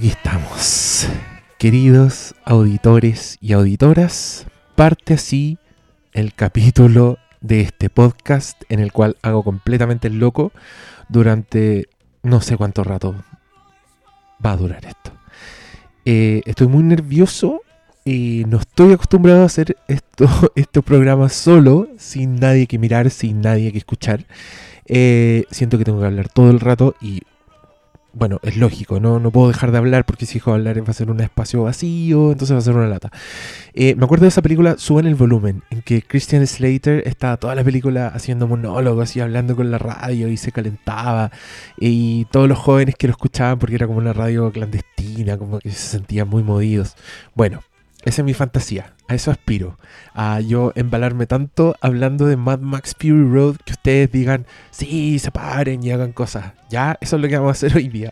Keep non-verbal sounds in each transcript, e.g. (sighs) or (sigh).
Aquí estamos, queridos auditores y auditoras. Parte así el capítulo de este podcast en el cual hago completamente el loco durante no sé cuánto rato va a durar esto. Eh, estoy muy nervioso y no estoy acostumbrado a hacer esto, (laughs) estos programas solo, sin nadie que mirar, sin nadie que escuchar. Eh, siento que tengo que hablar todo el rato y bueno, es lógico, ¿no? no puedo dejar de hablar porque si dejo de hablar va a ser un espacio vacío, entonces va a ser una lata. Eh, me acuerdo de esa película Suben el volumen, en que Christian Slater estaba toda la película haciendo monólogos y hablando con la radio y se calentaba. Y todos los jóvenes que lo escuchaban, porque era como una radio clandestina, como que se sentían muy movidos. Bueno, esa es mi fantasía, a eso aspiro, a yo embalarme tanto hablando de Mad Max Fury Road que ustedes digan, sí, se paren y hagan cosas. Ya, eso es lo que vamos a hacer hoy día.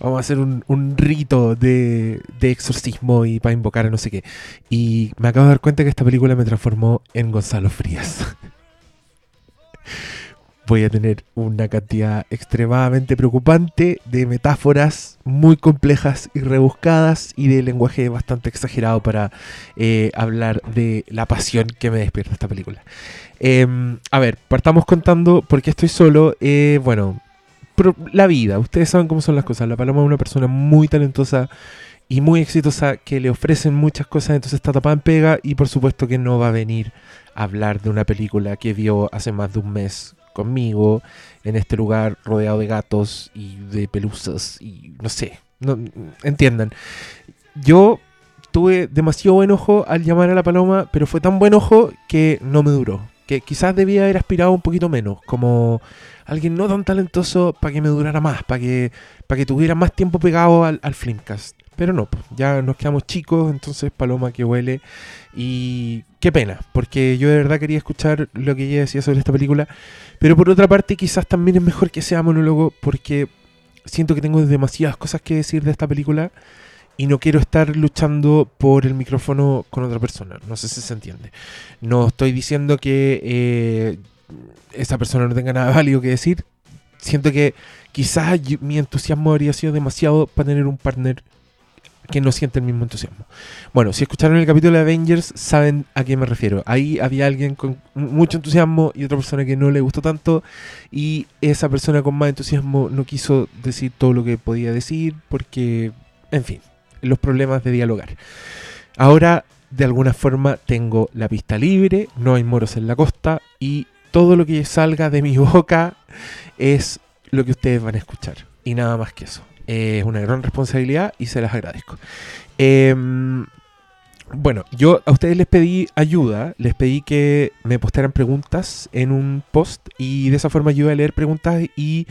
Vamos a hacer un, rito de, de, exorcismo y para invocar a no sé qué. Y me acabo de dar cuenta que esta película me transformó en Gonzalo Frías. (laughs) voy a tener una cantidad extremadamente preocupante de metáforas muy complejas y rebuscadas y de lenguaje bastante exagerado para eh, hablar de la pasión que me despierta esta película. Em, a ver, partamos contando por qué estoy solo. Eh, bueno, la vida, ustedes saben cómo son las cosas. La Paloma es una persona muy talentosa y muy exitosa que le ofrecen muchas cosas, entonces está tapada en pega y por supuesto que no va a venir a hablar de una película que vio hace más de un mes conmigo en este lugar rodeado de gatos y de pelusas y no sé, no, entiendan. Yo tuve demasiado buen ojo al llamar a la paloma, pero fue tan buen ojo que no me duró. Que quizás debía haber aspirado un poquito menos, como alguien no tan talentoso para que me durara más, para que, para que tuviera más tiempo pegado al, al Flimcast. Pero no, pues, ya nos quedamos chicos, entonces paloma que huele. Y qué pena, porque yo de verdad quería escuchar lo que ella decía sobre esta película. Pero por otra parte, quizás también es mejor que sea monólogo, porque siento que tengo demasiadas cosas que decir de esta película y no quiero estar luchando por el micrófono con otra persona. No sé si se entiende. No estoy diciendo que eh, esa persona no tenga nada (laughs) válido que decir. Siento que quizás mi entusiasmo habría sido demasiado para tener un partner que no siente el mismo entusiasmo. Bueno, si escucharon el capítulo de Avengers, saben a qué me refiero. Ahí había alguien con mucho entusiasmo y otra persona que no le gustó tanto. Y esa persona con más entusiasmo no quiso decir todo lo que podía decir porque, en fin, los problemas de dialogar. Ahora, de alguna forma, tengo la pista libre, no hay moros en la costa y todo lo que salga de mi (laughs) boca es lo que ustedes van a escuchar. Y nada más que eso es una gran responsabilidad y se las agradezco. Em, bueno, yo a ustedes les pedí ayuda, les pedí que me postearan preguntas en un post y de esa forma yo iba a leer preguntas y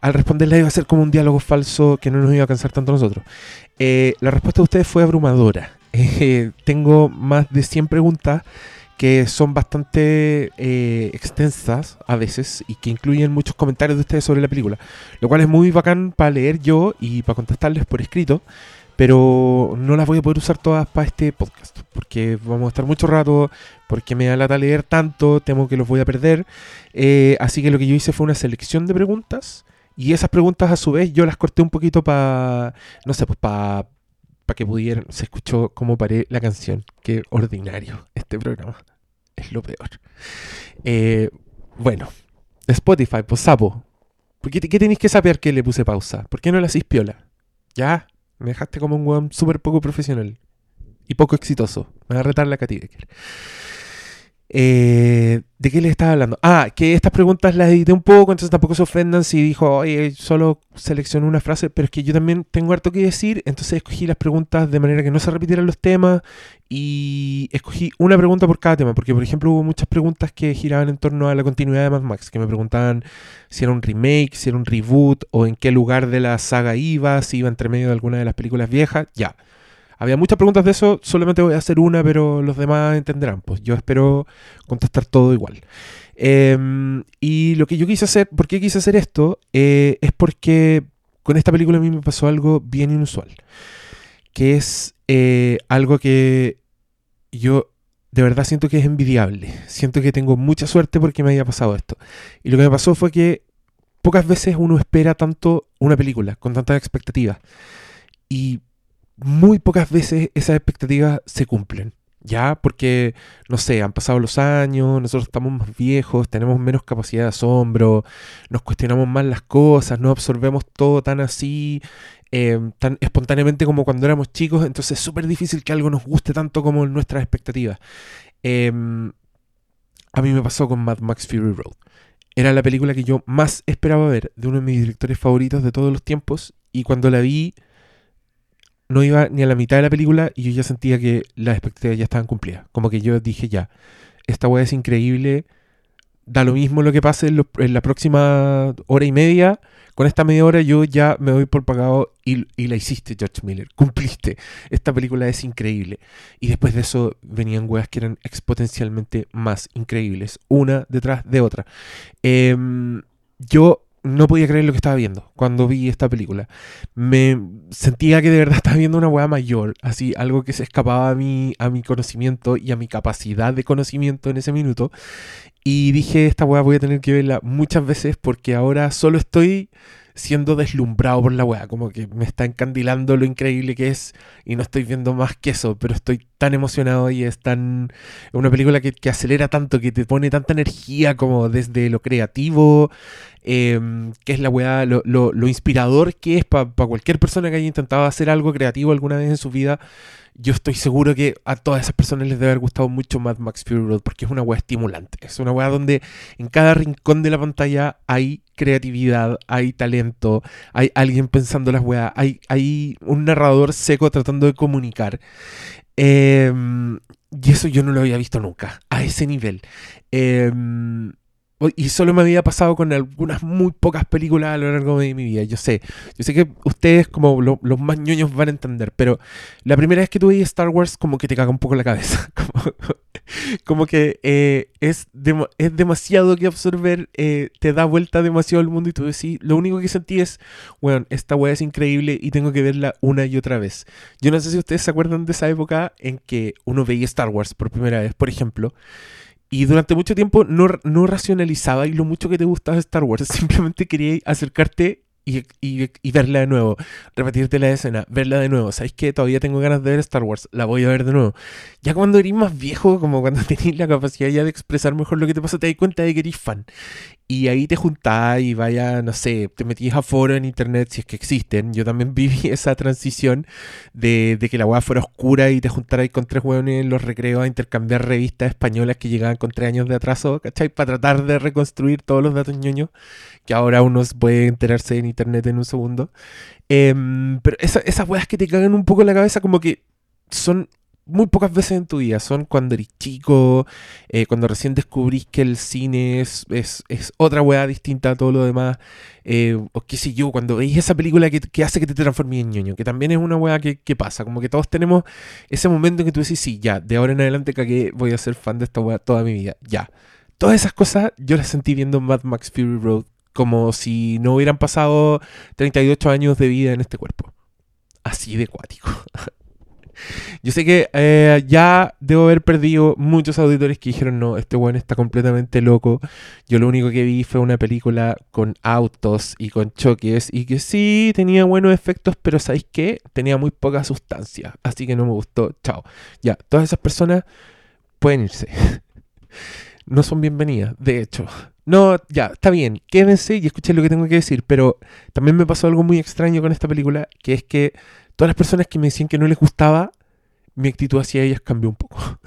al responderlas iba a ser como un diálogo falso que no nos iba a cansar tanto a nosotros. Eh, la respuesta de ustedes fue abrumadora. (laughs) Eh, tengo más de 100 preguntas que son bastante eh, extensas a veces y que incluyen muchos comentarios de ustedes sobre la película, lo cual es muy bacán para leer yo y para contestarles por escrito, pero no las voy a poder usar todas para este podcast, porque vamos a estar mucho rato, porque me da lata leer tanto, temo que los voy a perder, eh, así que lo que yo hice fue una selección de preguntas. Y esas preguntas a su vez yo las corté un poquito para, no sé, pues para para que pudieran, se escuchó como paré la canción. Qué ordinario este programa. Es lo peor. Eh, bueno, Spotify, pues sapo. ¿Por qué, tenéis que saber que le puse pausa? ¿Por qué no le hacís piola? Ya, me dejaste como un weón súper poco profesional y poco exitoso. Me va a retar la Katy eh, ¿De qué le estaba hablando? Ah, que estas preguntas las edité un poco, entonces tampoco se ofendan si dijo, oye, solo seleccioné una frase, pero es que yo también tengo harto que decir, entonces escogí las preguntas de manera que no se repitieran los temas y escogí una pregunta por cada tema, porque por ejemplo hubo muchas preguntas que giraban en torno a la continuidad de Mad Max, que me preguntaban si era un remake, si era un reboot o en qué lugar de la saga iba, si iba entre medio de alguna de las películas viejas, ya. Había muchas preguntas de eso, solamente voy a hacer una, pero los demás entenderán. Pues yo espero contestar todo igual. Em, y lo que yo quise hacer, ¿por qué quise hacer esto? Eh, es porque con esta película a mí me pasó algo bien inusual. Que es eh, algo que yo de verdad siento que es envidiable. Siento que tengo mucha suerte porque me haya pasado esto. Y lo que me pasó fue que pocas veces uno espera tanto una película, con tantas expectativas. Y muy pocas veces esas expectativas se cumplen. ¿Ya? Porque, no sé, han pasado los años, nosotros estamos más viejos, tenemos menos capacidad de asombro, nos cuestionamos más las cosas, no absorbemos todo tan así, em, tan espontáneamente como cuando éramos chicos, entonces es súper difícil que algo nos guste tanto como nuestras expectativas. Em, a mí me pasó con Mad Max Fury Road. Era la película que yo más esperaba ver de uno de mis directores favoritos de todos los tiempos y cuando la vi no iba ni a la mitad de la película y yo ya sentía que las expectativas ya estaban cumplidas. Como que yo dije ya, esta weá es increíble, da lo mismo lo que pase en, la próxima hora y media. Con esta media hora yo ya me voy por pagado y, la hiciste, George Miller. (laughs) Cumpliste. Esta película es increíble. Y después de eso venían weas que eran exponencialmente más increíbles, una detrás de otra. Em, yo no podía creer lo que estaba viendo cuando vi esta película. Me sentía que de verdad (laughs) estaba viendo una weá mayor, así, algo que se escapaba a mi, a mi conocimiento y a mi capacidad de conocimiento en ese minuto. Y dije, esta weá voy a tener que verla muchas veces porque ahora solo estoy siendo deslumbrado por la weá, como que me está encandilando lo increíble que es y no estoy viendo más que eso, pero estoy tan emocionado y es tan... una película que, acelera tanto, que te pone tanta energía como desde lo creativo, em, que es la weá, lo, lo, inspirador que es para cualquier persona que haya intentado hacer algo creativo alguna vez en su vida yo estoy seguro que a todas esas personas les debe haber gustado mucho Mad Max Fury Road porque es una weá estimulante. Es una weá donde en cada rincón de la pantalla hay creatividad, hay talento, hay alguien pensando las weas, hay, hay un narrador seco tratando de comunicar. Em, y eso yo no lo había visto nunca, a ese nivel. Eh, y solo me había pasado con algunas muy pocas películas a lo largo de mi vida. Yo sé, yo sé que ustedes como los más ñoños van a entender, pero la primera vez que tuve Star Wars como que te caga un poco la cabeza. (laughs) Como, que eh, es, es demasiado que absorber, eh, te da vuelta demasiado el mundo y tú decís, lo único que sentí es, bueno, esta weá es increíble y tengo que verla una y otra vez. Yo no sé si ustedes se acuerdan de esa época en que uno veía Star Wars por primera vez, por ejemplo. Y durante mucho tiempo no, no racionalizaba y lo mucho que te gustaba Star Wars. (laughs) Simplemente quería acercarte y, y, verla de nuevo, repetirte la escena, verla de nuevo. ¿Sabes qué? Todavía tengo ganas de ver Star Wars, la voy a ver de nuevo. Ya cuando eres más viejo, como cuando (laughs) tenés la capacidad ya de expresar mejor lo que te pasa, te das cuenta de que eres fan. Y ahí te juntás y vaya, no sé, te metís a foro en internet si es que existen. Yo también (laughs) viví esa transición de, de que la weá fuera oscura y te juntaras con tres hueones en los recreos a intercambiar revistas españolas que llegaban con tres años de atraso, ¿cachai? Para tratar de reconstruir todos los datos ñoños que ahora uno puede enterarse en internet en un segundo. Em, pero esas weas que te cagan un poco en la cabeza como que son muy pocas veces en tu vida. Son cuando eres chico, eh, cuando recién descubrís que el cine es, es, otra weá distinta a todo lo demás. Eh, o qué sé yo, cuando veis esa película que, hace que te transformes en ñoño, que también es una weá que, pasa. Como que todos tenemos ese momento en que tú decís, sí, ya, de ahora en adelante que voy a ser fan de esta weá toda mi vida. Ya. Todas esas cosas yo las sentí viendo Mad Max Fury Road como si no hubieran pasado 38 años de vida en este cuerpo. Así de cuático. (laughs) Yo sé que eh, ya debo haber perdido muchos auditores que dijeron, no, este weón está completamente loco. Yo lo único que vi fue una película con autos y con choques y que sí tenía buenos efectos, pero ¿sabéis qué? Tenía muy poca sustancia, así que no me gustó. Chao. Ya, todas esas personas pueden irse. (laughs) no son bienvenidas, de hecho. No, ya, está bien, quédense y escuchen lo que tengo que decir, pero también me pasó algo muy extraño con esta película, que es que todas las personas que me decían que no les gustaba, mi actitud hacia ellas cambió un poco. (laughs)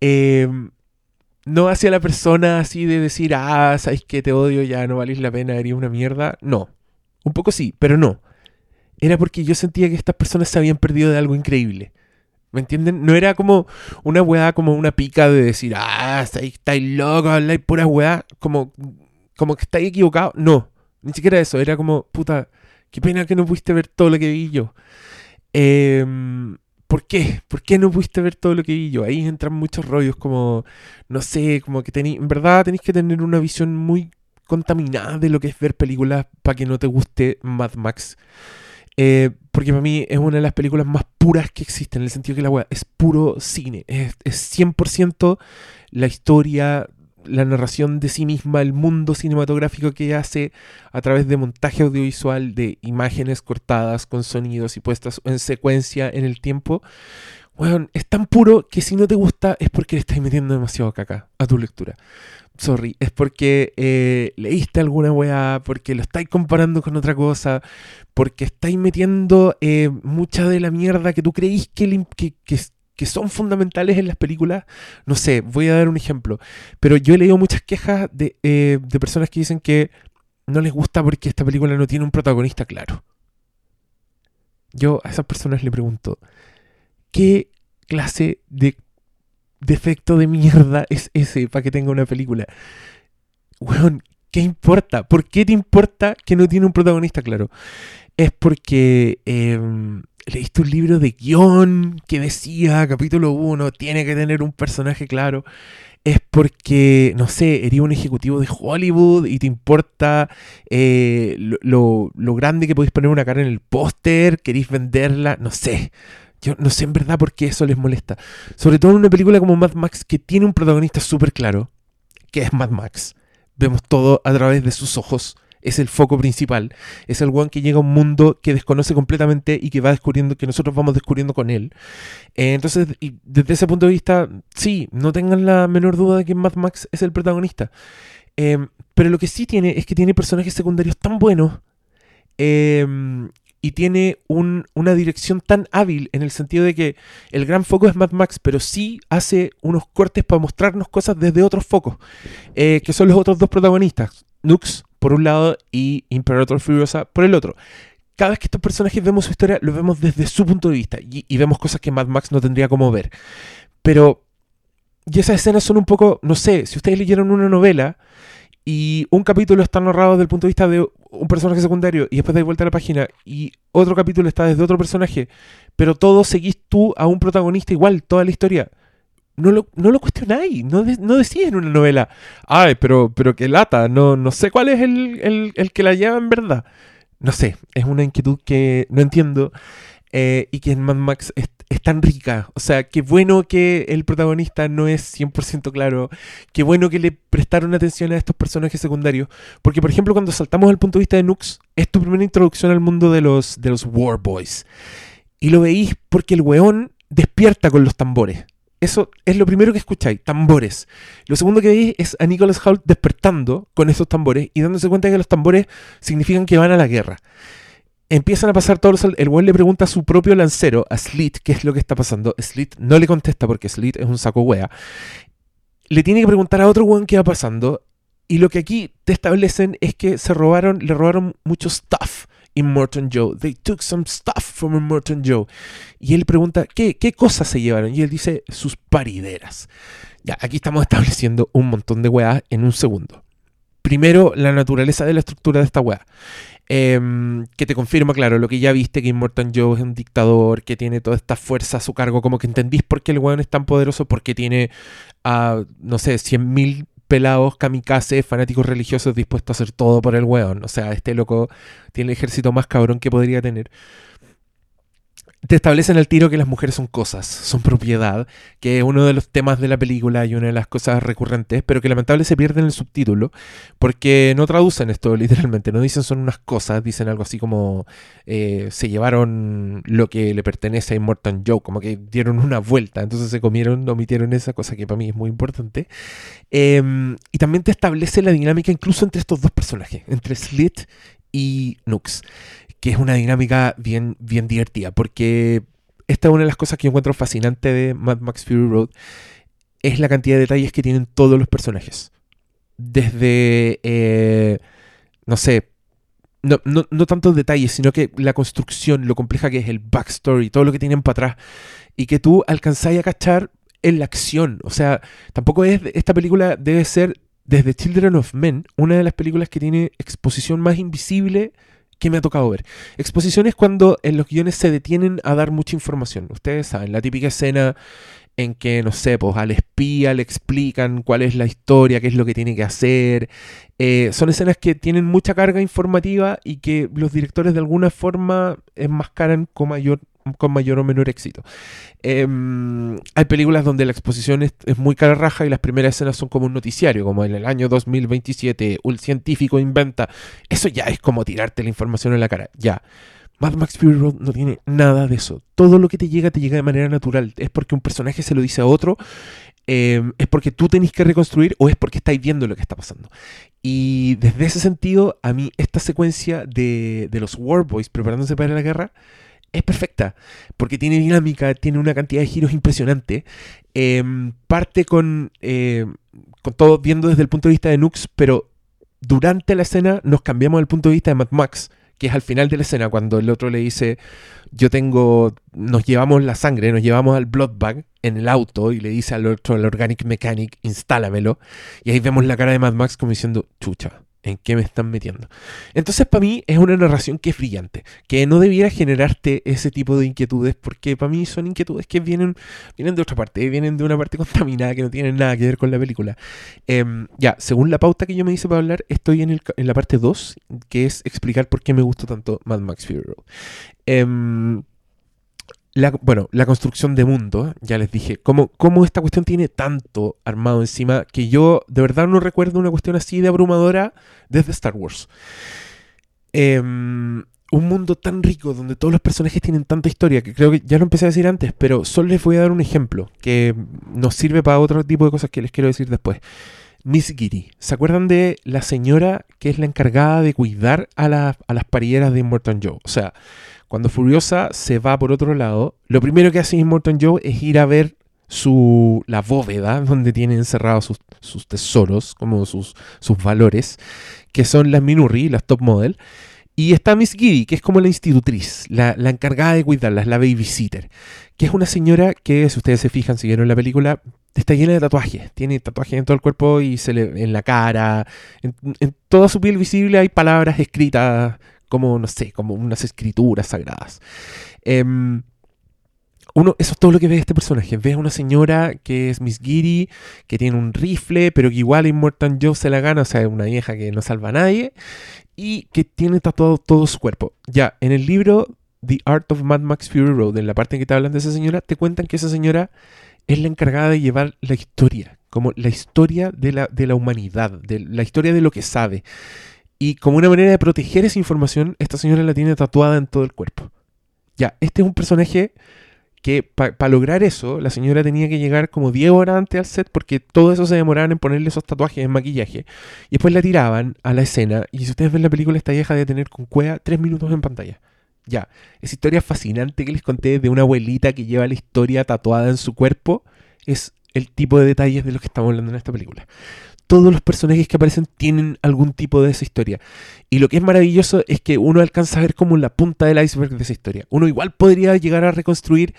Em, no hacia la persona así de decir, ah, sabes que te odio, ya no valís la pena, eres una mierda. No, un poco sí, pero no. Era porque yo sentía que estas personas se habían perdido de algo increíble. ¿Me entienden? No era como una weá, como una pica de decir, ah, estáis, estáis locos, habláis pura weá, como, como que estáis equivocados. No, ni siquiera eso, era como, puta, qué pena que no pudiste ver todo lo que vi yo. Em, ¿Por qué? ¿Por qué no pudiste ver todo lo que vi yo? Ahí entran muchos rollos como, no sé, como que tenéis, en verdad tenéis que tener una visión muy contaminada de lo que es ver películas para que no te guste Mad Max. Eh, porque para mí es una de las películas más puras que existen, en el sentido que la weá es puro cine, es, es 100% la historia la narración de sí misma, el mundo cinematográfico que hace a través de montaje audiovisual, de imágenes cortadas con sonidos y puestas en secuencia en el tiempo, bueno, es tan puro que si no te gusta es porque le estás metiendo demasiado caca a tu lectura. Sorry, es porque eh, leíste alguna weá, porque lo estáis comparando con otra cosa, porque estáis metiendo eh, mucha de la mierda que tú creís que, que, que, son fundamentales en las películas. No sé, voy a dar un ejemplo. Pero yo he leído muchas quejas de, eh, de personas que dicen que no les gusta porque esta película no tiene un protagonista claro. Yo a esas personas le pregunto, ¿qué clase de defecto de mierda es ese para que tenga una película? Weón, ¿qué importa? ¿Por qué te importa que no tiene un protagonista claro? Es porque em, leíste un libro de guion que decía, capítulo 1, tiene que tener un personaje claro. Es porque, no sé, eres un ejecutivo de Hollywood y te importa eh, lo, lo grande que podéis poner una cara en el póster, queréis venderla, no sé. Yo no sé en verdad por qué eso les molesta. Sobre todo en una película como Mad Max que tiene un protagonista súper claro, que es Mad Max. Vemos todo a través de sus ojos. Es el foco principal. Es el one que llega a un mundo que desconoce completamente y que va descubriendo, que nosotros vamos descubriendo con él. Eh, entonces, desde ese punto de vista, sí, no tengan la menor duda de que Mad Max es el protagonista. Eh, pero lo que sí tiene es que tiene personajes secundarios tan buenos eh, y tiene una dirección tan hábil en el sentido de que el gran foco es Mad Max, pero sí hace unos cortes para mostrarnos cosas desde otros focos, eh, que son los otros dos protagonistas, Nux por un lado y Imperator Furiosa por el otro. Cada vez que estos personajes vemos su historia, lo vemos desde su punto de vista y, y vemos cosas que Mad Max no tendría como ver. Pero, y esas escenas son un poco, no sé, si ustedes leyeron una novela, y un capítulo está narrado desde el punto de vista de un personaje secundario y después de vuelta a la página y otro capítulo está desde otro personaje, pero todo seguís tú a un protagonista igual, toda la historia. No lo, no lo cuestionáis, no, no decís en una novela, ay, pero, pero que lata, no, no sé cuál es el, el que la lleva en verdad. No sé, es una inquietud que no entiendo eh, y que en Mad Max es, tan rica. O sea, qué bueno que el protagonista no es 100% claro. Qué bueno que le prestaron atención a estos personajes secundarios. Porque, por ejemplo, cuando saltamos al punto de vista de Nux, es tu primera introducción al mundo de los, de los War Boys. Y lo veís porque el weón despierta con los tambores. Eso es lo primero que escucháis, tambores. Lo segundo que veis es a Nicholas Hoult despertando con esos tambores y dándose cuenta que los tambores significan que van a la guerra empiezan a pasar todos El weón le pregunta a su propio lancero, a Slit, qué es lo que está pasando. Slit no le contesta porque Slit es un saco wea. Le tiene que preguntar a otro weón qué va pasando. Y lo que aquí te establecen es que se robaron, le robaron mucho stuff. Immortan Joe. They took some stuff from Immortan Joe. Y él pregunta, ¿qué, ¿qué cosas se llevaron? Y él dice, sus parideras. Ya, aquí estamos estableciendo un montón de weas en un segundo. Primero, la naturaleza de la estructura de esta wea. Em, que te confirma, claro, lo que ya viste, que Immortal Joe es un dictador, que tiene toda esta fuerza a su cargo, como que entendís por qué el weón es tan poderoso, porque tiene a, no sé, 100.000 pelados kamikaze, fanáticos religiosos dispuestos a hacer todo por el weón. O sea, este loco tiene el ejército más cabrón que podría tener te establecen el tiro que las mujeres son cosas, son propiedad, que es uno de los temas de la película y una de las cosas recurrentes, pero que lamentablemente se pierde en el subtítulo, porque no traducen esto (laughs) literalmente, no dicen son unas cosas, dicen algo así como eh, se llevaron lo que le pertenece a Immortal Joe, como que dieron una vuelta, entonces se comieron, omitieron esa cosa que para mí es muy importante. Em, y también te establece la dinámica incluso entre estos dos personajes, entre Slit y Nux que es una dinámica bien, bien divertida, porque esta es una de las cosas que yo encuentro fascinante de Mad Max Fury Road, es la cantidad de detalles que tienen todos los personajes. Desde, eh, no sé, no, no, no tantos detalles, sino que la construcción, lo compleja que es el backstory, todo lo que tienen para atrás, y que tú alcanzáis a cachar en la acción. O sea, tampoco es, esta película debe ser, desde Children of Men, una de las películas que tiene exposición más invisible que me ha tocado ver. Exposiciones cuando en los guiones se detienen a dar mucha información. Ustedes saben, la típica escena en que, no sé, pues al espía le explican cuál es la historia, qué es lo que tiene que hacer. Eh, son escenas que tienen mucha carga informativa y que los directores de alguna forma enmascaran con mayor con mayor o menor éxito. Em, hay películas donde la exposición es, muy cara raja y las primeras escenas son como un noticiario, como en el año 2027 un científico inventa. Eso ya es como tirarte la información en la cara, ya. Mad Max Fury Road no tiene nada de eso. Todo lo que te llega te llega de manera natural. Es porque un personaje se lo dice a otro, em, es porque tú tenés que reconstruir o es porque estáis viendo lo que está pasando. Y desde ese sentido, a mí esta secuencia de, de los War Boys preparándose para la guerra es perfecta, porque tiene dinámica, tiene una cantidad de giros impresionante. Em, parte con, em, con todo viendo desde el punto de vista de Nux, pero durante la escena nos cambiamos del punto de vista de Mad Max, que es al final de la escena, cuando el otro le dice, yo tengo, nos llevamos la sangre, nos llevamos al blood bag en el auto y le dice al otro, al organic mechanic, instálamelo. Y ahí vemos la cara de Mad Max como diciendo, chucha, en qué me están metiendo. Entonces, para mí es una narración que es brillante, que no debiera generarte ese tipo de inquietudes, porque para mí son inquietudes que vienen, vienen de otra parte, vienen de una parte (laughs) contaminada que no tienen nada que ver con la película. Em, ya, según la pauta que yo me hice para hablar, estoy en, el, en la parte 2, que es explicar por qué me gustó tanto Mad Max Fury Road. Em, bueno, la construcción de mundo, ya les dije, cómo, cómo esta cuestión tiene tanto armado encima que yo de verdad no recuerdo una cuestión así de abrumadora desde Star Wars. Em, un mundo tan rico donde todos los personajes tienen tanta historia que creo que ya lo empecé a decir antes, pero solo les voy a dar un ejemplo que nos sirve para otro tipo de cosas que les quiero decir después. Miss Giri. ¿Se acuerdan de la señora que es la encargada de cuidar a, a las parilleras de Immortal Joe? O sea, cuando Furiosa se va por otro lado, lo primero que hace Immortal Joe es ir a ver su, la bóveda donde tiene encerrados sus, tesoros, como sus, sus valores, que son las Minurri, las top model. Y está Miss Giddy, que es como la institutriz, la, encargada de cuidarlas, la babysitter, que es una señora que, si ustedes se fijan, si vieron la película, está llena de tatuajes. Tiene tatuajes en todo el cuerpo y se le, en la cara. En, en toda su piel visible hay palabras escritas como, no sé, como unas escrituras sagradas. Em, uno, eso es todo lo que ve este personaje. Ve a una señora que es Miss Giri, que tiene un rifle, pero que igual Immortal Joe se la gana, o sea, una vieja que no salva a nadie, y que tiene tatuado todo su cuerpo. Ya, en el libro The Art of Mad Max Fury Road, en la parte en que te hablan de esa señora, te cuentan que esa señora es la encargada de llevar la historia, como la historia de la, de la humanidad, de la historia de lo que sabe. Y como una manera de proteger esa información, esta señora la tiene tatuada en todo el cuerpo. Ya, este es un personaje que para lograr eso, la señora tenía que llegar como 10 horas antes al set porque todo eso se demoraban en ponerle esos tatuajes en maquillaje. Y después la tiraban a la escena. Y si ustedes ven la película, esta vieja de tener con cueva 3 minutos en pantalla. Ya, esa historia fascinante que les conté de una abuelita que lleva la historia tatuada en su cuerpo es el tipo de detalles de los que estamos hablando en esta película todos los personajes que aparecen tienen algún tipo de esa historia. Y lo que es maravilloso es que uno alcanza a ver como la punta del iceberg de esa historia. Uno igual podría llegar a reconstruir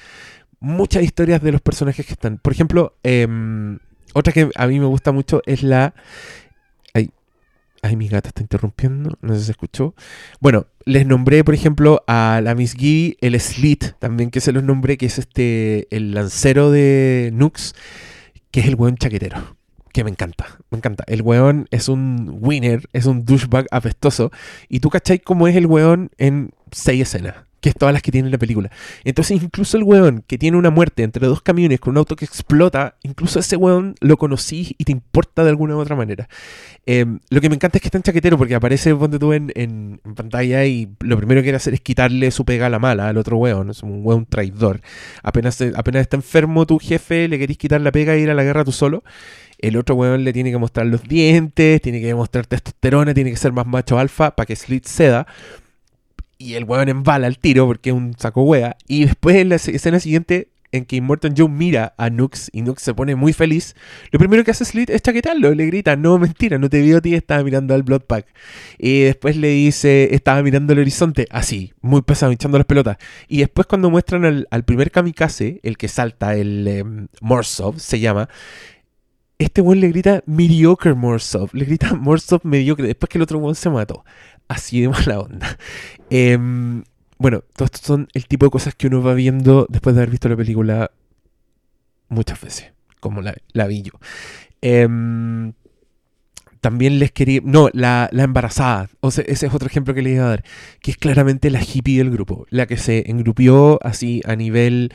muchas historias de los personajes que están. Por ejemplo, em, otra que a mí me gusta mucho es la... Ay, ay, mi gata está interrumpiendo, no sé si se escuchó. Bueno, les nombré, por ejemplo, a la Miss Giddy, el Slit, también que se los nombré, que es este, el lancero de Nux, que es el buen chaquetero que me encanta, me encanta. El weón es un winner, es un douchebag apestoso. Y tú cachai cómo es el weón en seis escenas, es todas las que tiene la película. Entonces, incluso el weón que tiene una muerte entre dos camiones con un auto que explota, incluso ese weón lo conocí y te importa de alguna u otra manera. Em, lo que me encanta es que está en chaquetero porque aparece donde tú en, en, pantalla y lo primero que quiere hacer es quitarle su pega a la mala al otro weón. Es un weón traidor. Apenas, apenas está enfermo tu jefe, le querís quitar la pega e ir a la guerra tú solo. El otro weón le tiene que mostrar los dientes, tiene que demostrar testosterona, tiene que ser más macho alfa para que Slit ceda. Y el weón embala el tiro porque es un saco wea. Y después en la escena siguiente, en que Immortal Joe mira a Nux y Nux se pone muy feliz, lo primero que hace Slit es chaquetarlo. Le grita, no, mentira, no te vio a ti, estaba mirando al Blood Pack. Y después le dice, estaba mirando el horizonte, así, muy pesado, echando las pelotas. Y después cuando muestran al, primer kamikaze, el que salta, el eh, Morsov, se llama, este weón le grita mediocre Morsov, le grita (laughs) Morsov mediocre después que el otro weón se mató. Así de mala onda. Em, bueno, todo esto son el tipo de cosas que uno va viendo después de haber visto la película muchas veces, como la, vi yo. Em, también les quería. No, la, embarazada. O sea, ese es otro ejemplo que les iba a dar. Que es claramente la hippie del grupo. La que se engrupió así a nivel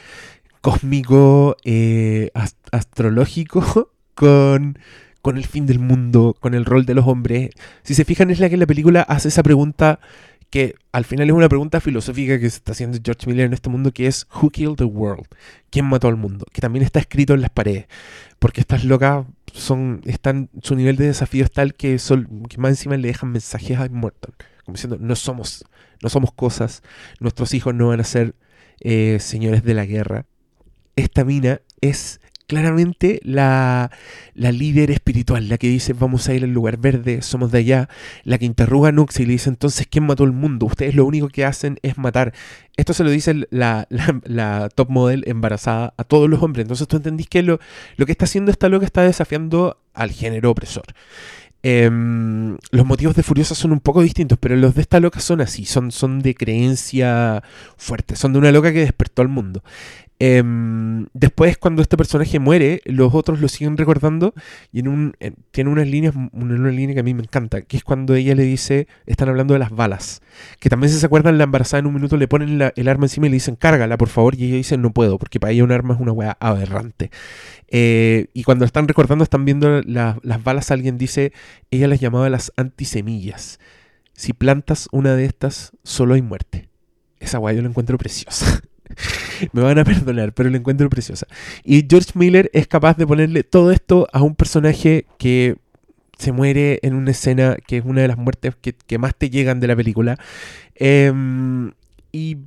cósmico, eh, astrológico, (laughs) con, con el fin del mundo, con el rol de los hombres. Si se fijan, es la que en la película hace esa pregunta que al final es una pregunta filosófica que se está haciendo George Miller en este mundo, que es Who killed the world? ¿Quién mató al mundo? Que también está escrito en las paredes. Porque estas locas son, están, su nivel de desafío es tal que, son, más encima le dejan mensajes a Immortal. Como diciendo, no somos, no somos cosas, nuestros hijos no van a ser eh, señores de la guerra. Esta mina es claramente la, líder espiritual, la que dice vamos a ir al lugar verde, somos de allá, la que interroga a Nux y le dice entonces ¿quién mató al mundo? Ustedes lo único que hacen es matar. Esto se lo dice la, top model embarazada a todos los hombres. Entonces tú entendís que lo, lo que está haciendo esta loca está desafiando al género opresor. Em, los motivos de Furiosa son un poco distintos, pero los de esta loca son así, son, son de creencia fuerte, son de una loca que despertó al mundo. Em, después, cuando este personaje muere, los otros lo siguen recordando y en un, tiene unas líneas, una, línea que a mí me encanta, que es cuando ella le dice, están hablando de las balas, que también si se acuerdan, la embarazada en un minuto le ponen el arma encima y le dicen, cárgala, por favor, y ella dice, no puedo, porque para ella un arma es una weá aberrante. Eh, y cuando están recordando, están viendo las balas, alguien dice, ella las llamaba las antisemillas. Si plantas una de estas, solo hay muerte. Esa weá yo la encuentro preciosa. (laughs) (laughs) Me van a perdonar, pero la encuentro preciosa. Y George Miller es capaz de ponerle todo esto a un personaje que se muere en una escena que es una de las muertes que, más te llegan de la película. Em, y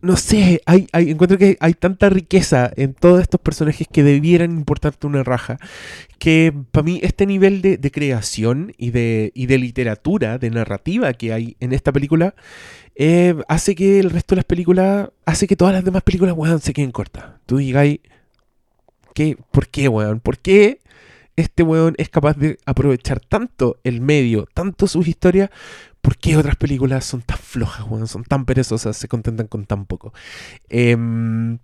no sé, hay, encuentro que hay tanta riqueza en todos estos personajes que debieran importarte una raja, que para mí este nivel de, creación y de, y de literatura, de narrativa que hay en esta película, eh, hace que el resto de las películas, hace que todas las demás películas, weón, se queden cortas. Tú digáis, ¿qué? ¿por qué, weón? ¿Por qué este weón es capaz de aprovechar tanto el medio, tanto sus historias? ¿Por qué otras películas son tan flojas, weón? Son tan perezosas, se contentan con tan poco. Em,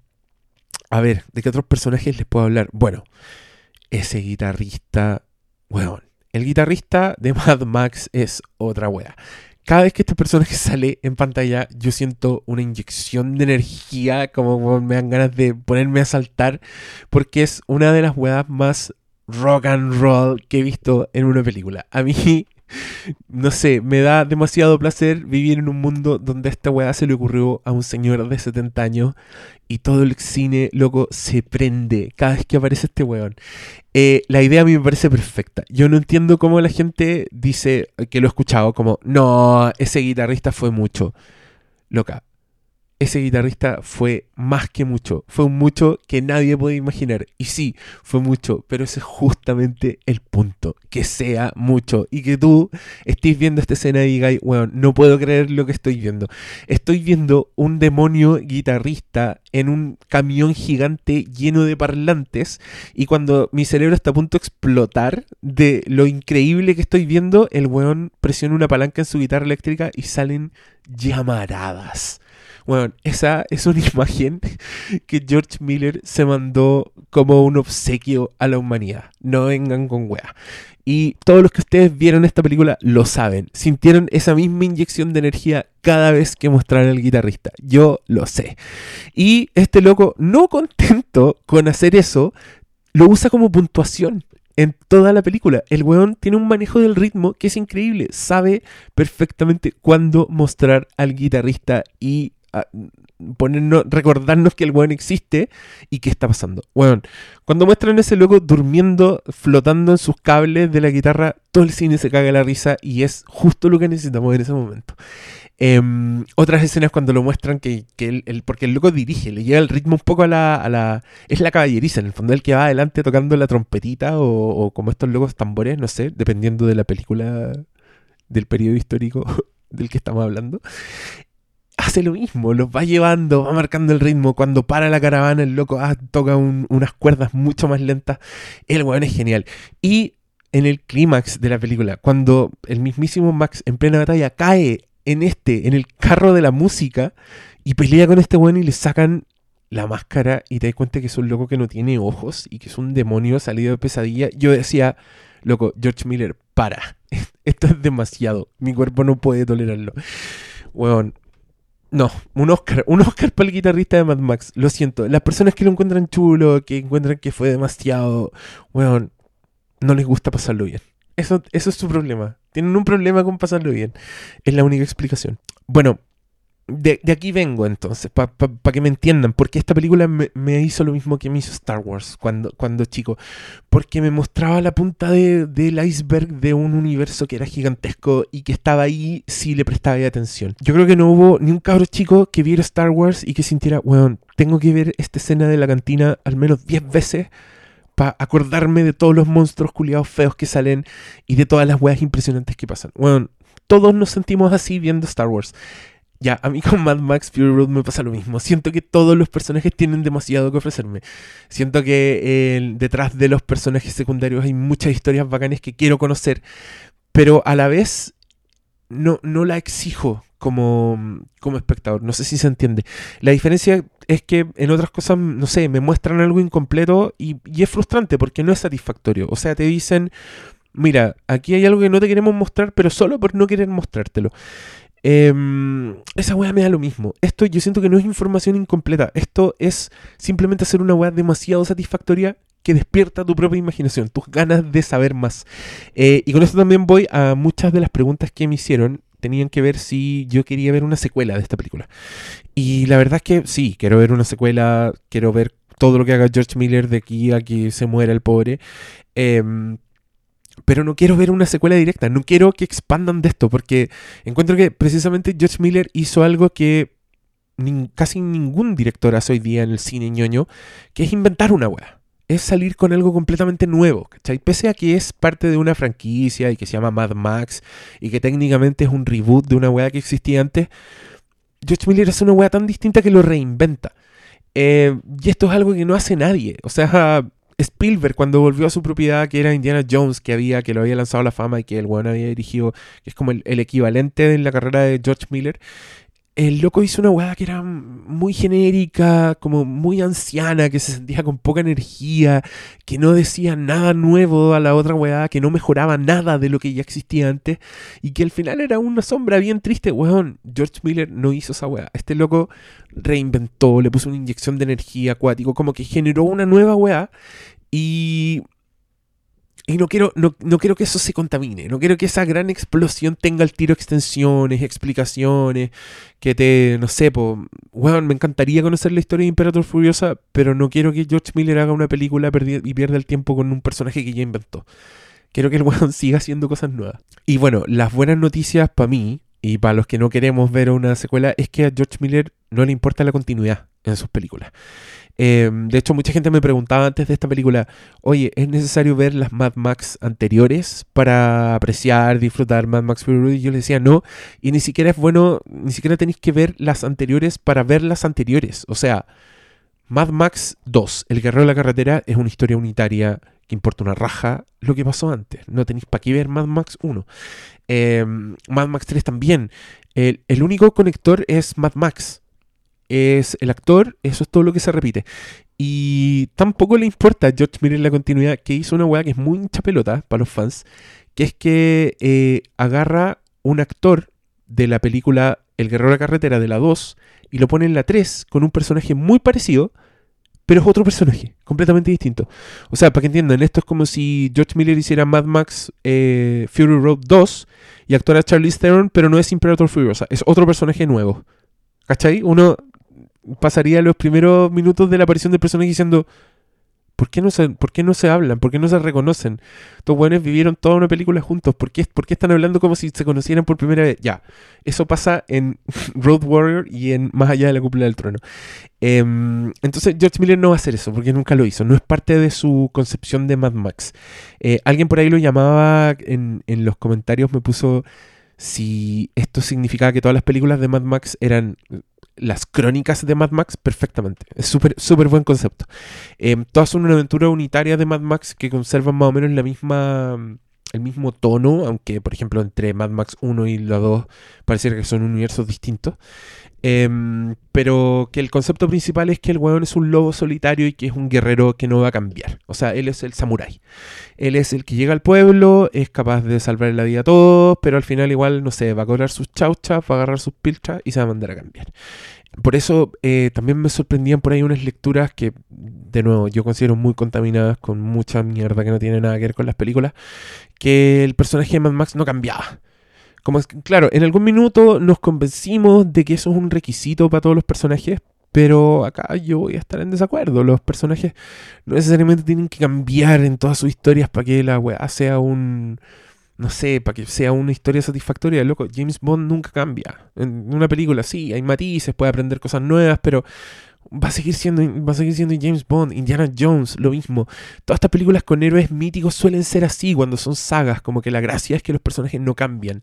a ver, ¿de qué otros personajes les puedo hablar? Bueno, ese guitarrista, weón. El guitarrista de Mad Max es otra wea cada vez que este personaje sale en pantalla, yo siento una inyección de energía, como me dan ganas de ponerme a saltar, porque es una de las weas más rock and roll que he visto en una película. A mí no sé, me da demasiado placer vivir en un mundo donde esta weá se le ocurrió a un señor de 70 años y todo el cine, loco, se prende cada vez que aparece este weón. Eh, la idea a mí me parece perfecta. Yo no entiendo cómo la gente dice, que lo he escuchado, como, no, ese guitarrista fue mucho. Loca, ese guitarrista fue más que mucho. Fue un mucho que nadie puede imaginar. Y sí, fue mucho, pero ese es justamente el punto. Que sea mucho. Y que tú estés viendo esta escena y digas, bueno, no puedo creer lo que estoy viendo. Estoy viendo un demonio guitarrista en un camión gigante lleno de parlantes. Y cuando mi cerebro está a punto de explotar de lo increíble que estoy viendo, el weón presiona una palanca en su guitarra eléctrica y salen llamaradas. Bueno, esa es una (laughs) imagen que George Miller se mandó como un obsequio a la humanidad. No vengan con wea. Y todos los que ustedes vieron esta película lo saben. Sintieron esa misma inyección de energía cada vez que mostraron al guitarrista. Yo lo sé. Y este loco, no contento con hacer eso, lo usa como puntuación en toda la película. El weón tiene un manejo del ritmo que es increíble. Sabe perfectamente cuándo mostrar al guitarrista y ponernos, recordarnos que el weón existe y qué está pasando. Weón, cuando muestran ese loco durmiendo, flotando en sus cables de la guitarra, todo el cine se caga la risa y es justo lo que necesitamos en ese momento. Em, otras escenas cuando lo muestran que, el, porque el loco dirige, le lleva el ritmo un poco a la, a la, Es la caballeriza, en el fondo el que va adelante tocando la trompetita o, o como estos locos tambores, no sé, dependiendo de la película del periodo histórico (laughs) del que estamos hablando hace lo mismo, los va llevando, va marcando el ritmo. Cuando para la caravana, el loco ah, toca unas cuerdas mucho más lentas. El weón es genial. Y en el clímax de la película, cuando el mismísimo Max en plena batalla cae en este, en el carro de la música, y pelea con este weón y le sacan la máscara y te das cuenta que es un loco que no tiene ojos y que es un demonio salido de pesadilla. Yo decía, Loco, George Miller, para. (laughs) Esto es demasiado. Mi cuerpo no puede tolerarlo. Weón. No, un Oscar, un Oscar para el guitarrista de Mad Max. Lo siento. Las personas que lo encuentran chulo, que encuentran que fue demasiado, weón, no les gusta pasarlo bien. Eso, eso es su problema. Tienen un problema con pasarlo bien. Es la única explicación. Bueno, de, aquí vengo entonces, para que me entiendan, porque esta película me, hizo lo mismo que me hizo Star Wars cuando, cuando chico, porque me mostraba la punta del iceberg de un universo que era gigantesco y que estaba ahí si le prestaba atención. Yo creo que no hubo ni un cabro chico que viera Star Wars y que sintiera, weón, tengo que ver esta escena de la cantina al menos 10 veces para acordarme de todos los monstruos culiados feos que salen y de todas las weas impresionantes que pasan. Bueno, todos nos sentimos así viendo Star Wars. Ya, a mí con Mad Max Fury Road me pasa lo mismo. Siento que todos los personajes tienen demasiado que ofrecerme. Siento que detrás de los personajes secundarios hay muchas historias bacanas que quiero conocer, pero a la vez no, no la exijo como, como espectador. No sé si se entiende. La diferencia es que en otras cosas, no sé, me muestran algo incompleto y, y es frustrante porque no es satisfactorio. O sea, te dicen, mira, aquí hay algo que no te queremos mostrar, pero solo por no querer mostrártelo. Em, esa weá me da lo mismo. Esto yo siento que no es información incompleta. Esto es simplemente hacer una weá demasiado satisfactoria que despierta tu propia imaginación, tus ganas de saber más. Eh, y con esto también voy a muchas de las preguntas que me hicieron. Tenían que ver si yo quería ver una secuela de esta película. Y la verdad es que sí, quiero ver una secuela, quiero ver todo lo que haga George Miller de aquí a que se muera el pobre. Eh, pero no quiero ver una secuela directa, no quiero que expandan de esto, porque encuentro que precisamente George Miller hizo algo que casi ningún director hace hoy día en el cine ñoño, que es inventar una wea. Es salir con algo completamente nuevo, ¿cachai? Pese a que es parte de una franquicia y que se llama Mad Max y que técnicamente es un reboot de una wea que existía antes, George Miller hace una wea tan distinta que lo reinventa. Eh, y esto es algo que no hace nadie. O sea, Spielberg cuando volvió a su propiedad que era Indiana Jones que había que lo había lanzado a la fama y que el bueno había dirigido que es como el, equivalente en la carrera de George Miller el loco hizo una weá que era muy genérica, como muy anciana, que se sentía con poca energía, que no decía nada nuevo a la otra weá, que no mejoraba nada de lo que ya existía antes, y que al final era una sombra bien triste. Weón, George Miller no hizo esa weá. Este loco reinventó, le puso una inyección de energía acuático, como que generó una nueva weá, y y no quiero, no, quiero que eso se contamine, no quiero que esa gran explosión tenga el tiro extensiones, explicaciones, que te, no sé, pues, bueno, me encantaría conocer la historia de Imperator Furiosa, pero no quiero que George Miller haga una película y pierda el tiempo con un personaje que ya inventó. Quiero que el weón (laughs) siga haciendo cosas nuevas. Y bueno, las buenas noticias para mí, y para los que no queremos ver una secuela, es que a George Miller no le importa la continuidad en sus películas. Em, de hecho, mucha gente me preguntaba antes de esta película, oye, ¿es necesario ver las Mad Max anteriores para apreciar, disfrutar Mad Max Fury Road? Y yo le decía, no, y ni siquiera es bueno, ni siquiera tenéis que ver las anteriores para ver las anteriores. O sea, Mad Max 2, El Guerrero de la Carretera, es una historia unitaria que importa una raja lo que pasó antes. No tenéis para qué ver Mad Max 1. Em, Mad Max 3 también. el único conector es Mad Max es el actor, eso es todo lo que se repite. Y tampoco le importa a George Miller la continuidad, que hizo una weá que es muy hincha pelota para los fans, que es que eh, agarra un actor de la película El Guerrero de la Carretera de la 2 y lo pone en la 3 con un personaje muy parecido, pero es otro personaje, completamente distinto. O sea, para que entiendan, esto es como si George Miller hiciera Mad Max eh, Fury Road 2 y actuara Charlie Theron, pero no es Imperator Furiosa, es otro personaje nuevo. ¿Cachai? Uno pasaría los primeros minutos de la aparición del personaje diciendo, ¿por qué no se, por qué no se hablan? ¿Por qué no se reconocen? Estos buenos vivieron toda una película juntos. ¿Por qué, ¿Por qué están hablando como si se conocieran por primera vez? Ya, eso pasa en (laughs) Road Warrior y en Más allá de la cúpula del trono. Em, entonces George Miller no va a hacer eso porque nunca lo hizo. No es parte de su concepción de Mad Max. Eh, alguien por ahí lo llamaba en, en los comentarios, me puso si esto significaba que todas las películas de Mad Max eran las crónicas de Mad Max perfectamente. Es súper súper buen concepto. Em, todas son una aventura unitaria de Mad Max que conservan más o menos la misma el mismo tono, aunque por ejemplo entre Mad Max 1 y la 2 pareciera que son universos distintos. Em, pero que el concepto principal es que el weón es un lobo solitario y que es un guerrero que no va a cambiar. O sea, él es el samurái. Él es el que llega al pueblo, es capaz de salvar la vida a todos, pero al final igual, no sé, va a cobrar sus chauchas, va a agarrar sus pilchas y se va a mandar a cambiar. Por eso eh, también me sorprendían por ahí unas lecturas que, de nuevo, yo considero muy contaminadas con mucha mierda que no tiene nada que ver con las películas, que el personaje de Mad Max no cambiaba. Como claro, en algún minuto nos convencimos de que eso es un requisito para todos los personajes, pero acá yo voy a estar en desacuerdo. Los personajes no necesariamente tienen que cambiar en todas sus historias para que la weá sea un. No sé, para que sea una historia satisfactoria. Loco, James Bond nunca cambia. En una película sí, hay matices, puede aprender cosas nuevas, pero va a seguir siendo va a seguir siendo James Bond, Indiana Jones, lo mismo. Todas estas películas con héroes míticos suelen ser así cuando son sagas, como que la gracia es que los personajes no cambian.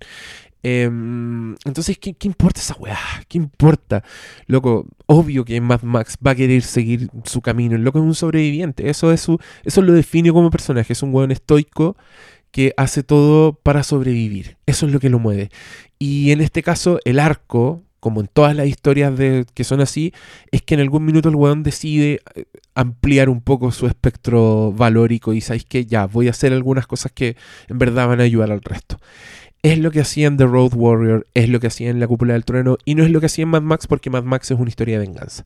Em, entonces, ¿qué, importa esa weá? ¿Qué importa? Loco, obvio que Mad Max va a querer seguir su camino. El loco es un sobreviviente. Eso, es su, eso lo define como personaje. Es un weón estoico que hace todo para sobrevivir. Eso es lo que lo mueve. Y en este caso, el arco, como en todas las historias de, que son así, es que en algún minuto el weón decide eh, ampliar un poco su espectro valórico y sabéis que ya voy a hacer algunas cosas que en verdad van a ayudar al resto. Es lo que hacía en The Road Warrior, es lo que hacía en La Cúpula del Trueno y no es lo que hacía en Mad Max porque Mad Max es una historia de venganza.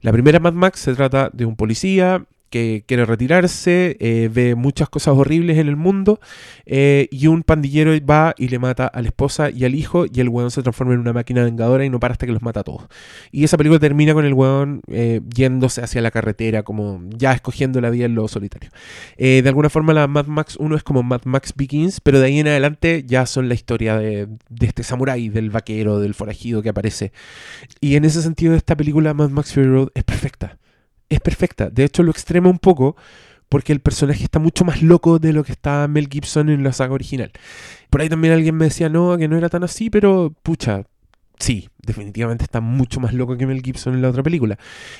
La primera Mad Max se trata de un policía que quiere retirarse, eh, ve muchas cosas horribles en el mundo eh, y un pandillero va y le mata a la esposa y al hijo y el weón se transforma en una máquina vengadora y no para hasta que los mata a todos. Y esa película termina con el weón eh, yéndose hacia la carretera como ya escogiendo la vida en lo solitario. de alguna forma la Mad Max 1 es como Mad Max Begins, pero de ahí en adelante ya son la historia de, de este samurái, del vaquero, del forajido que aparece. Y en ese sentido esta película Mad Max Fury Road es perfecta es perfecta. De hecho, lo extrema un poco porque el personaje está mucho más loco de lo que está Mel Gibson en la saga original. Por ahí también alguien me decía, no, que no era tan así, pero pucha, sí, definitivamente está mucho más loco que Mel Gibson en la otra película.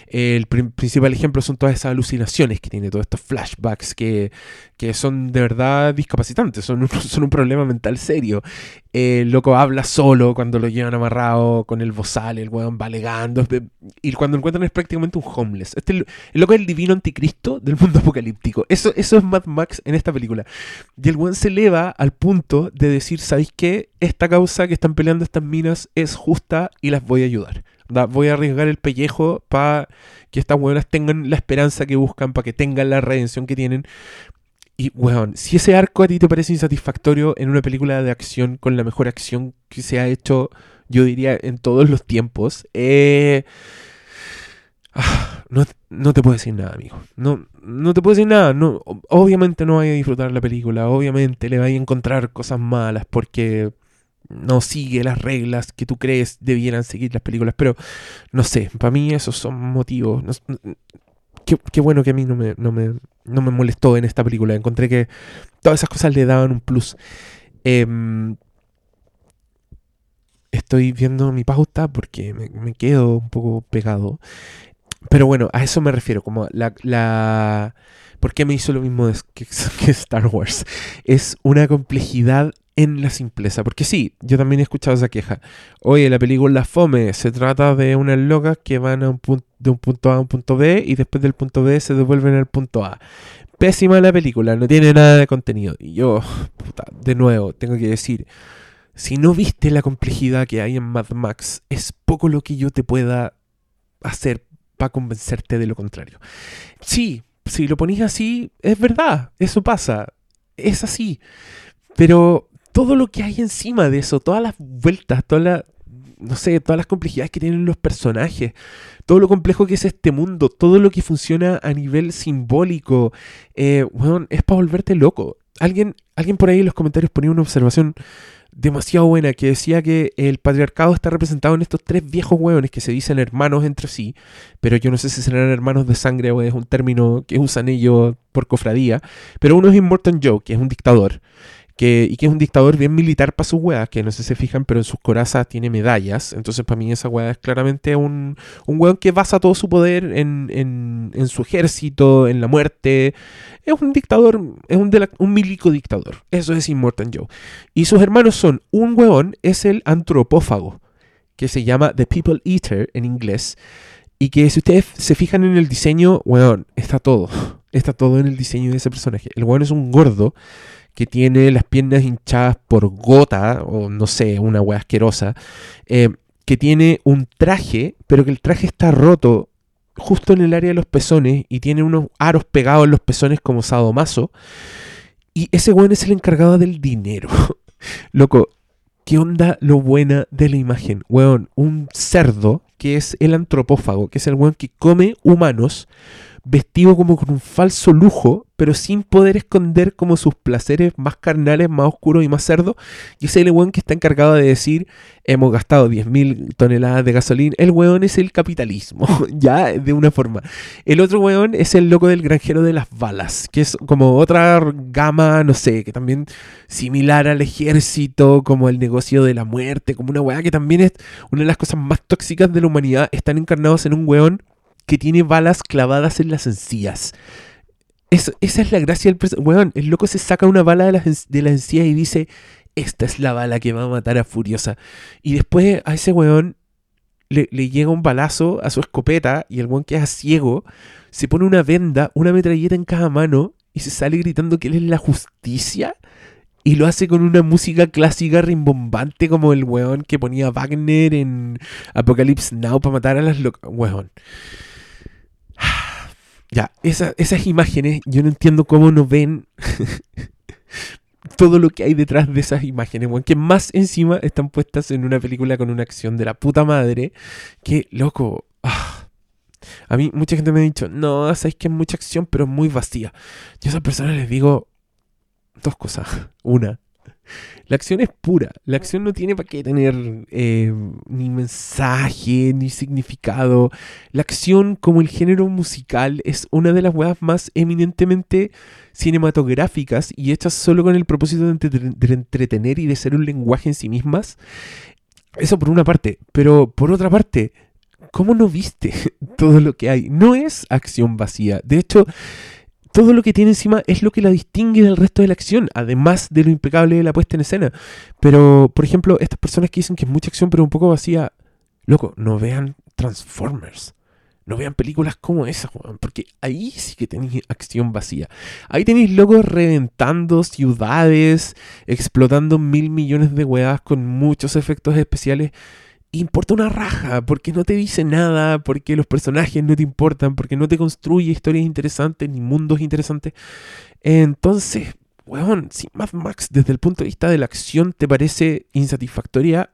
El principal ejemplo son todas esas alucinaciones que tiene, todos estos flashbacks que, que son de verdad discapacitantes, son un, (laughs) son un problema mental serio. El loco habla solo cuando lo llevan amarrado con el bozal, el weón va alegando, y cuando encuentran es prácticamente un homeless. Este, el, loco es el divino anticristo del mundo apocalíptico. Eso, eso es Mad Max en esta película. Y el weón se eleva al punto de decir, ¿sabéis qué? Esta causa que están peleando estas minas es justa y las voy a ayudar. Voy a arriesgar el pellejo para que estas weonas tengan la esperanza que buscan, para que tengan la redención que tienen. Y, weón, si ese arco a ti te parece insatisfactorio en una película de acción con la mejor acción que se ha hecho, yo diría, en todos los tiempos, eh, ah, no, te puedo decir nada, amigo. No, no te puedo decir nada. No, obviamente no vaya a disfrutar la película. Obviamente le vaya a encontrar cosas malas porque no sigue las reglas que tú crees debieran seguir las películas. Pero no sé, para mí esos son motivos. qué, bueno que a mí no me, no, me, no me molestó en esta película. Encontré que todas esas cosas le daban un plus. Em, estoy viendo mi pauta porque me, quedo un poco pegado. Pero bueno, a eso me refiero, como la... la ¿Por qué me hizo lo mismo (laughs) que Star Wars? Es una complejidad en la simpleza. Porque sí, yo también he escuchado esa queja. Oye, la película Fome se trata de unas locas que van de un punto A a un punto B y después del punto B se devuelven al punto A. Pésima la película, no tiene nada de contenido. Y yo, puta, de nuevo, tengo que decir, si no viste la complejidad que hay en Mad Max, es poco lo que yo te pueda hacer para convencerte de lo contrario. Sí, si lo ponís así, es verdad, eso pasa, es así. Pero todo lo que hay encima de eso, todas las vueltas, todas las, no sé, todas las complejidades que tienen los personajes, todo lo complejo que es este mundo, todo lo que funciona a nivel simbólico, eh, es para volverte loco. Alguien, alguien por ahí en los comentarios ponía una observación demasiado buena que decía que el patriarcado está representado en estos tres viejos hueones que se dicen hermanos entre sí, pero yo no sé si serán hermanos de sangre o es un término que usan ellos por cofradía, pero uno es Immortan Joe, que es un dictador, y que es un dictador bien militar para sus weas, que no sé si se fijan, pero en sus corazas tiene medallas. Entonces, para mí, esa wea es claramente un, un weón que basa todo su poder en, en, en su ejército, en la muerte. Es un dictador, es un, un milico dictador. Eso es Immortal Joe. Y sus hermanos son: un weón es el antropófago, que se llama The People Eater en inglés. Y que si ustedes se fijan en el diseño, weón, está todo. (laughs) Está todo en el diseño de ese personaje. El weón es un gordo que tiene las piernas hinchadas por gota, o no sé, una wea asquerosa, eh, que tiene un traje, pero que el traje está roto justo en el área de los pezones y tiene unos aros pegados en los pezones como sadomaso. Y ese weón es el encargado del dinero. (laughs) Loco, ¿qué onda lo buena de la imagen? Weón, un cerdo que es el antropófago, que es el weón que come humanos vestido como con un falso lujo, pero sin poder esconder como sus placeres más carnales, más oscuros y más cerdos. Y es el weón que está encargado de decir, hemos gastado 10.000 toneladas de gasolina. El weón es el capitalismo, (laughs) ya de una forma. El otro weón es el loco del granjero de las balas, que es como otra gama, no sé, que también similar al ejército, como el negocio de la muerte, como una weá que también es una de las cosas más tóxicas de la humanidad. Están encarnados en un weón que tiene balas clavadas en las encías. esa es la gracia del personaje. Weón, el loco se saca una bala de las, de encías y dice, esta es la bala que va a matar a Furiosa. Y después a ese weón le, llega un balazo a su escopeta y el weón queda ciego, se pone una venda, una metralleta en cada mano y se sale gritando que él es la justicia. Y lo hace con una música clásica rimbombante como el weón que ponía Wagner en Apocalypse Now para matar a las locas. Weón. Ya, esas imágenes, yo no entiendo cómo no ven (laughs) todo lo que hay detrás de esas imágenes, que más encima están puestas en una película con una acción de la puta madre, que, loco, ah. a mí mucha gente me ha dicho, no, sabéis que es mucha acción, pero muy vacía. Yo a esas personas les digo dos cosas. (laughs) Una, la acción es pura. La acción no tiene para qué tener eh, ni mensaje, ni significado. La acción, como el género musical, es una de las weas más eminentemente cinematográficas y hechas solo con el propósito de, entretener y de ser un lenguaje en sí mismas. Eso por una parte. Pero por otra parte, ¿cómo no viste (laughs) todo lo que hay? No es acción vacía. De hecho, todo lo que tiene encima es lo que la distingue del resto de la acción, además de lo impecable de la puesta en escena. Pero, por ejemplo, estas personas que dicen que es mucha acción pero un poco vacía, loco, no vean Transformers. No vean películas como esa, porque ahí sí que tenéis acción vacía. Ahí tenéis locos reventando ciudades, explotando mil millones de weas con muchos efectos especiales importa una raja, porque no te dice nada, porque los personajes no te importan, porque no te construye historias interesantes ni mundos interesantes. Entonces, weón, si Mad Max desde el punto de vista de la acción te parece insatisfactoria,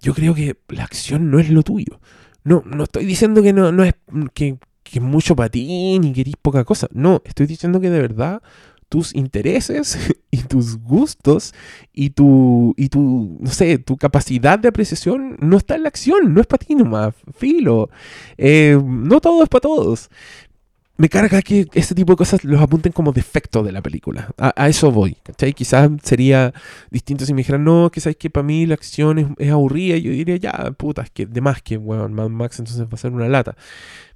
yo creo que la acción no es lo tuyo. No, no estoy diciendo que no, no es que, que mucho para ti ni querís poca cosa. No, estoy diciendo que de verdad tus intereses (laughs) y tus gustos y tu, y tu, no sé, tu capacidad de apreciación no está en la acción, no es para ti nomás, filo. Eh, no todo es para todos. Me carga que este tipo de cosas los apunten como defecto de la película. A, eso voy. ¿cachai? Quizás sería distinto si me dijeran, no, que sabes que para mí la acción es, aburrida. Yo diría, ya, puta, es que de más que, bueno, Mad Max entonces va a ser una lata.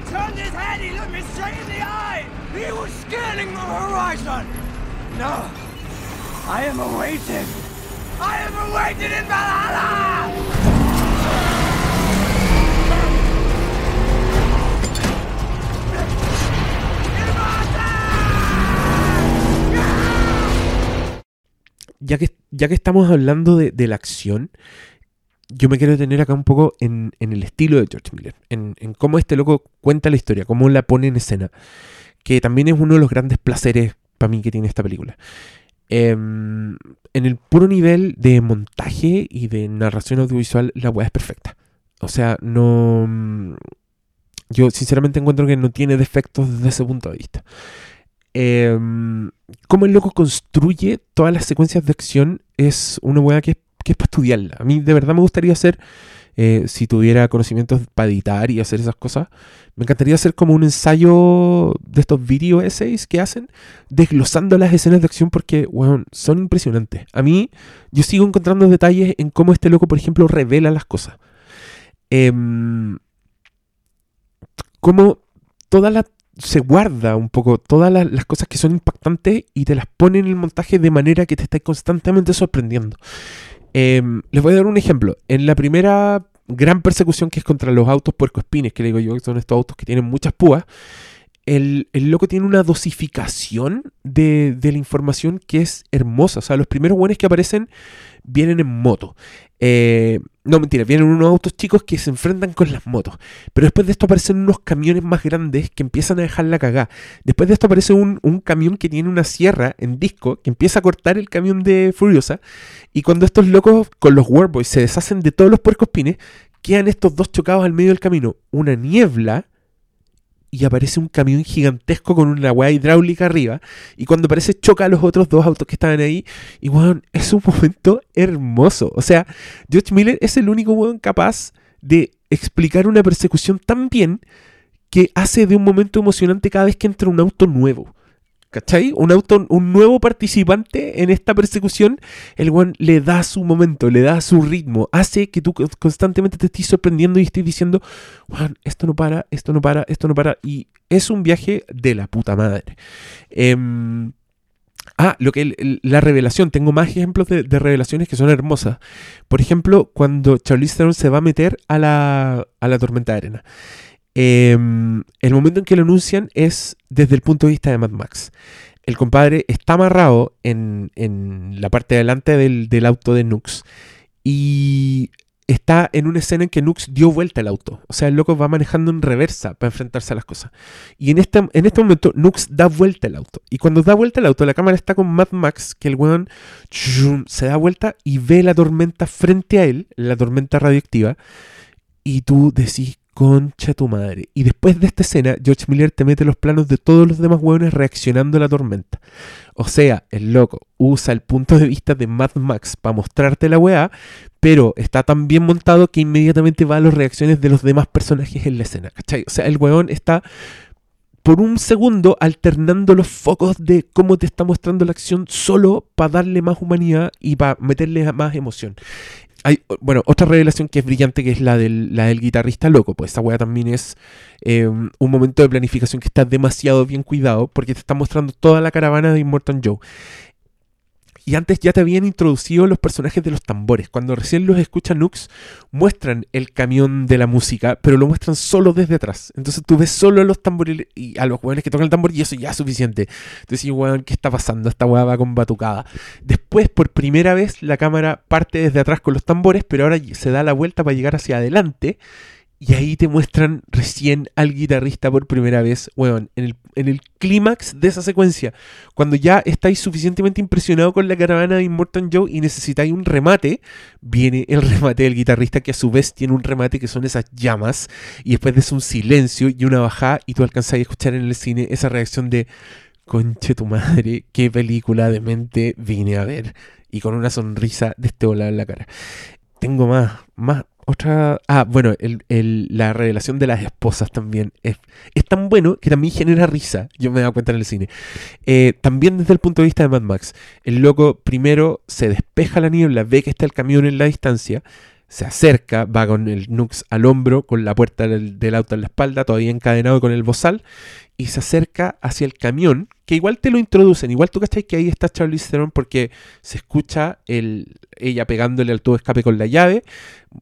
turned his head, he looked me straight in the eye. He was scanning the horizon. No, I am awaited. I am awaited in Valhalla! Ya que, ya que estamos hablando de, de la acción, yo me quiero detener acá un poco en, el estilo de George Miller, en, cómo este loco cuenta la historia, cómo la pone en escena, que también es uno de los grandes placeres para mí que tiene esta película. Em, en el puro nivel de montaje y de narración audiovisual, la weá es perfecta. O sea, no. Mm, yo sinceramente encuentro que no tiene defectos desde ese punto de vista. Eh, cómo el loco construye todas las secuencias de acción es una weá que, que es para estudiarla. A mí de verdad me gustaría hacer eh, si tuviera conocimientos para editar y hacer esas cosas, me encantaría hacer como un ensayo de estos video essays que hacen, desglosando las escenas de acción porque, bueno, son impresionantes. A mí, yo sigo encontrando detalles en cómo este loco, por ejemplo, revela las cosas. Eh, cómo toda la se guarda un poco todas las, cosas que son impactantes y te las pone en el montaje de manera que te está constantemente sorprendiendo. Em, les voy a dar un ejemplo. En la primera gran persecución que es contra los autos puercoespines, que digo yo que son estos autos que tienen muchas púas, el, loco tiene una dosificación de, de, la información que es hermosa. O sea, los primeros buenos que aparecen vienen en moto. Eh, no, mentira, vienen unos autos chicos que se enfrentan con las motos. Pero después de esto aparecen unos camiones más grandes que empiezan a dejar la cagada. Después de esto aparece un, camión que tiene una sierra en disco que empieza a cortar el camión de Furiosa. Y cuando estos locos con los Warboys se deshacen de todos los puercos pines, quedan estos dos chocados al medio del camino. Una niebla y aparece un camión gigantesco con una weá hidráulica arriba. Y cuando aparece choca a los otros dos autos que estaban ahí. Y weón, (laughs) es un momento hermoso. O sea, George Miller es el único weón capaz de explicar una persecución tan bien que hace de un momento emocionante cada vez que entra un auto nuevo. ¿Cachai? Un auto, un nuevo participante en esta persecución, el one le da su momento, le da su ritmo, hace que tú constantemente te estés sorprendiendo y estés diciendo, Juan, esto no para, esto no para, esto no para. Y es un viaje de la puta madre. Em, ah, lo que la revelación, tengo más ejemplos de, revelaciones que son hermosas. Por ejemplo, cuando Charlize Theron se va a meter a la, a la tormenta de arena. Em, el momento en que lo anuncian es desde el punto de vista de Mad Max. El compadre está amarrado en, la parte de adelante del, auto de Nux y está en una escena en que Nux dio vuelta el auto. O sea, el loco va manejando en reversa para enfrentarse a las cosas. Y en este, en este momento Nux da vuelta el auto. Y cuando da vuelta el auto, la cámara está con Mad Max, que el weón se da vuelta y ve la tormenta frente a él, la tormenta radioactiva. Y tú decís, Concha tu madre. Y después de esta escena, George Miller te mete los planos de todos los demás hueones reaccionando a la tormenta. O sea, el loco usa el punto de vista de Mad Max para mostrarte la weá, pero está tan bien montado que inmediatamente va a las reacciones de los demás personajes en la escena. ¿Cachai? O sea, el weón está por un segundo alternando los focos de cómo te está mostrando la acción solo para darle más humanidad y para meterle más emoción hay, bueno, otra revelación que es brillante, que es la del, la del guitarrista loco. Pues esta weá también es eh, un momento de planificación que está demasiado bien cuidado, porque te está mostrando toda la caravana de Immortal Joe. Y antes ya te habían introducido los personajes de los tambores. Cuando recién los escucha Nux, muestran el camión de la música, pero lo muestran solo desde atrás. Entonces tú ves solo a los tambores y a los jóvenes que tocan el tambor y eso ya es suficiente. Entonces, weón, ¿qué está pasando? Esta weá va con batucada. Después, por primera vez, la cámara parte desde atrás con los tambores, pero ahora se da la vuelta para llegar hacia adelante y ahí te muestran recién al guitarrista por primera vez, weón, en el, clímax de esa secuencia. Cuando ya estáis suficientemente impresionado con la caravana de Immortal Joe y necesitáis un remate, viene el (laughs) remate del guitarrista que a su vez tiene un remate que son esas llamas. Y después de eso un silencio y una bajada y tú alcanzas a escuchar en el cine esa reacción de, conche tu madre, qué película de mente vine a ver. Y con una sonrisa de este en la cara. Tengo más, más, otra. Ah, bueno, la revelación de las esposas también es, es, tan bueno que también genera risa. Yo me he dado cuenta en el cine. Eh, también desde el punto de vista de Mad Max. El loco primero se despeja la niebla, ve que está el camión en la distancia, se acerca, va con el Nux al hombro, con la puerta del, auto en la espalda, todavía encadenado con el bozal, y se acerca hacia el camión, que igual te lo introducen, igual tú cachai que ahí está Charlize Theron porque se escucha el, ella pegándole al tubo escape con la llave,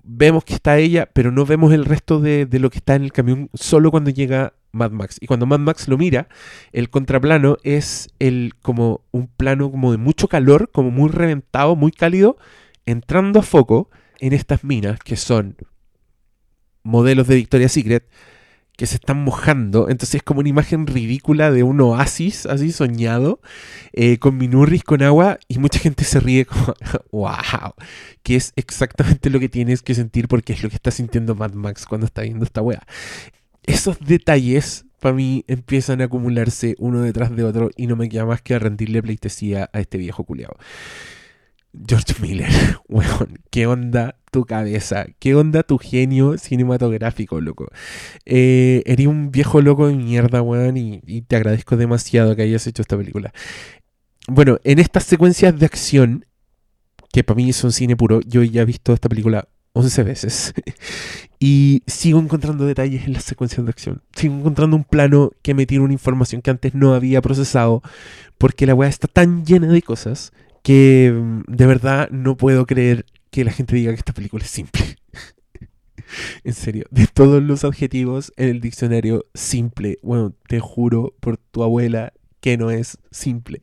vemos que está ella, pero no vemos el resto de, de, lo que está en el camión solo cuando llega Mad Max. Y cuando Mad Max lo mira, el contraplano es el como un plano como de mucho calor, como muy reventado, muy cálido, entrando a foco en estas minas que son modelos de Victoria's Secret que se están mojando. Entonces es como una imagen ridícula de un oasis así soñado, eh, con minurris con agua, y mucha gente se ríe como, (laughs) wow, que es exactamente lo que tienes que sentir porque es lo que está sintiendo Mad Max cuando está viendo esta wea. Esos detalles para mí empiezan a acumularse uno detrás de otro y no me queda más que rendirle pleitesía a este viejo culiado. George Miller, (laughs) weón, ¿qué onda tu cabeza? ¿Qué onda tu genio cinematográfico, loco? Eh, eres un viejo loco de mierda, weón, y, y, te agradezco demasiado que hayas hecho esta película. Bueno, en estas secuencias de acción, que para mí son cine puro, yo ya he visto esta película 11 veces. (laughs) y sigo encontrando detalles en las secuencias de acción. Sigo encontrando un plano que me tiene una información que antes no había procesado. Porque la weá está tan llena de cosas que mm, de verdad no puedo creer que la gente diga que esta película es simple. (laughs) en serio, de todos los adjetivos en el diccionario, simple. Bueno, te juro por tu abuela que no es simple.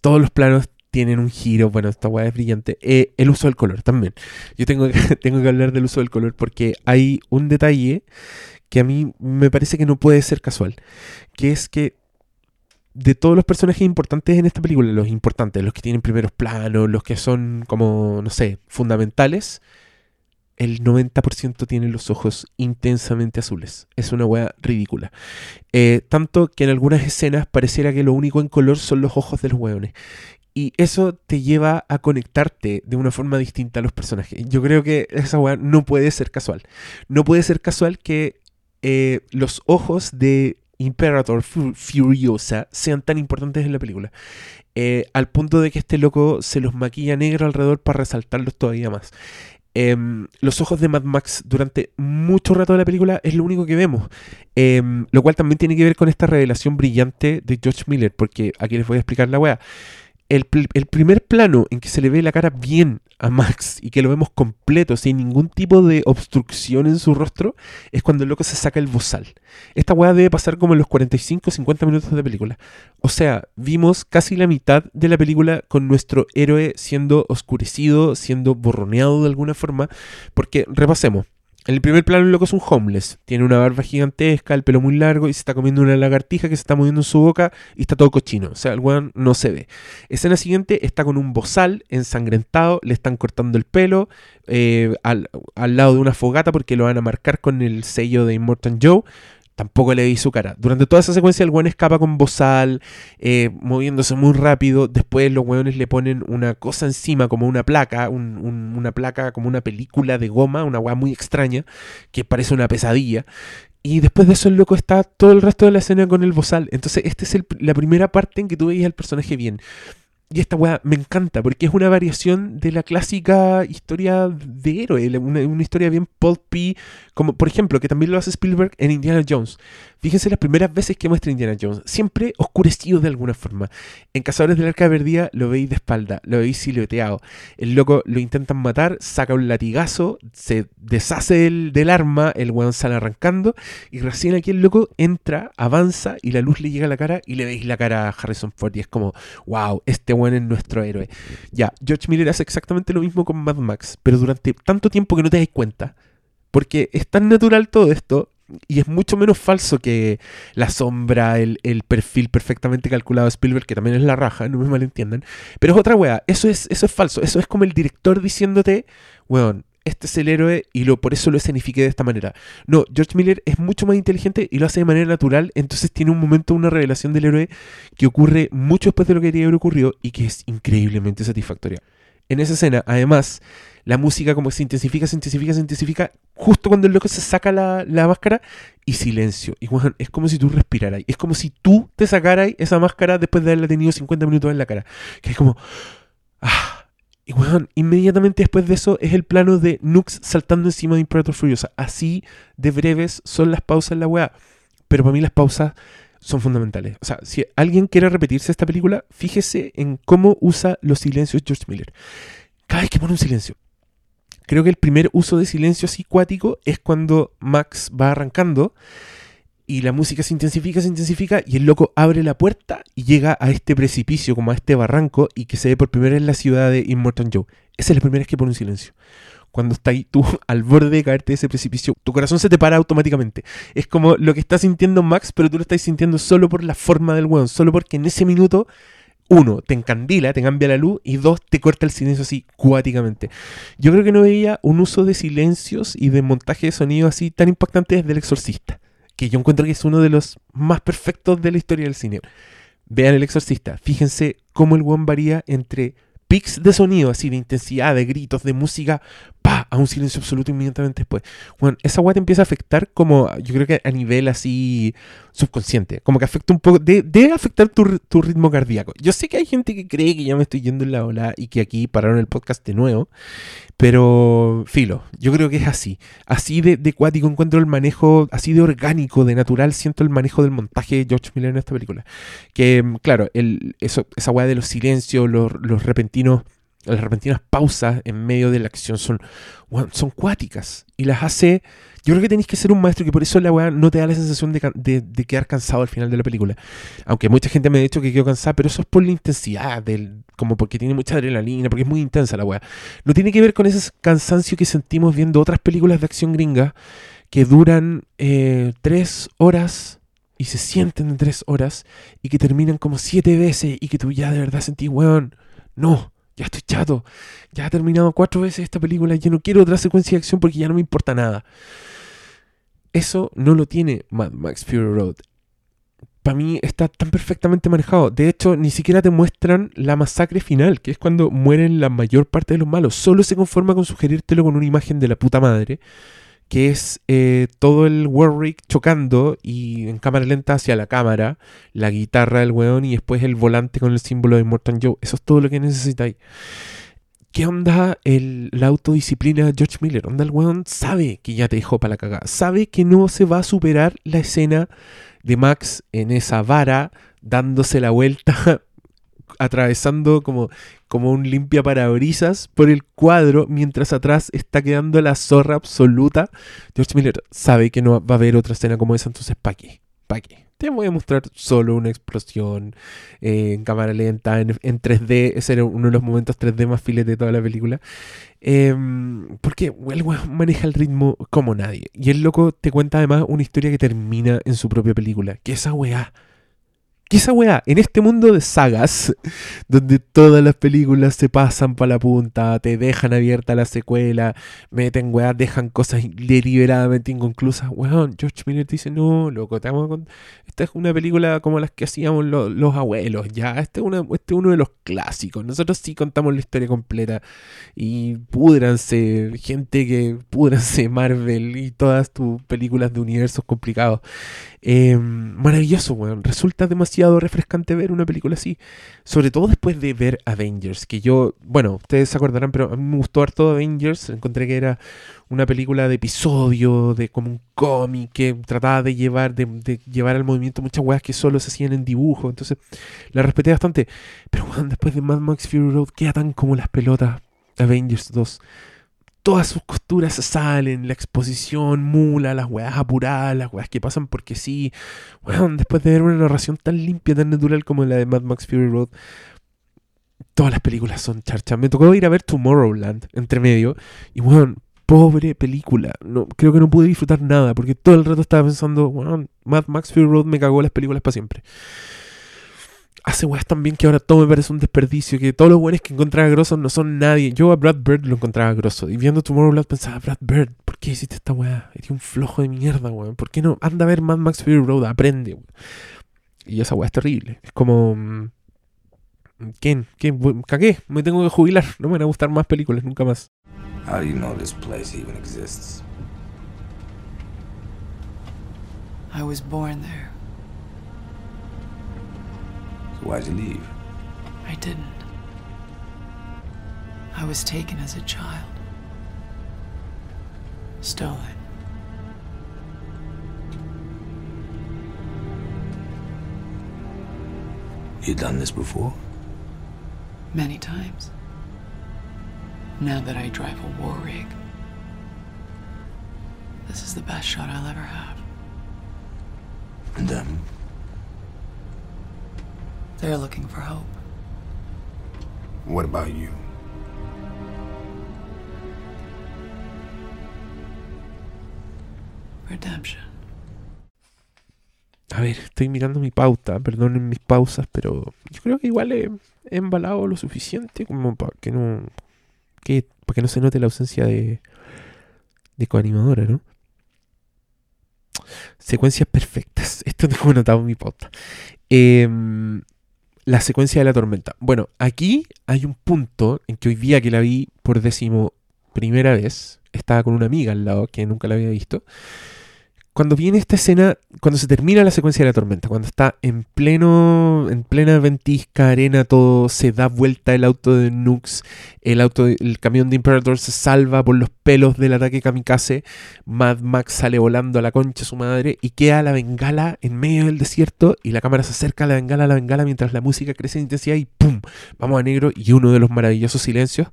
Todos los planos tienen un giro, bueno, esta weá es brillante. Eh, el uso del color también. Yo tengo, (laughs) tengo que hablar del uso del color porque hay un detalle que a mí me parece que no puede ser casual, que es que de todos los personajes importantes en esta película, los importantes, los que tienen primeros planos, los que son como, no sé, fundamentales, el 90% tiene los ojos intensamente azules. Es una wea ridícula. Eh, tanto que en algunas escenas pareciera que lo único en color son los ojos de los weones. Y eso te lleva a conectarte de una forma distinta a los personajes. Yo creo que esa weá no puede ser casual. No puede ser casual que eh, los ojos de Imperator Furiosa sean tan importantes en la película. Eh, al punto de que este loco se los maquilla negro alrededor para resaltarlos todavía más. Em, los ojos de Mad Max durante mucho rato de la película es lo único que vemos. Em, lo cual también tiene que ver con esta revelación brillante de George Miller, porque aquí les voy a explicar la weá el, primer plano en que se le ve la cara bien a Max y que lo vemos completo, sin ningún tipo de obstrucción en su rostro, es cuando el loco se saca el bozal. Esta weá debe pasar como en los 45-50 minutos de película. O sea, vimos casi la mitad de la película con nuestro héroe siendo oscurecido, siendo borroneado de alguna forma, porque repasemos. En el primer plano el loco es un homeless. Tiene una barba gigantesca, el pelo muy largo y se está comiendo una lagartija que se está moviendo en su boca y está todo cochino. O sea, el weón no se ve. Escena siguiente está con un bozal ensangrentado, le están cortando el pelo eh, al, al, lado de una fogata porque lo van a marcar con el sello de Immortal Joe. Tampoco le vi su cara. Durante toda esa secuencia el weón escapa con bozal, eh, moviéndose muy rápido. Después los weones le ponen una cosa encima, como una placa, una placa como una película de goma, una weá muy extraña, que parece una pesadilla. Y después de eso el loco está todo el resto de la escena con el bozal. Entonces esta es la primera parte en que tú veías al personaje bien. Y esta weá me encanta porque es una variación de la clásica historia de héroe, una, historia bien pulpy, como por ejemplo, que también lo hace Spielberg en Indiana Jones. Fíjense las primeras veces que muestra Indiana Jones, siempre oscurecido de alguna forma. En Cazadores del Arca Perdida lo veis de espalda, lo veis silueteado. El loco lo intentan matar, saca un latigazo, se deshace del, del arma, el weón sale arrancando, y recién aquí el loco entra, avanza, y la luz le llega a la cara, y le veis la cara a Harrison Ford, y es como, wow, este weón es nuestro héroe. Ya, George Miller hace exactamente lo mismo con Mad Max, pero durante tanto tiempo que no te das cuenta. Porque es tan natural todo esto y es mucho menos falso que la sombra, el, perfil perfectamente calculado de Spielberg, que también es la raja, no me malentiendan. Pero es otra wea, eso es, eso es falso, eso es como el director diciéndote, weón, este es el héroe y lo, por eso lo escenifique de esta manera. No, George Miller es mucho más inteligente y lo hace de manera natural, entonces tiene un momento, una revelación del héroe que ocurre mucho después de lo que debería haber ocurrido y que es increíblemente satisfactoria. En esa escena, además, la música como se intensifica, se intensifica, se intensifica, justo cuando el loco se saca la, máscara y silencio. Y bueno, es como si tú respiraras. Es como si tú te sacaras esa máscara después de haberla tenido 50 minutos en la cara. Que es como... Ah, y bueno, inmediatamente después de eso es el plano de Nux saltando encima de Imperator Furiosa. Así de breves son las pausas en la weá. Pero para mí las pausas son fundamentales. O sea, si alguien quiere repetirse esta película, fíjese en cómo usa los silencios George Miller. Cada vez que pone un silencio. Creo que el primer uso de silencio así cuático es cuando Max va arrancando y la música se intensifica, se intensifica y el loco abre la puerta y llega a este precipicio, como a este barranco y que se ve por primera vez en la ciudad de Immortal Joe. Esa es la primera vez que pone un silencio. cuando estás tú (laughs) al borde de caerte de ese precipicio, tu corazón se te para automáticamente. Es como lo que está sintiendo Max, pero tú lo estás sintiendo solo por la forma del weón, solo porque en ese minuto uno, te encandila, te cambia la luz y dos, te corta el silencio así cuáticamente. Yo creo que no veía un uso de silencios y de montaje de sonido así tan impactante desde El Exorcista, que yo encuentro que es uno de los más perfectos de la historia del cine. Vean El Exorcista, fíjense cómo el one varía entre pics de sonido, así de intensidad, de gritos, de música, pa, a un silencio absoluto inmediatamente después. Bueno, esa weá te empieza a afectar como, yo creo que a nivel así subconsciente, como que afecta un poco, debe afectar tu, tu, ritmo cardíaco. Yo sé que hay gente que cree que ya me estoy yendo en la ola y que aquí pararon el podcast de nuevo, pero filo, yo creo que es así. Así de, de cuático encuentro el manejo, así de orgánico, de natural, siento el manejo del montaje de George Miller en esta película. Que, mm, claro, el, eso, esa weá de los silencios, los, los repentinos las repentinas pausas en medio de la acción son, son cuáticas y las hace yo creo que tenéis que ser un maestro que por eso la weá no te da la sensación de, quedar cansado al final de la película. Aunque mucha gente me ha dicho que quedo cansado, pero eso es por la intensidad, del, como porque tiene mucha adrenalina, porque es muy intensa la weá. No tiene que ver con ese cansancio que sentimos viendo otras películas de acción gringa que duran eh, tres horas y se sienten en tres horas y que terminan como siete veces y que tú ya de verdad sentís, weón, no. Ya estoy chato. Ya he terminado cuatro veces esta película. Ya no quiero otra secuencia de acción porque ya no me importa nada. Eso no lo tiene Mad Max Fury Road. Para mí está tan perfectamente manejado. De hecho, ni siquiera te muestran la masacre final, que es cuando mueren la mayor parte de los malos. Solo se conforma con sugerírtelo con una imagen de la puta madre, que es eh, todo el Warwick chocando y en cámara lenta hacia la cámara, la guitarra del weón y después el volante con el símbolo de Morton Joe. Eso es todo lo que necesitáis. ¿Qué onda la autodisciplina de George Miller? Onda el weón sabe que ya te dejó para la cagada. Sabe que no se va a superar la escena de Max en esa vara, dándose la vuelta, (laughs) atravesando como, como un limpia parabrisas por el cuadro, mientras atrás está quedando la zorra absoluta. George Miller sabe que no va a haber otra escena como esa, entonces ¿para qué? ¿Para qué? te voy a mostrar solo una explosión eh, en cámara lenta, en, 3D. Ese era uno de los momentos 3D más files de toda la película. Em, porque el maneja el ritmo como nadie. Y el loco te cuenta además una historia que termina en su propia película. Que esa weá que esa weá, en este mundo de sagas, donde todas las películas se pasan para la punta, te dejan abierta la secuela, meten weá, dejan cosas deliberadamente inconclusas, weón, George Miller dice, no, loco, te con... esta es una película como las que hacíamos los abuelos, ya, este es, una, este es uno de los clásicos, nosotros sí contamos la historia completa, y pudranse, gente que pudranse (laughs) Marvel y todas tus películas de universos complicados. Eh, maravilloso, weón. Resulta demasiado refrescante ver una película así. Sobre todo después de ver Avengers. Que yo, bueno, ustedes se acordarán, pero a mí me gustó harto Avengers. Encontré que era una película de episodio, de como un cómic que trataba de llevar, de, llevar al movimiento muchas weas que solo se hacían en dibujo. Entonces la respeté bastante. Pero weón, después de Mad Max Fury Road queda tan como las pelotas Avengers 2 todas sus costuras salen, la exposición, mula, las weas apuradas, las weas que pasan porque sí. Weón, después de ver una narración tan limpia, tan natural como la de Mad Max Fury Road, todas las películas son charchas. Me tocó ir a ver Tomorrowland entre medio y weón, pobre película. No, creo que no pude disfrutar nada porque todo el rato estaba pensando, weón, Mad Max Fury Road me cagó las películas para siempre hace weas también que ahora todo me parece un desperdicio, que todos los buenos que encontraba grosos no son nadie. Yo a Brad Bird lo encontraba grosso. Y viendo Tomorrowland pensaba, Brad Bird, ¿por qué hiciste esta wea? Eres un flojo de mierda, weón. ¿Por qué no? Anda a ver Mad Max Fury Road, aprende, Y esa wea es terrible. Es como... Mm, ¿Quién? ¿Quién? Cagué, me tengo que jubilar. No me van a gustar más películas, nunca más. How do you know this place even exists? I was born there. Why'd you leave? I didn't. I was taken as a child. Stolen. You done this before? Many times. Now that I drive a war rig, this is the best shot I'll ever have. And them? They're looking for hope. What about you? redemption. A ver, estoy mirando mi pauta, perdonen mis pausas, pero yo creo que igual he, he embalado lo suficiente como para que no que, para que no se note la ausencia de, de coanimadora, ¿no? Secuencias perfectas. (laughs) Esto tengo anotado en mi pauta. Em, la secuencia de la tormenta. Bueno, aquí hay un punto en que hoy día que la vi por décimo primera vez, estaba con una amiga al lado que nunca la había visto cuando viene esta escena, cuando se termina la secuencia de la tormenta, cuando está en pleno, en plena ventisca, arena, todo se da vuelta el auto de Nux, el auto, el camión de Imperator se salva por los pelos del ataque kamikaze, Mad Max sale volando a la concha de su madre y queda la bengala en medio del desierto y la cámara se acerca a la bengala, a la bengala mientras la música crece en intensidad y ¡pum! Vamos a negro y uno de los maravillosos silencios.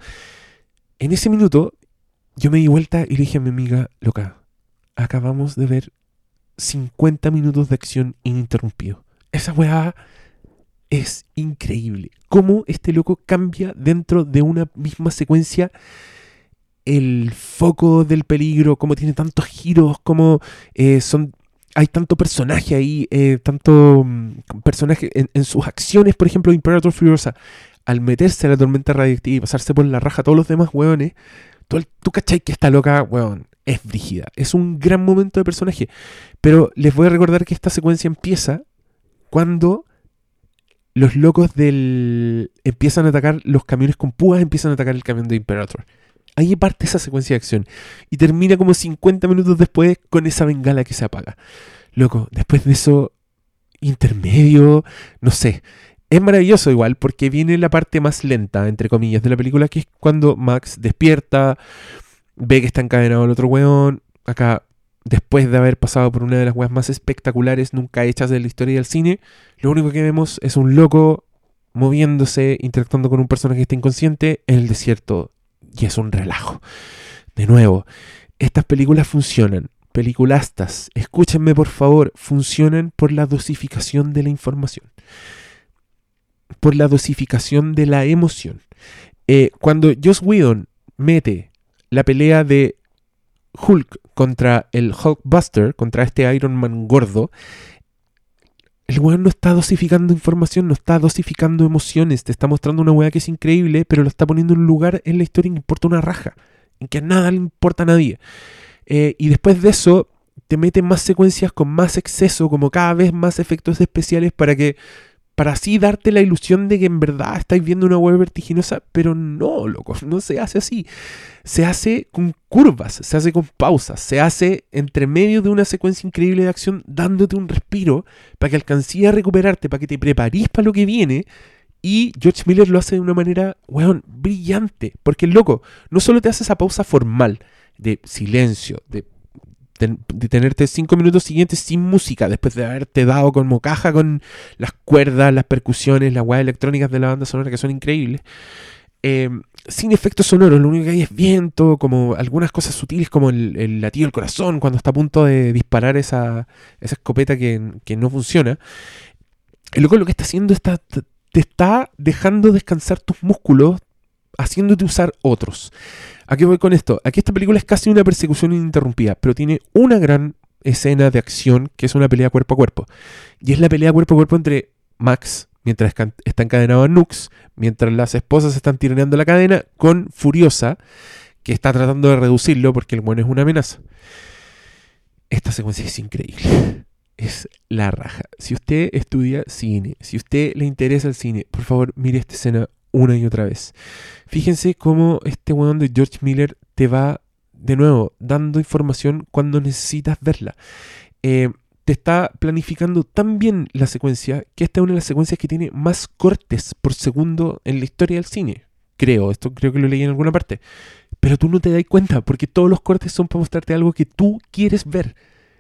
En ese minuto yo me di vuelta y le dije a mi amiga, loca, acabamos de ver 50 minutos de acción ininterrumpido. Esa weá es increíble. Cómo este loco cambia dentro de una misma secuencia el foco del peligro, cómo tiene tantos giros, cómo eh, son hay tanto personaje ahí, eh, tanto mm, personaje en, sus acciones, por ejemplo, Imperator Furiosa, al meterse a la tormenta radiactiva y pasarse por la raja a todos los demás weones, tú, tú cachai que esta loca, weón, es brígida. Es un gran momento de personaje. Pero les voy a recordar que esta secuencia empieza cuando los locos del. empiezan a atacar los camiones con púas, empiezan a atacar el camión de Imperator. Ahí parte esa secuencia de acción. Y termina como 50 minutos después con esa bengala que se apaga. Loco, después de eso, intermedio, no sé. Es maravilloso igual porque viene la parte más lenta, entre comillas, de la película, que es cuando Max despierta, ve que está encadenado el otro weón. Acá, después de haber pasado por una de las weas más espectaculares nunca hechas de la historia del cine, lo único que vemos es un loco moviéndose, interactuando con un personaje que está inconsciente en el desierto. Y es un relajo. De nuevo, estas películas funcionan. Peliculastas, escúchenme por favor, funcionan por la dosificación de la información. Por la dosificación de la emoción. Eh, cuando Joss Whedon mete la pelea de Hulk contra el Hulkbuster, contra este Iron Man gordo, el weón no está dosificando información, no está dosificando emociones, te está mostrando una weá que es increíble, pero lo está poniendo en un lugar en la historia que importa una raja, en que a nada le importa a nadie. Eh, y después de eso, te mete más secuencias con más exceso, como cada vez más efectos especiales para que para así darte la ilusión de que en verdad estáis viendo una web vertiginosa, pero no, loco, no se hace así. Se hace con curvas, se hace con pausas, se hace entre medio de una secuencia increíble de acción, dándote un respiro para que alcances a recuperarte, para que te preparís para lo que viene. Y George Miller lo hace de una manera, weón, brillante. Porque loco no solo te hace esa pausa formal de silencio, de tenerte cinco minutos siguientes sin música, después de haberte dado como caja con las cuerdas, las percusiones, las weas electrónicas de la banda sonora que son increíbles. Em, sin efectos sonoros, lo único que hay es viento, como algunas cosas sutiles como el, latido del corazón cuando está a punto de disparar esa, escopeta que, no funciona. El loco lo que está haciendo está, te está dejando descansar tus músculos, haciéndote usar otros. ¿A qué voy con esto? Aquí esta película es casi una persecución ininterrumpida, pero tiene una gran escena de acción que es una pelea cuerpo a cuerpo. Y es la pelea cuerpo a cuerpo entre Max, mientras está encadenado a Nux, mientras las esposas están tironeando la cadena, con Furiosa, que está tratando de reducirlo porque el bueno es una amenaza. Esta secuencia es increíble. Es la raja. Si usted estudia cine, si usted le interesa el cine, por favor mire esta escena una y otra vez. Fíjense cómo este weón de George Miller te va, de nuevo, dando información cuando necesitas verla. Eh, te está planificando tan bien la secuencia que esta es una de las secuencias que tiene más cortes por segundo en la historia del cine. Creo, esto creo que lo leí en alguna parte. Pero tú no te das cuenta porque todos los cortes son para mostrarte algo que tú quieres ver.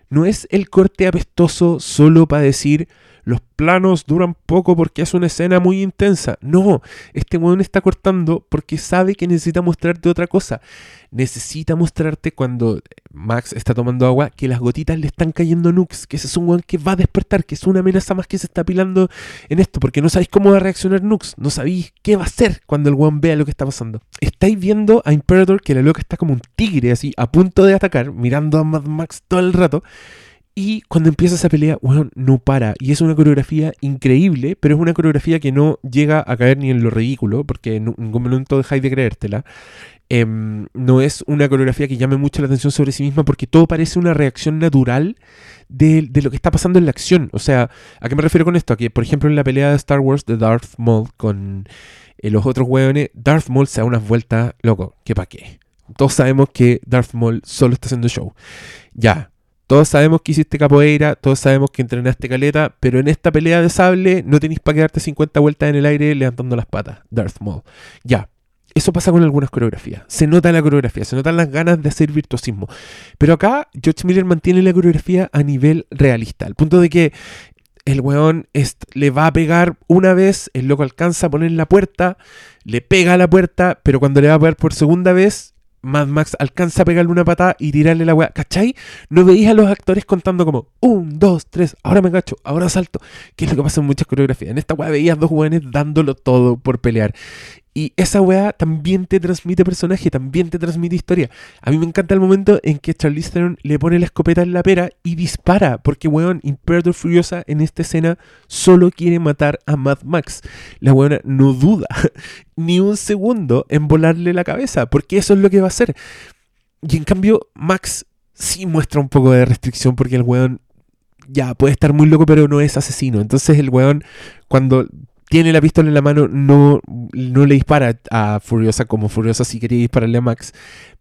No es el corte apestoso solo para decir, los planos duran poco porque es una escena muy intensa. No, este weón está cortando porque sabe que necesita mostrarte otra cosa. Necesita mostrarte cuando Max está tomando agua que las gotitas le están cayendo Nux, que ese es un weón que va a despertar, que es una amenaza más que se está pilando en esto, porque no sabéis cómo va a reaccionar Nux, no sabéis qué va a hacer cuando el weón vea lo que está pasando. Estáis viendo a Imperator que la loca está como un tigre así, a punto de atacar, mirando a Mad Max todo el rato. Y cuando empieza esa pelea, bueno, no para. Y es una coreografía increíble, pero es una coreografía que no llega a caer ni en lo ridículo, porque en ningún momento dejáis de creértela. Em, no es una coreografía que llame mucho la atención sobre sí misma, porque todo parece una reacción natural de, lo que está pasando en la acción. O sea, ¿a qué me refiero con esto? A que, por ejemplo, en la pelea de Star Wars de Darth Maul con eh, los otros hueones, Darth Maul se da unas vueltas, loco, que pa' qué. Todos sabemos que Darth Maul solo está haciendo show. Ya, todos sabemos que hiciste capoeira, todos sabemos que entrenaste caleta, pero en esta pelea de sable no tenéis para quedarte 50 vueltas en el aire levantando las patas, Darth Maul. Ya, eso pasa con algunas coreografías. Se nota la coreografía, se notan las ganas de hacer virtuosismo. Pero acá George Miller mantiene la coreografía a nivel realista, al punto de que el weón le va a pegar una vez, el loco alcanza a poner la puerta, le pega a la puerta, pero cuando le va a pegar por segunda vez, Mad Max alcanza a pegarle una patada y tirarle la weá. ¿Cachai? No veis a los actores contando como un, dos, tres, ahora me cacho, ahora salto. Que es lo que pasa en muchas coreografías. En esta weá veías dos jóvenes dándolo todo por pelear. Y esa weá también te transmite personaje, también te transmite historia. A mí me encanta el momento en que Charlize Theron le pone la escopeta en la pera y dispara, porque weón, Imperator Furiosa en esta escena solo quiere matar a Mad Max. La weona no duda (laughs) ni un segundo en volarle la cabeza, porque eso es lo que va a hacer. Y en cambio, Max sí muestra un poco de restricción porque el weón ya puede estar muy loco, pero no es asesino. Entonces el weón, cuando tiene la pistola en la mano, no, no le dispara a Furiosa como Furiosa si quería dispararle a Max,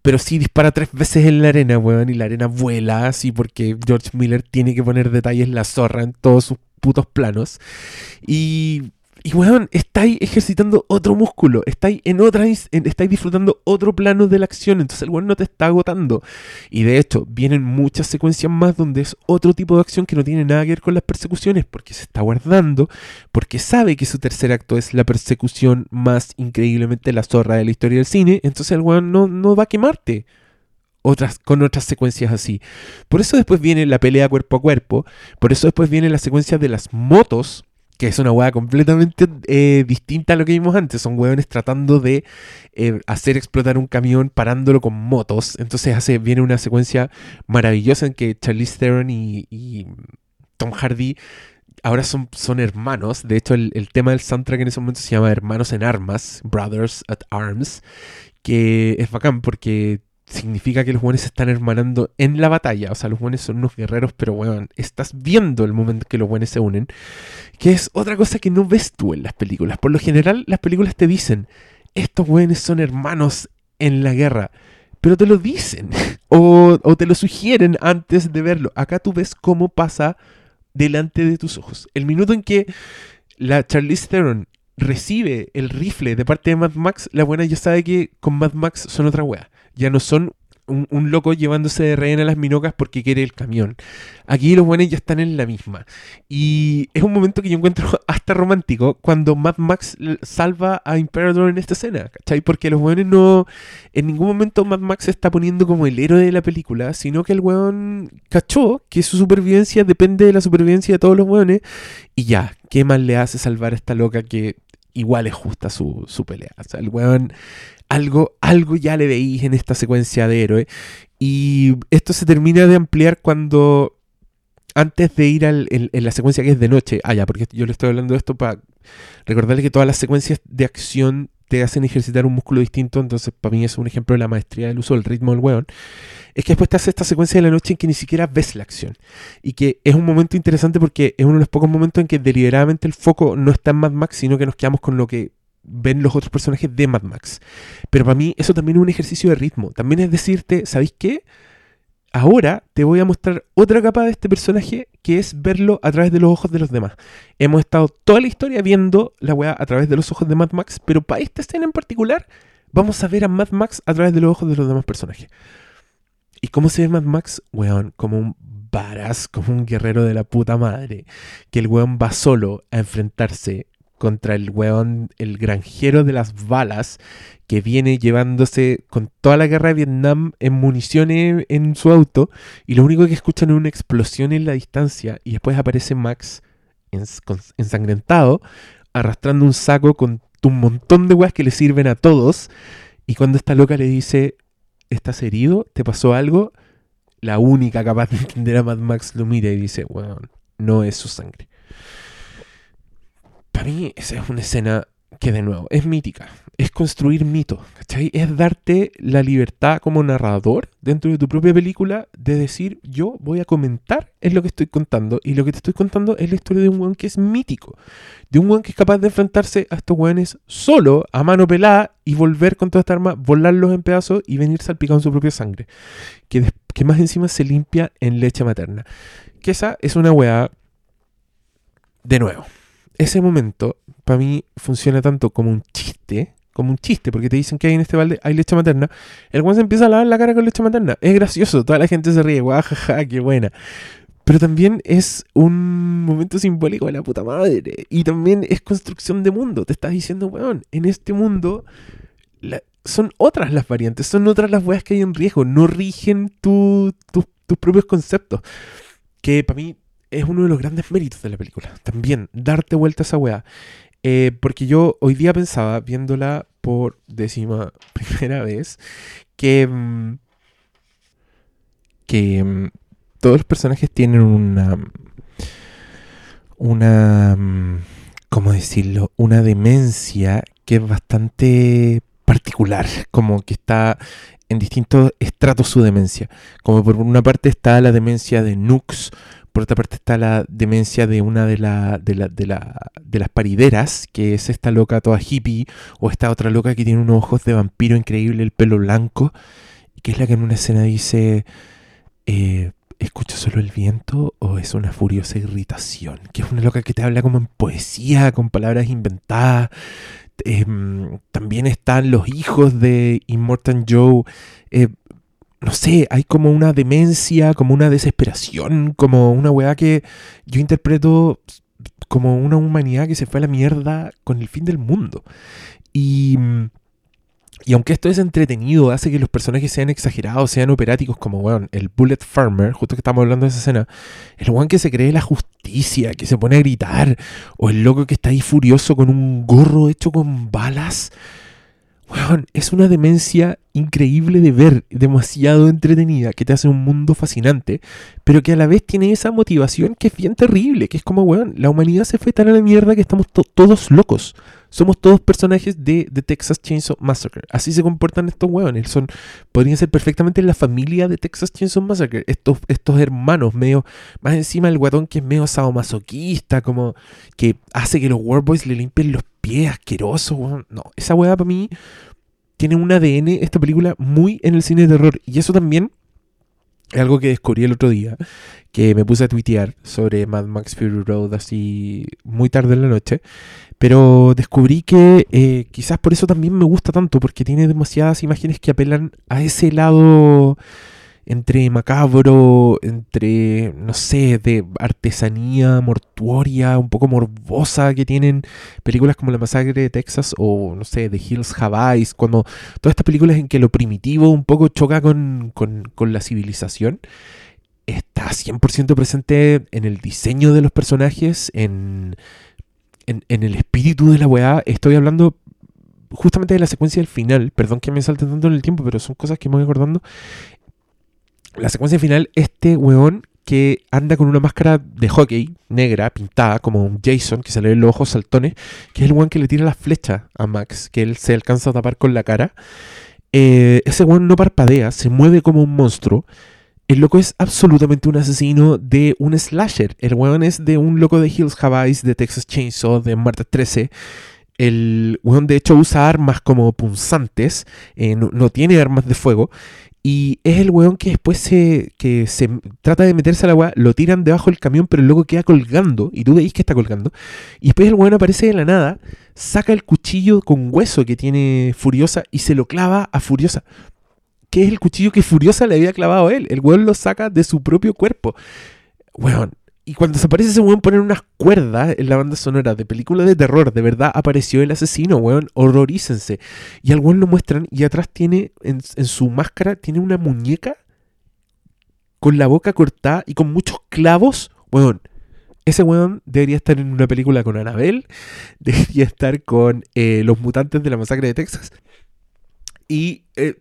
pero sí dispara tres veces en la arena, weón, y la arena vuela así porque George Miller tiene que poner detalles la zorra en todos sus putos planos. Y y weón, estáis ejercitando otro músculo, estáis en otra, estáis disfrutando otro plano de la acción, entonces el weón no te está agotando. Y de hecho, vienen muchas secuencias más donde es otro tipo de acción que no tiene nada que ver con las persecuciones, porque se está guardando, porque sabe que su tercer acto es la persecución más increíblemente la zorra de la historia del cine, entonces el weón no, no va a quemarte. Otras, con otras secuencias así. Por eso después viene la pelea cuerpo a cuerpo, por eso después viene la secuencia de las motos, que es una hueá completamente eh, distinta a lo que vimos antes. Son hueones tratando de eh, hacer explotar un camión parándolo con motos. Entonces hace, viene una secuencia maravillosa en que Charlize Theron y, Tom Hardy ahora son, son hermanos. De hecho, el, el, tema del soundtrack en ese momento se llama Hermanos en Armas, Brothers at Arms, que es bacán porque significa que los buenos se están hermanando en la batalla. O sea, los buenos son unos guerreros, pero bueno, estás viendo el momento que los buenos se unen. Que es otra cosa que no ves tú en las películas. Por lo general, las películas te dicen, estos buenos son hermanos en la guerra. Pero te lo dicen. (laughs) o, o te lo sugieren antes de verlo. Acá tú ves cómo pasa delante de tus ojos. El minuto en que la Charlize Theron recibe el rifle de parte de Mad Max, la buena ya sabe que con Mad Max son otra wea ya no son un, loco llevándose de rehén a las minocas porque quiere el camión. Aquí los buenos ya están en la misma. Y es un momento que yo encuentro (laughs) hasta romántico cuando Mad Max salva a Imperator en esta escena, ¿cachai? Porque los buenos no. En ningún momento Mad Max se está poniendo como el héroe de la película, sino que el weón cachó que su supervivencia depende de la supervivencia de todos los weones. Y ya, ¿qué más le hace salvar a esta loca que igual es justa su, su pelea? O sea, el weón algo, algo ya le veis en esta secuencia de héroe. Y esto se termina de ampliar cuando antes de ir al, en, la secuencia que es de noche, ah, ya, porque yo le estoy hablando de esto para recordarle que todas las secuencias de acción te hacen ejercitar un músculo distinto, entonces para mí es un ejemplo de la maestría del uso del ritmo del weón, es que después te hace esta secuencia de la noche en que ni siquiera ves la acción. Y que es un momento interesante porque es uno de los pocos momentos en que deliberadamente el foco no está en Mad Max, sino que nos quedamos con lo que ven los otros personajes de Mad Max. Pero para mí eso también es un ejercicio de ritmo. También es decirte, ¿sabéis qué? Ahora te voy a mostrar otra capa de este personaje que es verlo a través de los ojos de los demás. Hemos estado toda la historia viendo la weá a través de los ojos de Mad Max, pero para esta escena en particular vamos a ver a Mad Max a través de los ojos de los demás personajes. ¿Y cómo se ve Mad Max? Weón, como un varas como un guerrero de la puta madre, que el weón va solo a enfrentarse contra el weón, el granjero de las balas, que viene llevándose con toda la guerra de Vietnam en municiones en su auto, y lo único que escuchan es una explosión en la distancia, y después aparece Max ensangrentado, arrastrando un saco con un montón de weas que le sirven a todos, y cuando esta loca le dice, ¿estás herido? ¿Te pasó algo? La única capaz de entender a Mad Max lo mira y dice, bueno, no es su sangre. Para mí esa es una escena que de nuevo es mítica, es construir mito, ¿cachai? Es darte la libertad como narrador dentro de tu propia película de decir yo voy a comentar es lo que estoy contando y lo que te estoy contando es la historia de un weón que es mítico, de un weón que es capaz de enfrentarse a estos weones solo, a mano pelada y volver con toda esta arma, volarlos en pedazos y venir salpicado en su propia sangre, que, que más encima se limpia en leche materna. Que esa es una weá de nuevo ese momento para mí funciona tanto como un chiste, como un chiste, porque te dicen que hay en este balde hay leche materna. El guan se empieza a lavar la cara con leche materna. Es gracioso, toda la gente se ríe, guajaja, qué buena. Pero también es un momento simbólico de la puta madre. Y también es construcción de mundo. Te estás diciendo, weón, en este mundo son otras las variantes, son otras las weas que hay en riesgo. No rigen tus propios conceptos. Que para mí es uno de los grandes méritos de la película. También, darte vuelta a esa weá. Eh, porque yo hoy día pensaba, viéndola por décima (laughs) primera vez, que, mm, que mm, todos los personajes tienen una. Una. Mm, ¿Cómo decirlo? Una demencia que es bastante particular. Como que está en distintos estratos su demencia. Como por una parte está la demencia de Nux por otra parte está la demencia de una de, de, de, las parideras, que es esta loca toda hippie, o esta otra loca que tiene unos ojos de vampiro increíble, el pelo blanco, que es la que en una escena dice, eh, ¿escucho solo el viento o es una furiosa irritación? Que es una loca que te habla como en poesía, con palabras inventadas. Em, también están los hijos de Immortal Joe. Eh, no sé, hay como una demencia, como una desesperación, como una weá que yo interpreto como una humanidad que se fue a la mierda con el fin del mundo. Y, y aunque esto es entretenido, hace que los personajes sean exagerados, sean operáticos, como weón, el Bullet Farmer, justo que estamos hablando de esa escena, el weón que se cree la justicia, que se pone a gritar, o el loco que está ahí furioso con un gorro hecho con balas es una demencia increíble de ver, demasiado entretenida, que te hace un mundo fascinante, pero que a la vez tiene esa motivación que es bien terrible, que es como, weón, la humanidad se fue tan a la mierda que estamos todos locos. Somos todos personajes de, de, Texas Chainsaw Massacre. Así se comportan estos weones. Son, podrían ser perfectamente la familia de Texas Chainsaw Massacre. Estos, estos hermanos, medio. Más encima el guatón que es medio sadomasoquista, como que hace que los Warboys le limpien los pies asquerosos. No, esa weá para mí tiene un ADN, esta película, muy en el cine de terror. Y eso también es algo que descubrí el otro día, que me puse a tuitear sobre Mad Max Fury Road así muy tarde en la noche. Pero descubrí que eh, quizás por eso también me gusta tanto, porque tiene demasiadas imágenes que apelan a ese lado entre macabro, entre, no sé, de artesanía mortuoria, un poco morbosa que tienen películas como La Masacre de Texas o, no sé, The Hills Have cuando todas estas películas en que lo primitivo un poco choca con, con la civilización, está 100% presente en el diseño de los personajes, en en, el espíritu de la weá, estoy hablando justamente de la secuencia del final. Perdón que me salte tanto en el tiempo, pero son cosas que me voy acordando. La secuencia final, este weón que anda con una máscara de hockey negra, pintada, como un Jason, que se le ven los ojos saltones, que es el weón que le tira la flecha a Max, que él se alcanza a tapar con la cara. Eh, ese weón no parpadea, se mueve como un monstruo. El loco es absolutamente un asesino de un slasher. El weón es de un loco de Hills Have de Texas Chainsaw, de Marta 13. El weón de hecho usa armas como punzantes, eh, no, tiene armas de fuego. Y es el weón que después se, que se trata de meterse a la weá, lo tiran debajo del camión, pero loco queda colgando, y tú veis que está colgando. Y después el weón aparece de la nada, saca el cuchillo con hueso que tiene Furiosa y se lo clava a Furiosa que es el cuchillo que Furiosa le había clavado a él. El weón lo saca de su propio cuerpo. Weón. Y cuando desaparece ese weón ponen unas cuerdas en la banda sonora de película de terror. De verdad apareció el asesino, weón. Horrorícense. Y al weón lo muestran y atrás tiene, en, en su máscara, tiene una muñeca con la boca cortada y con muchos clavos. Weón, ese weón debería estar en una película con Annabelle, (laughs) debería estar con eh, los mutantes de la masacre de Texas. Y eh,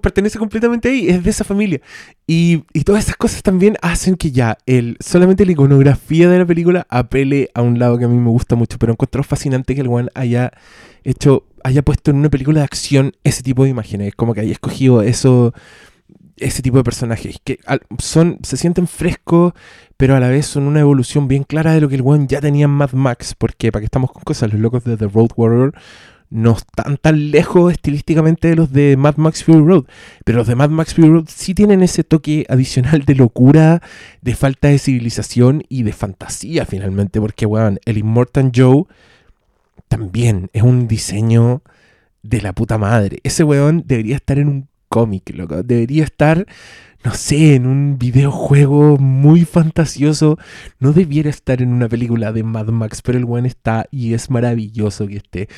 pertenece completamente ahí, es de esa familia. Y, y, todas esas cosas también hacen que ya el, solamente la iconografía de la película apele a un lado que a mí me gusta mucho. Pero encontró fascinante que el weón haya hecho, haya puesto en una película de acción ese tipo de imágenes. Como que haya escogido eso ese tipo de personajes que son se sienten frescos pero a la vez son una evolución bien clara de lo que el weón ya tenía en Mad Max porque para que estamos con cosas los locos de The Road Warrior no están tan lejos estilísticamente de los de Mad Max Fury Road pero los de Mad Max Fury Road sí tienen ese toque adicional de locura de falta de civilización y de fantasía finalmente porque weón el Immortal Joe también es un diseño de la puta madre ese weón debería estar en un cómic, loco. Debería estar, no sé, en un videojuego muy fantasioso. No debiera estar en una película de Mad Max, pero el buen está y es maravilloso que esté.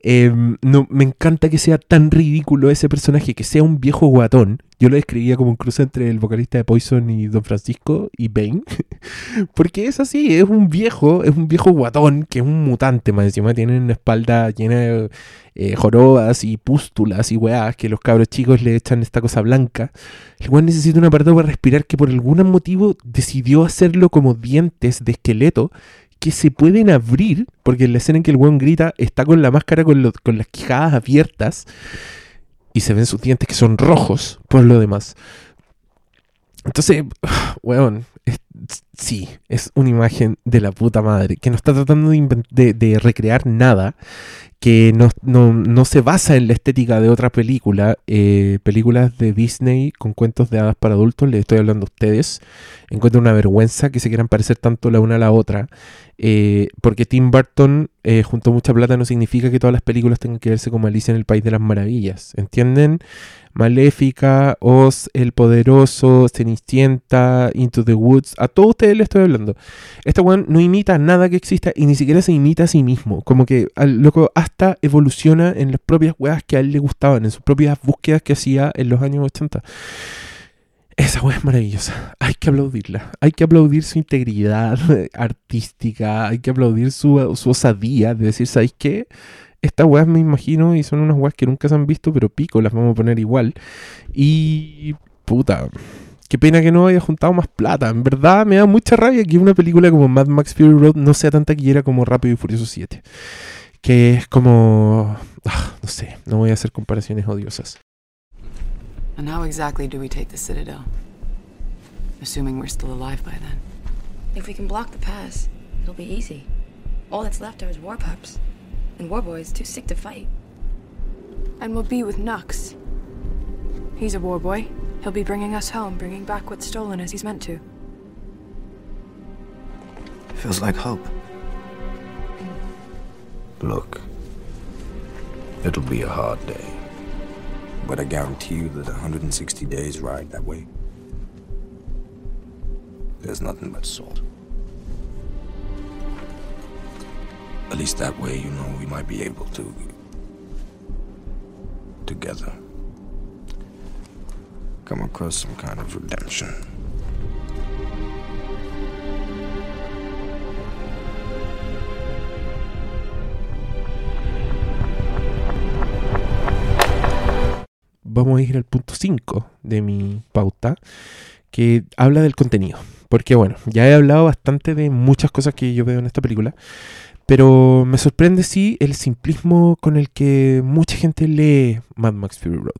Em, no, me encanta que sea tan ridículo ese personaje, que sea un viejo guatón. Yo lo describía como un cruce entre el vocalista de Poison y Don Francisco y Bane. (laughs) Porque es así, es un viejo, es un viejo guatón que es un mutante más encima. Tiene una espalda llena de eh, jorobas y pústulas y weás que los cabros chicos le echan esta cosa blanca. El weón necesita un aparato para respirar que por algún motivo decidió hacerlo como dientes de esqueleto que se pueden abrir, porque en la escena en que el weón grita está con la máscara con, con las quijadas abiertas y se ven sus dientes que son rojos por lo demás. Entonces, (sighs) weón, sí, es una imagen de la puta madre, que no está tratando de, de recrear nada, que no, no, no, se basa en la estética de otra película, eh, películas de Disney con cuentos de hadas para adultos, les estoy hablando a ustedes, encuentro una vergüenza que se quieran parecer tanto la una a la otra, eh, porque Tim Burton eh, junto a mucha plata no significa que todas las películas tengan que verse como Alicia en el País de las Maravillas, ¿entienden? Maléfica, Oz, El Poderoso, Cenicienta, Into the Woods, a todos ustedes les estoy hablando. Este weón no imita nada que exista y ni siquiera se imita a sí mismo. Como que al loco hasta evoluciona en las propias weas que a él le gustaban, en sus propias búsquedas que hacía en los años 80. Esa wea es maravillosa. Hay que aplaudirla. Hay que aplaudir su integridad (laughs) artística. Hay que aplaudir su, su osadía de decir, ¿sabéis qué? Estas weas me imagino y son unas weas que nunca se han visto, pero pico, las vamos a poner igual. Y puta, qué pena que no haya juntado más plata. En verdad me da mucha rabia que una película como Mad Max Fury Road no sea tan taquillera como Rápido y Furioso 7. Que es como... Ah, no sé, no voy a hacer comparaciones odiosas. And how exactly do we take the Citadel? Assuming we're still alive by then. If we can block the pass, it'll be easy. All that's left are his war pups. And Warboy's too sick to fight. And we'll be with Nux. He's a warboy. He'll be bringing us home, bringing back what's stolen as he's meant to. Feels like hope. Look, it'll be a hard day. But I guarantee you that 160 days ride that way, there's nothing but salt. At least that way, you know, we might be able to. together. Come across some kind of redemption. Vamos a ir al punto 5 de mi pauta, que habla del contenido. Porque bueno, ya he hablado bastante de muchas cosas que yo veo en esta película, pero me sorprende sí el simplismo con el que mucha gente lee Mad Max Fury Road.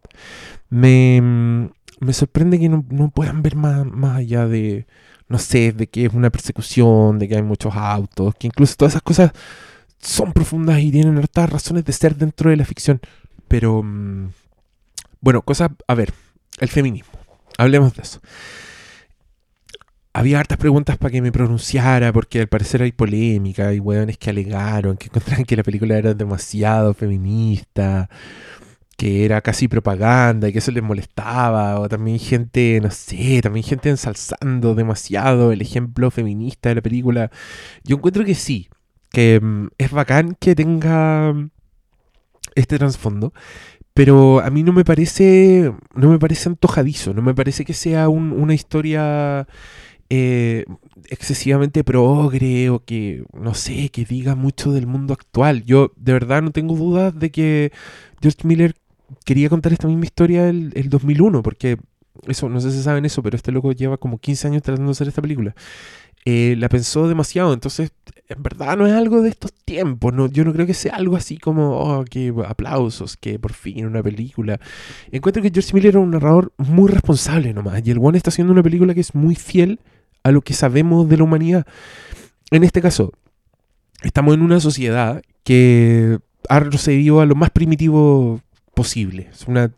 Me, me sorprende que no, puedan ver más, más allá de, no sé, de que es una persecución, de que hay muchos autos, que incluso todas esas cosas son profundas y tienen hartas razones de ser dentro de la ficción. Pero, mm, bueno, cosas, a ver, el feminismo. Hablemos de eso había hartas preguntas para que me pronunciara, porque al parecer hay polémica, hay hueones que alegaron, que encontraron que la película era demasiado feminista. Que era casi propaganda y que eso les molestaba, o también gente, no sé, también gente ensalzando demasiado el ejemplo feminista de la película. Yo encuentro que sí, que mm, es bacán que tenga este trasfondo, pero a mí no me parece, no me parece antojadizo, no me parece que sea una historia eh, excesivamente progre o que, no sé, que diga mucho del mundo actual. Yo de verdad no tengo dudas de que George Miller quería contar esta misma historia el, el 2001, porque eso, no sé si saben eso, pero este loco lleva como 15 años tratando de hacer esta película. Eh, la pensó demasiado, entonces en verdad no es algo de estos tiempos, no, yo no creo que sea algo así como, oh, que aplausos, que por fin una película. Encuentro que George Miller era un narrador muy responsable nomás, y el One está haciendo una película que es muy fiel a lo que sabemos de la humanidad. En este caso, estamos en una sociedad que ha retrocedido a lo más primitivo posible. Es una,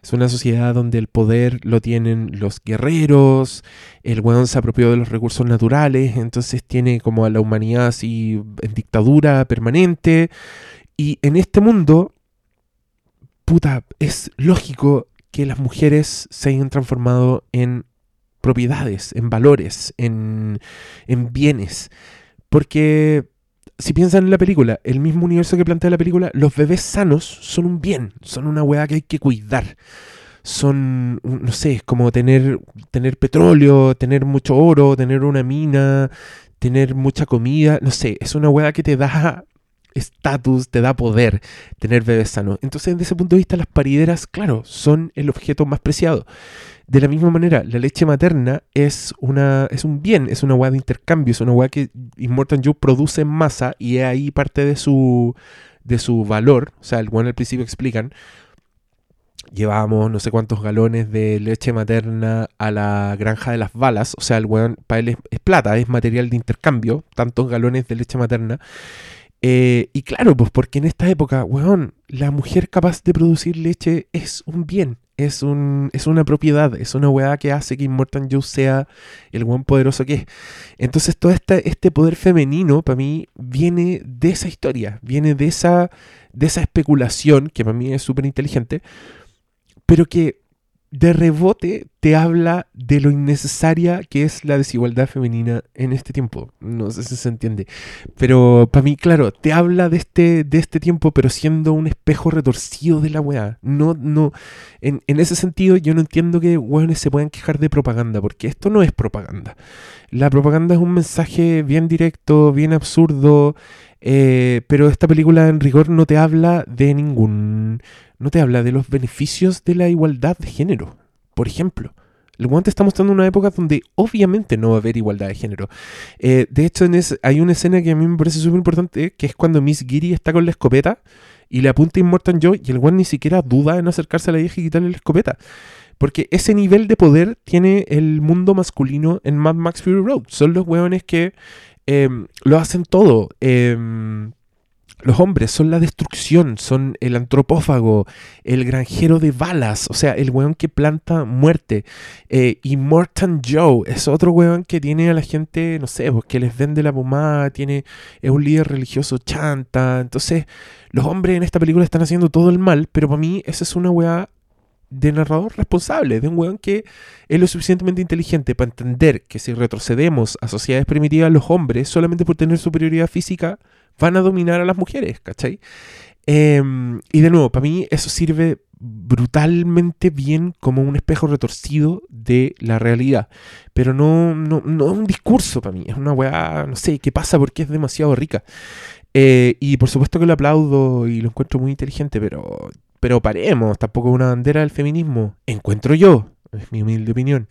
es una sociedad donde el poder lo tienen los guerreros, el weón se apropió de los recursos naturales, entonces tiene como a la humanidad así en dictadura permanente. Y en este mundo, puta, es lógico que las mujeres se hayan transformado en propiedades, en valores, en, en bienes. Porque si piensan en la película, el mismo universo que plantea la película, los bebés sanos son un bien, son una weá que hay que cuidar. Son, no sé, es como tener, tener petróleo, tener mucho oro, tener una mina, tener mucha comida, no sé, es una weá que te da estatus, te da poder tener bebés sanos. Entonces, desde ese punto de vista, las parideras, claro, son el objeto más preciado. De la misma manera, la leche materna es, una, es un bien, es una hueá de intercambio, es una hueá que Immortal Joe produce en masa y es ahí parte de su, de su valor. O sea, el bueno al principio explican, llevábamos no sé cuántos galones de leche materna a la granja de las balas. O sea, el weón para él es, plata, es material de intercambio, tantos galones de leche materna. Eh, y claro, pues porque en esta época, weón, la mujer capaz de producir leche es un bien es, un, es una propiedad, es una weá que hace que Immortal Joe sea el buen poderoso que es. Entonces todo este, este poder femenino para mí viene de esa historia, viene de esa, de esa especulación, que para mí es súper inteligente, pero que de rebote te habla de lo innecesaria que es la desigualdad femenina en este tiempo. No sé si se entiende. Pero para mí, claro, te habla de este, de este tiempo, pero siendo un espejo retorcido de la weá. No, no. En, ese sentido, yo no entiendo que weones se puedan quejar de propaganda, porque esto no es propaganda. La propaganda es un mensaje bien directo, bien absurdo. Eh, pero esta película en rigor no te habla de ningún no te habla de los beneficios de la igualdad de género. Por ejemplo, el guante está mostrando una época donde obviamente no va a haber igualdad de género. Eh, de hecho, hay una escena que a mí me parece súper importante, que es cuando Miss Giri está con la escopeta y le apunta Immortan Joe y el guante ni siquiera duda en acercarse a la vieja y quitarle la escopeta. Porque ese nivel de poder tiene el mundo masculino en Mad Max Fury Road. Son los hueones que em, lo hacen todo. Eh, los hombres son la destrucción, son el antropófago, el granjero de balas, o sea, el weón que planta muerte. Eh, y Morton Joe es otro weón que tiene a la gente, no sé, pues, que les vende la pomada, tiene, es un líder religioso chanta. Entonces, los hombres en esta película están haciendo todo el mal, pero para mí esa es una weá de narrador responsable, de un weón que es lo suficientemente inteligente para entender que si retrocedemos a sociedades primitivas, los hombres, solamente por tener superioridad física, van a dominar a las mujeres, ¿cachai? Em, y de nuevo, para mí eso sirve brutalmente bien como un espejo retorcido de la realidad. Pero no, no, no es un discurso para mí, es una weá, no sé, qué pasa porque es demasiado rica. Eh, y por supuesto que lo aplaudo y lo encuentro muy inteligente, pero, pero paremos, tampoco es una bandera del feminismo. Encuentro yo, es mi humilde opinión.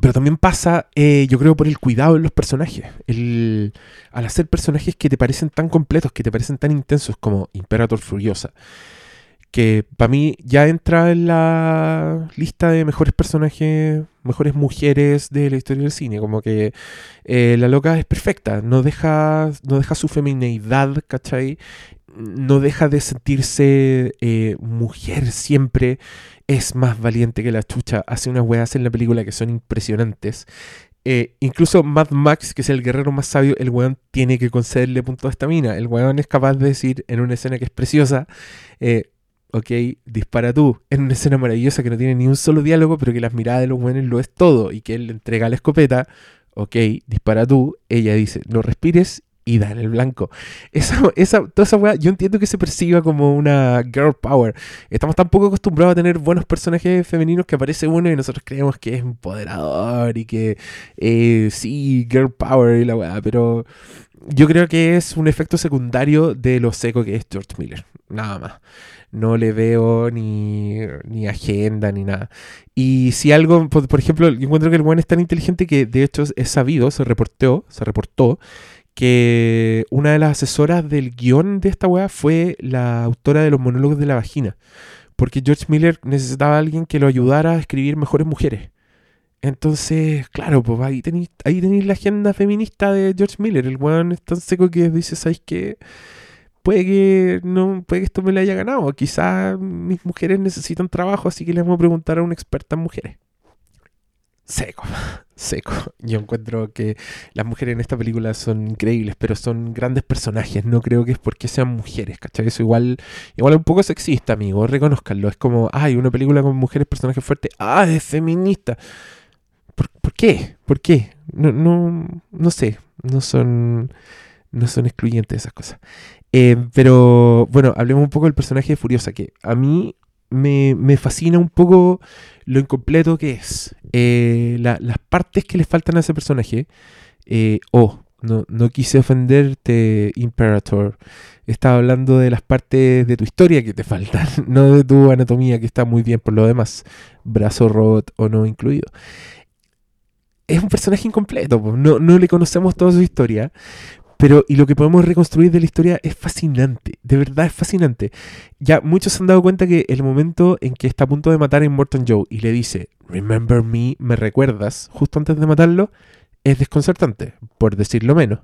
Pero también pasa, eh, yo creo, por el cuidado de los personajes. El, al hacer personajes que te parecen tan completos, que te parecen tan intensos como Imperator Furiosa, que para mí ya entra en la lista de mejores personajes, mejores mujeres de la historia del cine. Como que eh, la loca es perfecta, no deja, no deja su femineidad, ¿cachai? No deja de sentirse eh, mujer siempre es más valiente que la chucha. Hace unas weas en la película que son impresionantes. Eh, incluso Mad Max, que es el guerrero más sabio, el weón tiene que concederle punto a esta mina. El weón es capaz de decir en una escena que es preciosa, eh, ok, dispara tú. En una escena maravillosa que no tiene ni un solo diálogo, pero que las miradas de los buenos lo es todo y que él le entrega la escopeta, ok, dispara tú. Ella dice, no respires y dan el blanco. Esa, esa, toda esa weá, yo entiendo que se perciba como una girl power. Estamos tan poco acostumbrados a tener buenos personajes femeninos que aparece uno y nosotros creemos que es empoderador y que eh, sí, girl power y la weá, pero yo creo que es un efecto secundario de lo seco que es George Miller, nada más. No le veo ni, ni agenda ni nada. Y si algo, por, por ejemplo, yo encuentro que el buen es tan inteligente que de hecho es sabido, se reportó, se reportó que una de las asesoras del guion de esta weá fue la autora de los monólogos de la vagina. Porque George Miller necesitaba a alguien que lo ayudara a escribir mejores mujeres. Entonces, claro, pues ahí tenéis ahí tenéis la agenda feminista de George Miller. El weón es tan seco que dice, ¿sabes qué? Puede que, no, puede que esto me lo haya ganado. Quizás mis mujeres necesitan trabajo, así que le vamos a preguntar a una experta en mujeres. Seco, seco. (laughs) Yo encuentro que las mujeres en esta película son increíbles, pero son grandes personajes. No creo que es porque sean mujeres, ¿cachai? Eso igual, igual un poco sexista, amigo. Reconozcanlo. Es como, ay, una película con mujeres, personajes fuertes. Ah, es feminista. ¿Por, por qué? ¿Por qué? No, no, no sé. No son, no son excluyentes esas cosas. Eh, pero bueno, hablemos un poco del personaje de Furiosa, que a mí me, me fascina un poco lo incompleto que es. Eh, la- las partes que le faltan a ese personaje. Eh, oh, no, no quise ofenderte, Imperator. Estaba hablando de las partes de tu historia que te faltan, (laughs) no de tu anatomía, que está muy bien por lo demás. Brazo robot o no incluido. Es un personaje incompleto, no, no le conocemos toda su historia. Pero, y lo que podemos reconstruir de la historia es fascinante, de verdad es fascinante. Ya muchos se han dado cuenta que el momento en que está a punto de matar a Immortan Joe y le dice, Remember me, me recuerdas, justo antes de matarlo, es desconcertante, por decirlo menos.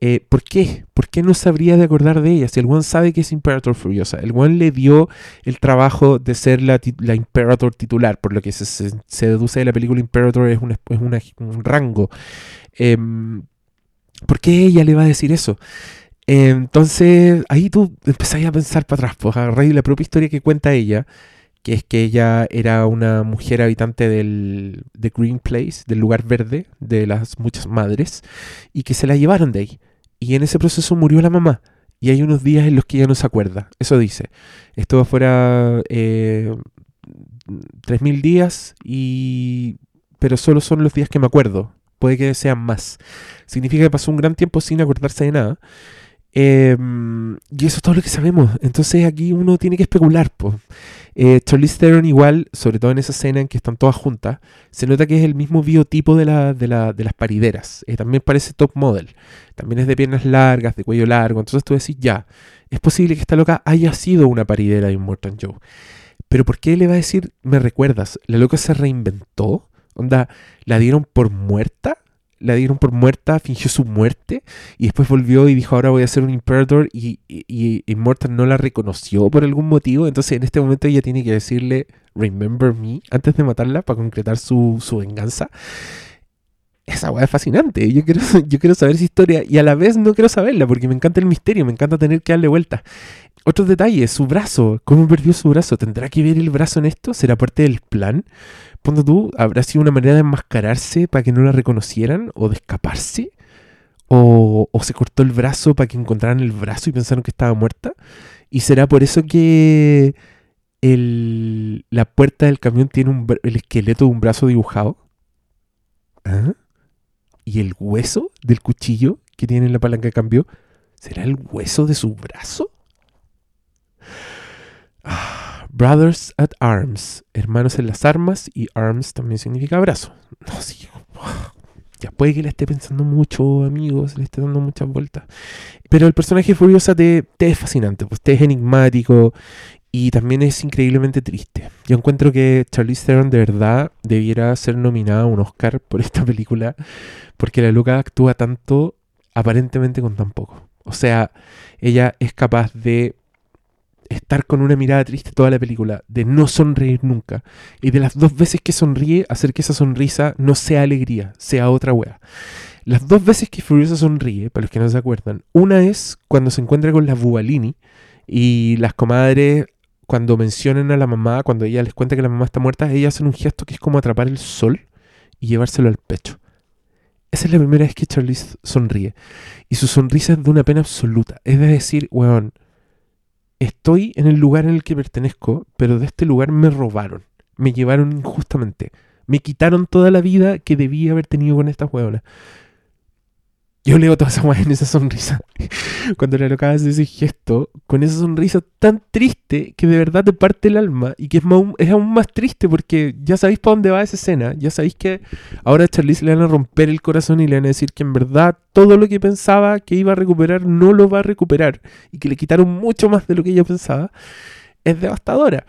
Eh, ¿Por qué? ¿Por qué no sabría de acordar de ella? Si el one sabe que es Imperator Furiosa. El one le dio el trabajo de ser la, la Imperator titular, por lo que se, se- se deduce de la película Imperator es, una- es una- un rango. Em, ¿Por qué ella le va a decir eso? Entonces, ahí tú empezás a pensar para atrás, pues a raíz de la propia historia que cuenta ella, que es que ella era una mujer habitante del de Green Place, del lugar verde, de las muchas madres, y que se la llevaron de ahí. Y en ese proceso murió la mamá. Y hay unos días en los que ella no se acuerda. Eso dice. Esto fuera eh, 3.000 días, y... pero solo son los días que me acuerdo. Puede que sean más. Significa que pasó un gran tiempo sin acordarse de nada. Em, y eso es todo lo que sabemos. Entonces aquí uno tiene que especular. po. Eh, Charlize igual, sobre todo en esa escena en que están todas juntas, se nota que es el mismo biotipo de, la, de, la- de las parideras. Eh, también parece top model. También es de piernas largas, de cuello largo. Entonces tú decís, ya, es posible que esta loca haya sido una paridera de un Morton Joe. Pero ¿por qué le va a decir, me recuerdas? ¿La loca se reinventó? Onda, ¿la dieron por muerta? La dieron por muerta, fingió su muerte y después volvió y dijo, ahora voy a ser un Imperator y, y, y no la reconoció por algún motivo. Entonces en este momento ella tiene que decirle, remember me, antes de matarla para concretar su, su venganza. Esa weá es fascinante. Yo quiero, (laughs) yo quiero saber esa historia y a la vez no quiero saberla porque me encanta el misterio, me encanta tener que darle vuelta. Otros detalles, su brazo, ¿cómo perdió su brazo? ¿Tendrá que ver el brazo en esto? ¿Será parte del plan? Ponte tú, ¿habrá sido una manera de enmascararse para que no la reconocieran o de escaparse? ¿O, se cortó el brazo para que encontraran el brazo y pensaron que estaba muerta? ¿Y será por eso que el- la puerta del camión tiene un, el esqueleto de un brazo dibujado? ¿Ah? ¿Y el hueso del cuchillo que tiene en la palanca de cambio? ¿Será el hueso de su brazo? (sighs) Brothers at Arms, hermanos en las armas, y arms también significa brazo. No, sí, (laughs) ya puede que le esté pensando mucho, amigos, le esté dando muchas vueltas. Pero el personaje Furiosa te, te es fascinante, pues te es enigmático y también es increíblemente triste. Yo encuentro que Charlize Theron de verdad debiera ser nominada a un Oscar por esta película, porque la loca actúa tanto aparentemente con tan poco. O sea, ella es capaz de estar con una mirada triste toda la película, de no sonreír nunca, y de las dos veces que sonríe, hacer que esa sonrisa no sea alegría, sea otra wea. Las dos veces que Furiosa sonríe, para los que no se acuerdan, una es cuando se encuentra con la Bubalini y las comadres cuando mencionan a la mamá, cuando ella les cuenta que la mamá está muerta, ella hacen un gesto que es como atrapar el sol y llevárselo al pecho. Esa es la primera vez que Charlize sonríe. Y su sonrisa es de una pena absoluta. Es de decir, weón, estoy en el lugar en el que pertenezco, pero de este lugar me robaron. Me llevaron injustamente. Me quitaron toda la vida que debía haber tenido con estas weonas. Yo leo toda esa weá en esa sonrisa. (laughs) Cuando le hace ese gesto, con esa sonrisa tan triste que de verdad te parte el alma y que es, es aún más triste porque ya sabéis para dónde va esa escena. Ya sabéis que ahora a Charlize le van a romper el corazón y le van a decir que en verdad todo lo que pensaba que iba a recuperar no lo va a recuperar y que le quitaron mucho más de lo que ella pensaba. Es devastadora.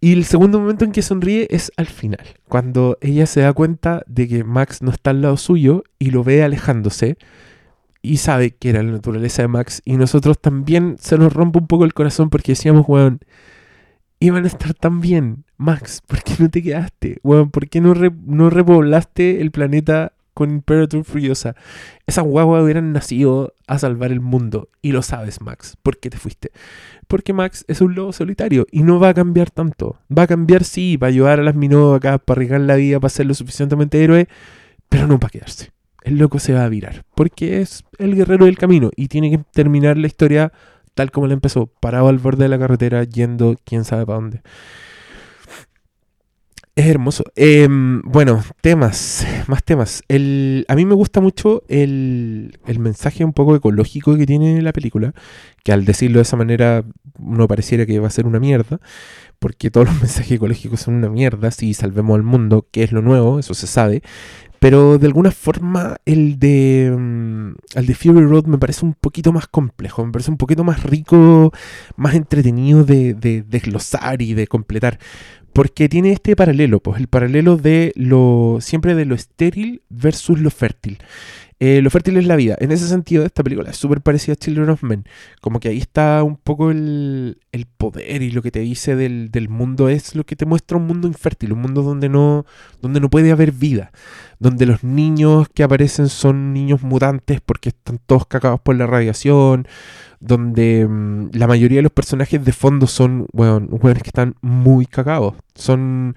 Y el segundo momento en que sonríe es al final, cuando ella se da cuenta de que Max no está al lado suyo y lo ve alejándose y sabe que era la naturaleza de Max. Y nosotros también se nos rompe un poco el corazón porque decíamos, weón, iban a estar tan bien. Max, ¿por qué no te quedaste? Weón, ¿por qué no, no repoblaste el planeta con Imperator Furiosa. Esas guaguas hubieran nacido a salvar el mundo. Y lo sabes, Max. ¿Por qué te fuiste? Porque Max es un lobo solitario y no va a cambiar tanto. Va a cambiar, sí, para ayudar a las minocas, para arriesgar la vida, para ser lo suficientemente héroe, pero no para quedarse. El loco se va a virar. Porque es el guerrero del camino y tiene que terminar la historia tal como la empezó, parado al borde de la carretera, yendo quién sabe para dónde. Es hermoso. Em, bueno, temas, más temas. A mí me gusta mucho el, el, mensaje un poco ecológico que tiene la película, que al decirlo de esa manera no pareciera que va a ser una mierda, porque todos los (laughs) mensajes ecológicos son una mierda, si salvemos al mundo, que es lo nuevo, eso se sabe, pero de alguna forma el de, mm, el de Fury Road me parece un poquito más complejo, me parece un poquito más rico, más entretenido de, de desglosar y de completar. Porque tiene este paralelo, pues el paralelo de lo siempre de lo estéril versus lo fértil. Eh, lo fértil es la vida. En ese sentido, esta película es súper parecida a Children of Men. Como que ahí está un poco el, poder y lo que te dice del, del, mundo es lo que te muestra un mundo infértil, un mundo donde no, donde no puede haber vida. Donde los niños que aparecen son niños mutantes porque están todos cagados por la radiación donde mm, la mayoría de los personajes de fondo son, bueno, que están muy cagados. Son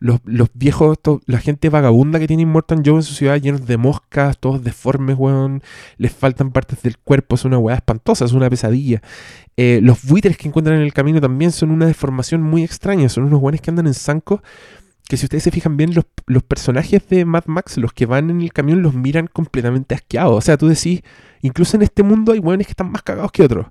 los, viejos, la gente vagabunda que tiene Immortal Joe en su ciudad, llenos de moscas, todos deformes, weón. Les faltan partes del cuerpo, es una weá espantosa, es una pesadilla. Eh, los buitres que encuentran en el camino también son una deformación muy extraña, son unos weones que andan en zancos que si ustedes se fijan bien, los, los, personajes de Mad Max, los que van en el camión, los miran completamente asqueados. O sea, tú decís, incluso en este mundo hay hueones que están más cagados que otros.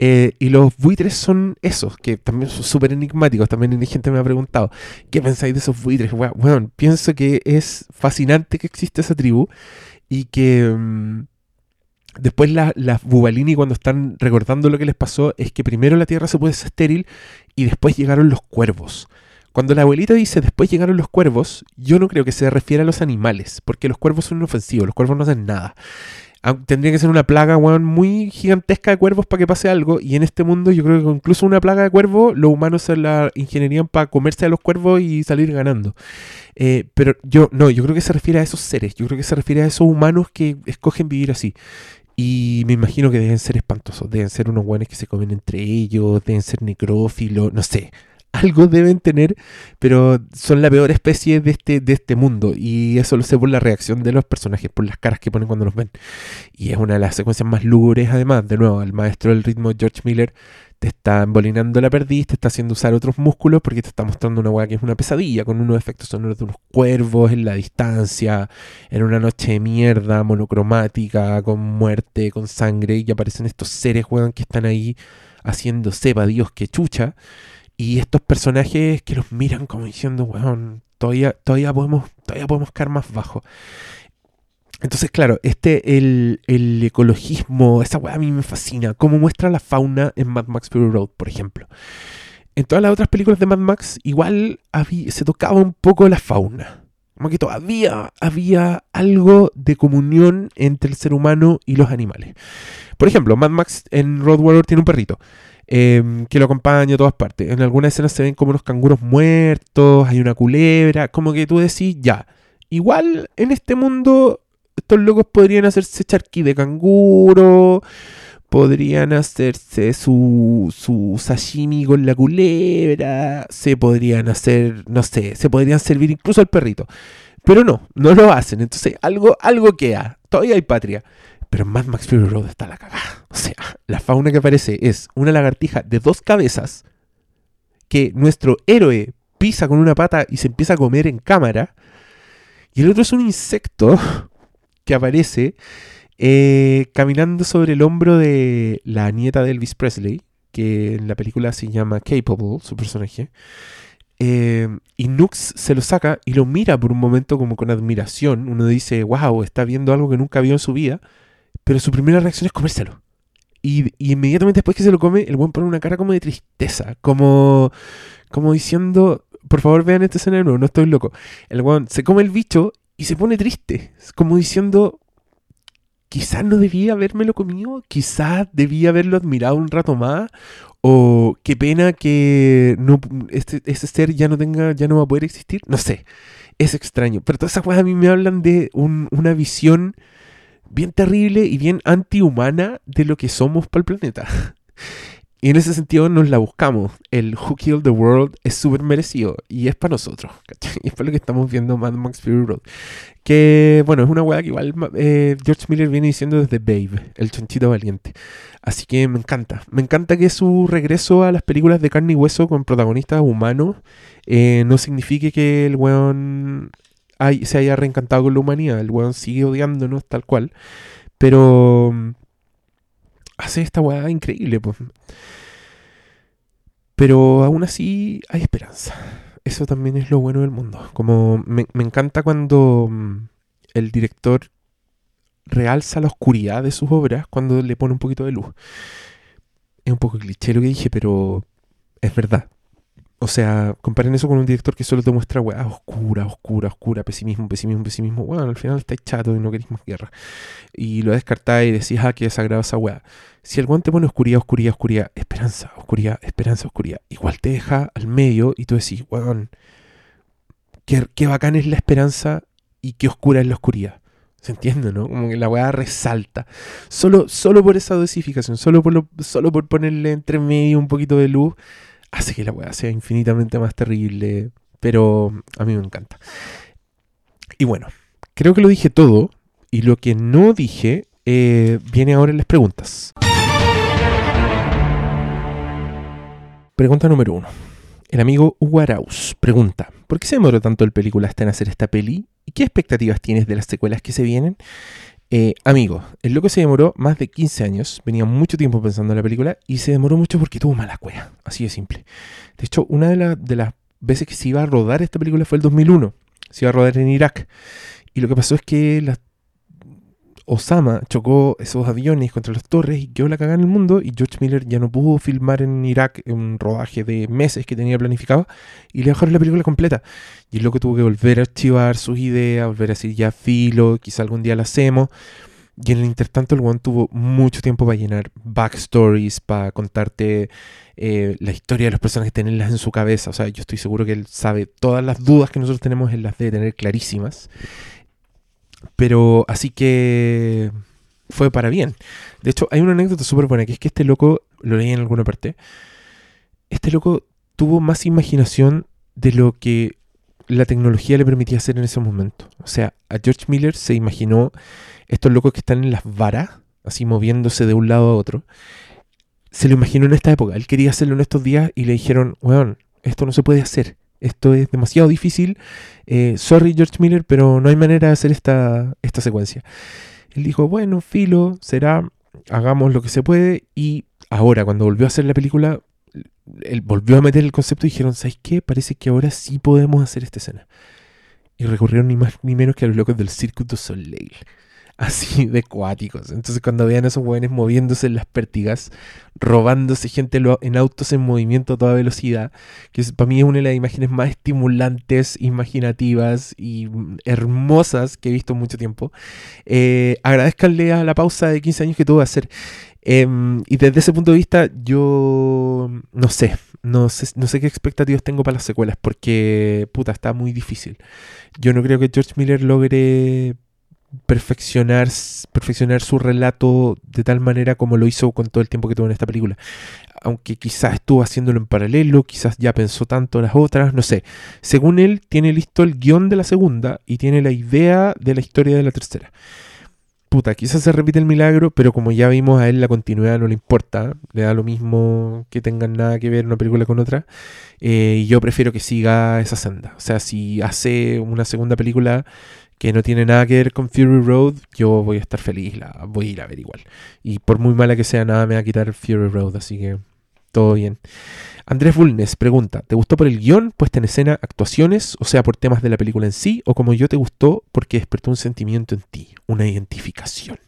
Eh, y los buitres son esos, que también son súper enigmáticos. También hay gente me ha preguntado, ¿qué pensáis de esos buitres? Bueno, pienso que es fascinante que existe esa tribu y que... Mm, después las la Bubalini cuando están recordando lo que les pasó es que primero la tierra se ser estéril y después llegaron los cuervos. Cuando la abuelita dice después llegaron los cuervos, yo no creo que se refiera a los animales, porque los cuervos son inofensivos, los cuervos no hacen nada. Tendría que ser una plaga, muy gigantesca de cuervos para que pase algo. Y en este mundo yo creo que incluso una plaga de cuervos, los humanos se la ingenierían para comerse a los cuervos y salir ganando. Eh, pero yo no, yo creo que se refiere a esos seres. Yo creo que se refiere a esos humanos que escogen vivir así. Y me imagino que deben ser espantosos. Deben ser unos guanes que se comen entre ellos, deben ser necrófilos, no sé algo deben tener, pero son la peor especie de este, de este mundo. Y eso lo sé por la reacción de los personajes, por las caras que ponen cuando los ven. Y es una de las secuencias más lúgubres, además. De nuevo, el maestro del ritmo, George Miller, te está embolinando la perdiz, te está haciendo usar otros músculos porque te está mostrando una weá que es una pesadilla, con unos efectos sonoros de unos cuervos en la distancia, en una noche de mierda, monocromática, con muerte, con sangre, y aparecen estos seres, weón, que están ahí haciendo sepa Dios que chucha. Y estos personajes que los miran como diciendo, weón, todavía, todavía, podemos, todavía podemos caer más bajo. Entonces, claro, este, el, el ecologismo, esa weá a mí me fascina. Cómo muestra la fauna en Mad Max Fury Road, por ejemplo. En todas las otras películas de Mad Max, igual se tocaba un poco la fauna. Como que todavía había algo de comunión entre el ser humano y los animales. Por ejemplo, Mad Max en Road Warrior tiene un perrito. Em, que lo acompaña a todas partes. En algunas escenas se ven como unos canguros muertos, hay una culebra, como que tú decís, ya, igual en este mundo estos locos podrían hacerse charqui de canguro, podrían hacerse su, sashimi con la culebra, se podrían hacer, no sé, se podrían servir incluso al perrito. Pero no, no lo hacen. Entonces, algo, algo queda. Todavía hay patria. Pero en Mad Max Fury Road está la cagada. O sea, la fauna que aparece es una lagartija de dos cabezas que nuestro héroe pisa con una pata y se empieza a comer en cámara. Y el otro es un insecto (laughs) que aparece eh, caminando sobre el hombro de la nieta de Elvis Presley, que en la película se llama Capable, su personaje. Eh, y Nux se lo saca y lo mira por un momento como con admiración. Uno dice, wow, está viendo algo que nunca vio en su vida. Pero su primera reacción es comérselo. Y, inmediatamente después que se lo come, el buen pone una cara como de tristeza. Como, como diciendo, por favor vean este escenario, no estoy loco. El buen se come el bicho y se pone triste. Como diciendo, quizás no debía habérmelo comido, quizás debía haberlo admirado un rato más, o qué pena que no, este, ese ser ya no tenga, ya no va a poder existir, no sé, es extraño, pero todas esas cosas a mí me hablan de una visión bien terrible y bien antihumana de lo que somos para el planeta. Y en ese sentido nos la buscamos. El Who Killed the World es súper merecido y es para nosotros. (laughs) Y es para lo que estamos viendo Mad Max Fury Road. Que, bueno, es una weá que igual eh, George Miller viene diciendo desde Babe, el chanchito valiente. Así que me encanta. Me encanta que su regreso a las películas de carne y hueso con protagonistas humanos eh, no signifique que el weón se haya reencantado con la humanidad. El weón sigue odiándonos tal cual. Pero mm, hace esta weá increíble. Pues. Pero aún así hay esperanza. Eso también es lo bueno del mundo. Como me, encanta cuando mm, el director realza la oscuridad de sus obras cuando le pone un poquito de luz. Es un poco cliché lo que dije, pero es verdad. O sea, comparen eso con un director que solo te muestra weá oscura, oscura, oscura, pesimismo, pesimismo, pesimismo. Bueno, al final estáis chato y no queréis más guerra. Y lo descartáis y decís, ah, que desagrado esa weá. Si el guante pone oscuridad, oscuridad, oscuridad, esperanza, oscuridad, esperanza, oscuridad, igual te deja al medio y tú decís, weón, qué, qué bacán es la esperanza y qué oscura es la oscuridad. ¿Se entiende, no? Como que la weá resalta. Solo, solo por esa dosificación, solo por, lo, solo por ponerle entre medio un poquito de luz hace que la weá sea infinitamente más terrible, pero a mí me encanta. Y bueno, creo que lo dije todo, y lo que no dije eh, viene ahora en las preguntas. Pregunta número uno. El amigo Hugo pregunta, ¿por qué se demoró tanto el película hasta en hacer esta peli? ¿Y qué expectativas tienes de las secuelas que se vienen? Eh, amigo, el loco se demoró más de 15 años, venía mucho tiempo pensando en la película y se demoró mucho porque tuvo mala cueva, así de simple. De hecho, una de, de las veces que se iba a rodar esta película fue el 2001, se iba a rodar en Irak. Y lo que pasó es que las Osama chocó esos aviones contra las torres y quedó la cagada en el mundo y George Miller ya no pudo filmar en Irak un rodaje de meses que tenía planificado y le dejaron la película completa. Y es lo que tuvo que volver a archivar sus ideas, volver a decir ya filo, quizá algún día la hacemos. Y en el intertanto el one tuvo mucho tiempo para llenar backstories, para contarte eh, la historia de los personajes, tenerlas en su cabeza. O sea, yo estoy seguro que él sabe todas las dudas que nosotros tenemos, él las debe tener clarísimas. Pero así que fue para bien. De hecho, hay una anécdota súper buena, que es que este loco, lo leí en alguna parte, este loco tuvo más imaginación de lo que la tecnología le permitía hacer en ese momento. O sea, a George Miller se imaginó estos locos que están en las varas, así moviéndose de un lado a otro. Se lo imaginó en esta época. Él quería hacerlo en estos días y le dijeron, weón, esto no se puede hacer esto es demasiado difícil, eh, sorry George Miller, pero no hay manera de hacer esta, esta secuencia. Él dijo, bueno, filo, será, hagamos lo que se puede, y ahora, cuando volvió a hacer la película, él volvió a meter el concepto y dijeron, ¿sabes qué? Parece que ahora sí podemos hacer esta escena. Y recurrieron ni más ni menos que a los locos del Circuit du Soleil así de cuáticos. Entonces cuando vean a esos jóvenes moviéndose en las pértigas, robándose gente en autos en movimiento a toda velocidad, que para mí es una de las imágenes más estimulantes, imaginativas y hermosas que he visto en mucho tiempo, eh, agradezcanle a la pausa de 15 años que tuvo que hacer. Em, y desde ese punto de vista, yo no sé, no sé, no sé qué expectativas tengo para las secuelas, porque puta, está muy difícil. Yo no creo que George Miller logre perfeccionar, perfeccionar su relato de tal manera como lo hizo con todo el tiempo que tuvo en esta película. Aunque quizás estuvo haciéndolo en paralelo, quizás ya pensó tanto las otras, no sé. Según él, tiene listo el guion de la segunda y tiene la idea de la historia de la tercera puta, quizás se repite el milagro, pero como ya vimos a él la continuidad no le importa, le da lo mismo que tengan nada que ver una película con otra, eh, y yo prefiero que siga esa senda. O sea, si hace una segunda película que no tiene nada que ver con Fury Road, yo voy a estar feliz, la voy a ir a ver igual. Y por muy mala que sea, nada me va a quitar Fury Road, así que todo bien. Andrés Bulnes pregunta, ¿te gustó por el guion, puesta en escena, actuaciones, o sea, por temas de la película en sí, o como yo te gustó porque despertó un sentimiento en ti, una identificación?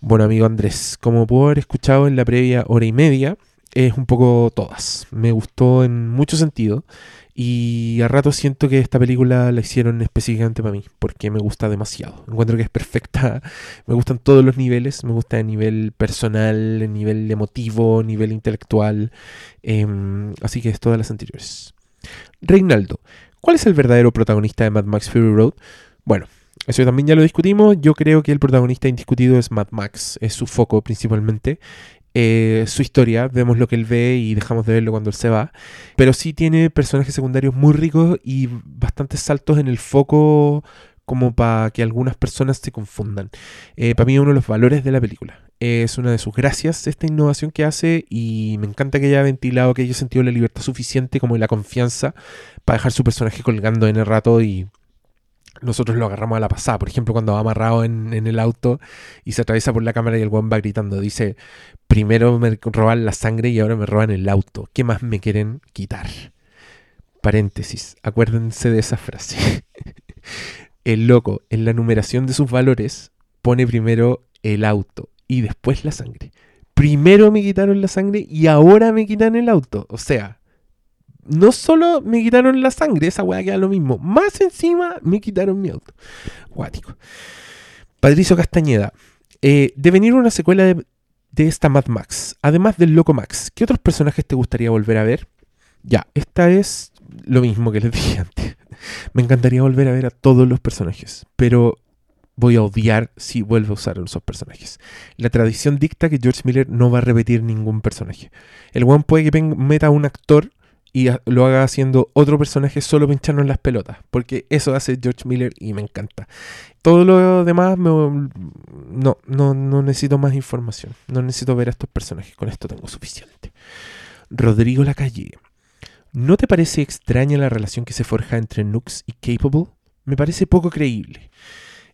Bueno, amigo Andrés, como puedo haber escuchado en la previa hora y media, es un poco todas. Me gustó en mucho sentido. Y a rato siento que esta película la hicieron específicamente para mí, porque me gusta demasiado. Encuentro que es perfecta, (laughs) me gustan todos los niveles, me gusta a nivel personal, a nivel emotivo, a nivel intelectual, em, así que es todas las anteriores. Reinaldo, ¿cuál es el verdadero protagonista de Mad Max Fury Road? Bueno, eso también ya lo discutimos. Yo creo que el protagonista indiscutido es Mad Max, es su foco principalmente. Eh, su historia, vemos lo que él ve y dejamos de verlo cuando él se va. Pero sí tiene personajes secundarios muy ricos y bastantes saltos en el foco como para que algunas personas se confundan. Eh, para mí es uno de los valores de la película. Es una de sus gracias esta innovación que hace y me encanta que haya ventilado, que haya sentido la libertad suficiente como la confianza para dejar su personaje colgando en el rato y nosotros lo agarramos a la pasada. Por ejemplo, cuando va amarrado en, el auto y se atraviesa por la cámara y el guan va gritando, dice, primero me roban la sangre y ahora me roban el auto. ¿Qué más me quieren quitar? Paréntesis, acuérdense de esa frase. (laughs) el loco, en la numeración de sus valores, pone primero el auto y después la sangre. Primero me quitaron la sangre y ahora me quitan el auto. O sea, no solo me quitaron la sangre, esa weá queda lo mismo, más encima me quitaron mi auto. Guático. Patricio Castañeda. Eh, de venir una secuela de, esta Mad Max, además del Loco Max, ¿qué otros personajes te gustaría volver a ver? Ya, esta es lo mismo que les dije (laughs) antes. Me encantaría volver a ver a todos los personajes, pero voy a odiar si vuelve a usar esos personajes. La tradición dicta que George Miller no va a repetir ningún personaje. El one puede que meta a un actor y lo haga haciendo otro personaje solo pinchando en las pelotas, porque eso hace George Miller y me encanta. Todo lo demás no, no, no necesito más información, no necesito ver a estos personajes, con esto tengo suficiente. Rodrigo Lacalle, ¿no te parece extraña la relación que se forja entre Nux y Capable? Me parece poco creíble.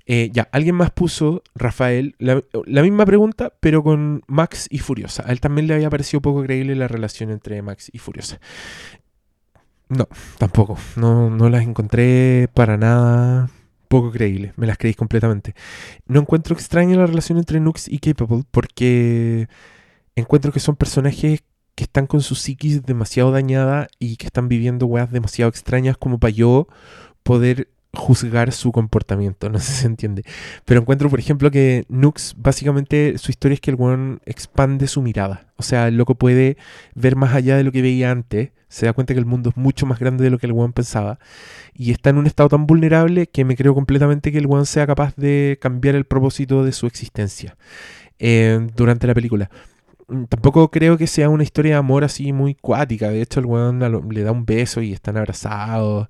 Eh, ya, alguien más puso, Rafael, la, misma pregunta, pero con Max y Furiosa. A él también le había parecido poco creíble la relación entre Max y Furiosa. No, tampoco. No, no las encontré para nada poco creíble. Me las creí completamente. No encuentro extraña la relación entre Nux y Capable porque encuentro que son personajes que están con su psiquis demasiado dañada y que están viviendo weas demasiado extrañas como para yo poder juzgar su comportamiento, (laughs) no sé si se entiende. Pero encuentro, por ejemplo, que Nux, básicamente, su historia es que el weón expande su mirada. O sea, el loco puede ver más allá de lo que veía antes, se da cuenta que el mundo es mucho más grande de lo que el weón pensaba, y está en un estado tan vulnerable que me creo completamente que el weón sea capaz de cambiar el propósito de su existencia eh, durante la película. Mm, tampoco creo que sea una historia de amor así muy cuática. De hecho, el weón le da un beso y están abrazados.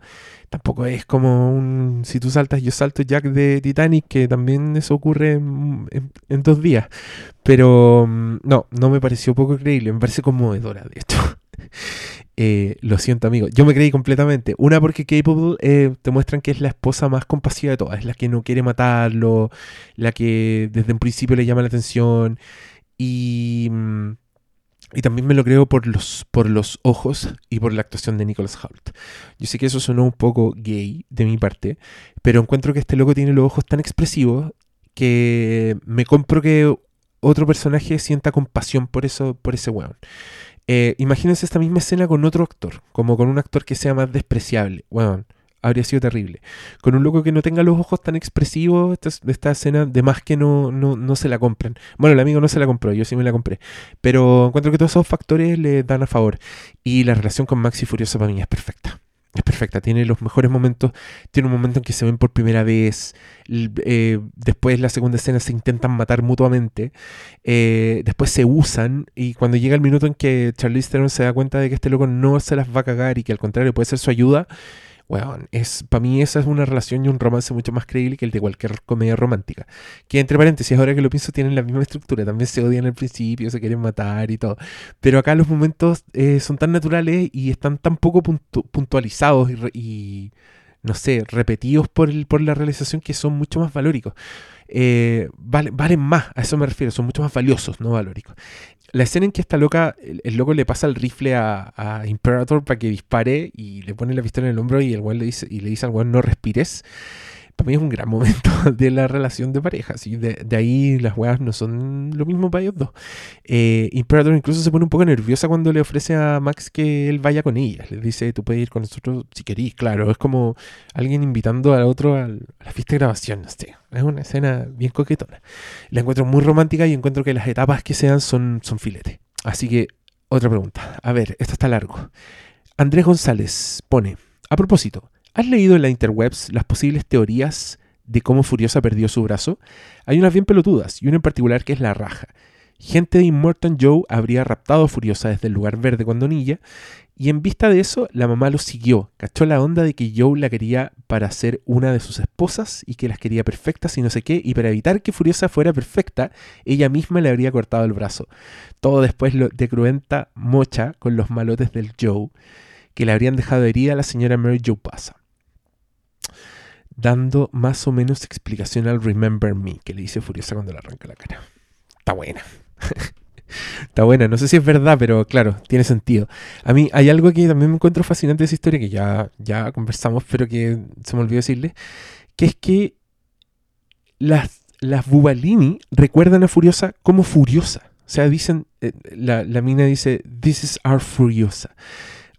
Tampoco es como un si tú saltas yo salto Jack de Titanic que también eso ocurre en, dos días. Pero mm, no no me pareció poco creíble. Me parece conmovedora de hecho. (laughs) Eh, lo siento amigo. Yo me creí completamente. Una porque Capable eh, te muestran que es la esposa más compasiva de todas. Es la que no quiere matarlo la que desde un principio le llama la atención y y también me lo creo por los, por los ojos y por la actuación de Nicholas Hoult. Yo sé que eso sonó un poco gay de mi parte, pero encuentro que este loco tiene los ojos tan expresivos que me compro que otro personaje sienta compasión por eso, por ese weón. Eh, imagínense esta misma escena con otro actor, como con un actor que sea más despreciable. Weón habría sido terrible. Con un loco que no tenga los ojos tan expresivos, esta, esta escena, de más que no, no, se la compran. Bueno, el amigo no se la compró, yo sí me la compré. Pero encuentro que todos esos factores le dan a favor. Y la relación con Maxi Furiosa para mí es perfecta. es perfecta, tiene los mejores momentos, tiene un momento en que se ven por primera vez, eh, después la segunda escena se intentan matar mutuamente, eh, después se usan y cuando llega el minuto en que Charlize Theron se da cuenta de que este loco no se las va a cagar y que al contrario puede ser su ayuda, bueno, es, para mí esa es una relación y un romance mucho más creíble que el de cualquier comedia romántica. Que entre paréntesis, ahora que lo pienso, tienen la misma estructura. También se odian al principio, se quieren matar y todo. Pero acá los momentos eh, son tan naturales y están tan poco puntualizados y, no sé, repetidos por, el, por la realización que son mucho más valóricos. Eh, valen más, a eso me refiero, son mucho más valiosos, no valóricos. La escena en que esta loca, el, loco le pasa el rifle a, Imperator para que dispare y le pone la pistola en el hombro y el le dice, y le dice al weón no respires mí es un gran momento (laughs) de la relación de pareja. ¿sí? De, ahí las weas no son lo mismo para ellos dos. Eh, Imperator incluso se pone un poco nerviosa cuando le ofrece a Max que él vaya con ella. Le dice, tú puedes ir con nosotros si querís. Claro, es como alguien invitando al otro a la fiesta de grabación. Es una escena bien coquetona. La encuentro muy romántica y encuentro que las etapas que sean son, son filete. Así que, otra pregunta. A ver, esto está largo. Andrés González pone, a propósito, ¿Has leído en la interwebs las posibles teorías de cómo Furiosa perdió su brazo? Hay unas bien pelotudas y una en particular que es la raja. Gente de Immortan Joe habría raptado a Furiosa desde el lugar verde cuando niña y en vista de eso la mamá lo siguió, cachó la onda de que Joe la quería para ser una de sus esposas y que las quería perfectas y no sé qué y para evitar que Furiosa fuera perfecta ella misma le habría cortado el brazo. Todo después de cruenta mocha con los malotes del Joe que le habrían dejado herida a la señora Mary Joe Pasa dando más o menos explicación al Remember Me, que le dice Furiosa cuando le arranca la cara. Está buena. (laughs) Está buena, no sé si es verdad, pero claro, tiene sentido. A mí hay algo que también me encuentro fascinante de esa historia, que ya, ya conversamos, pero que se me olvidó decirle, que es que las, las Bubalini recuerdan a Furiosa como Furiosa. O sea, dicen, eh, la, la mina dice, This is our Furiosa.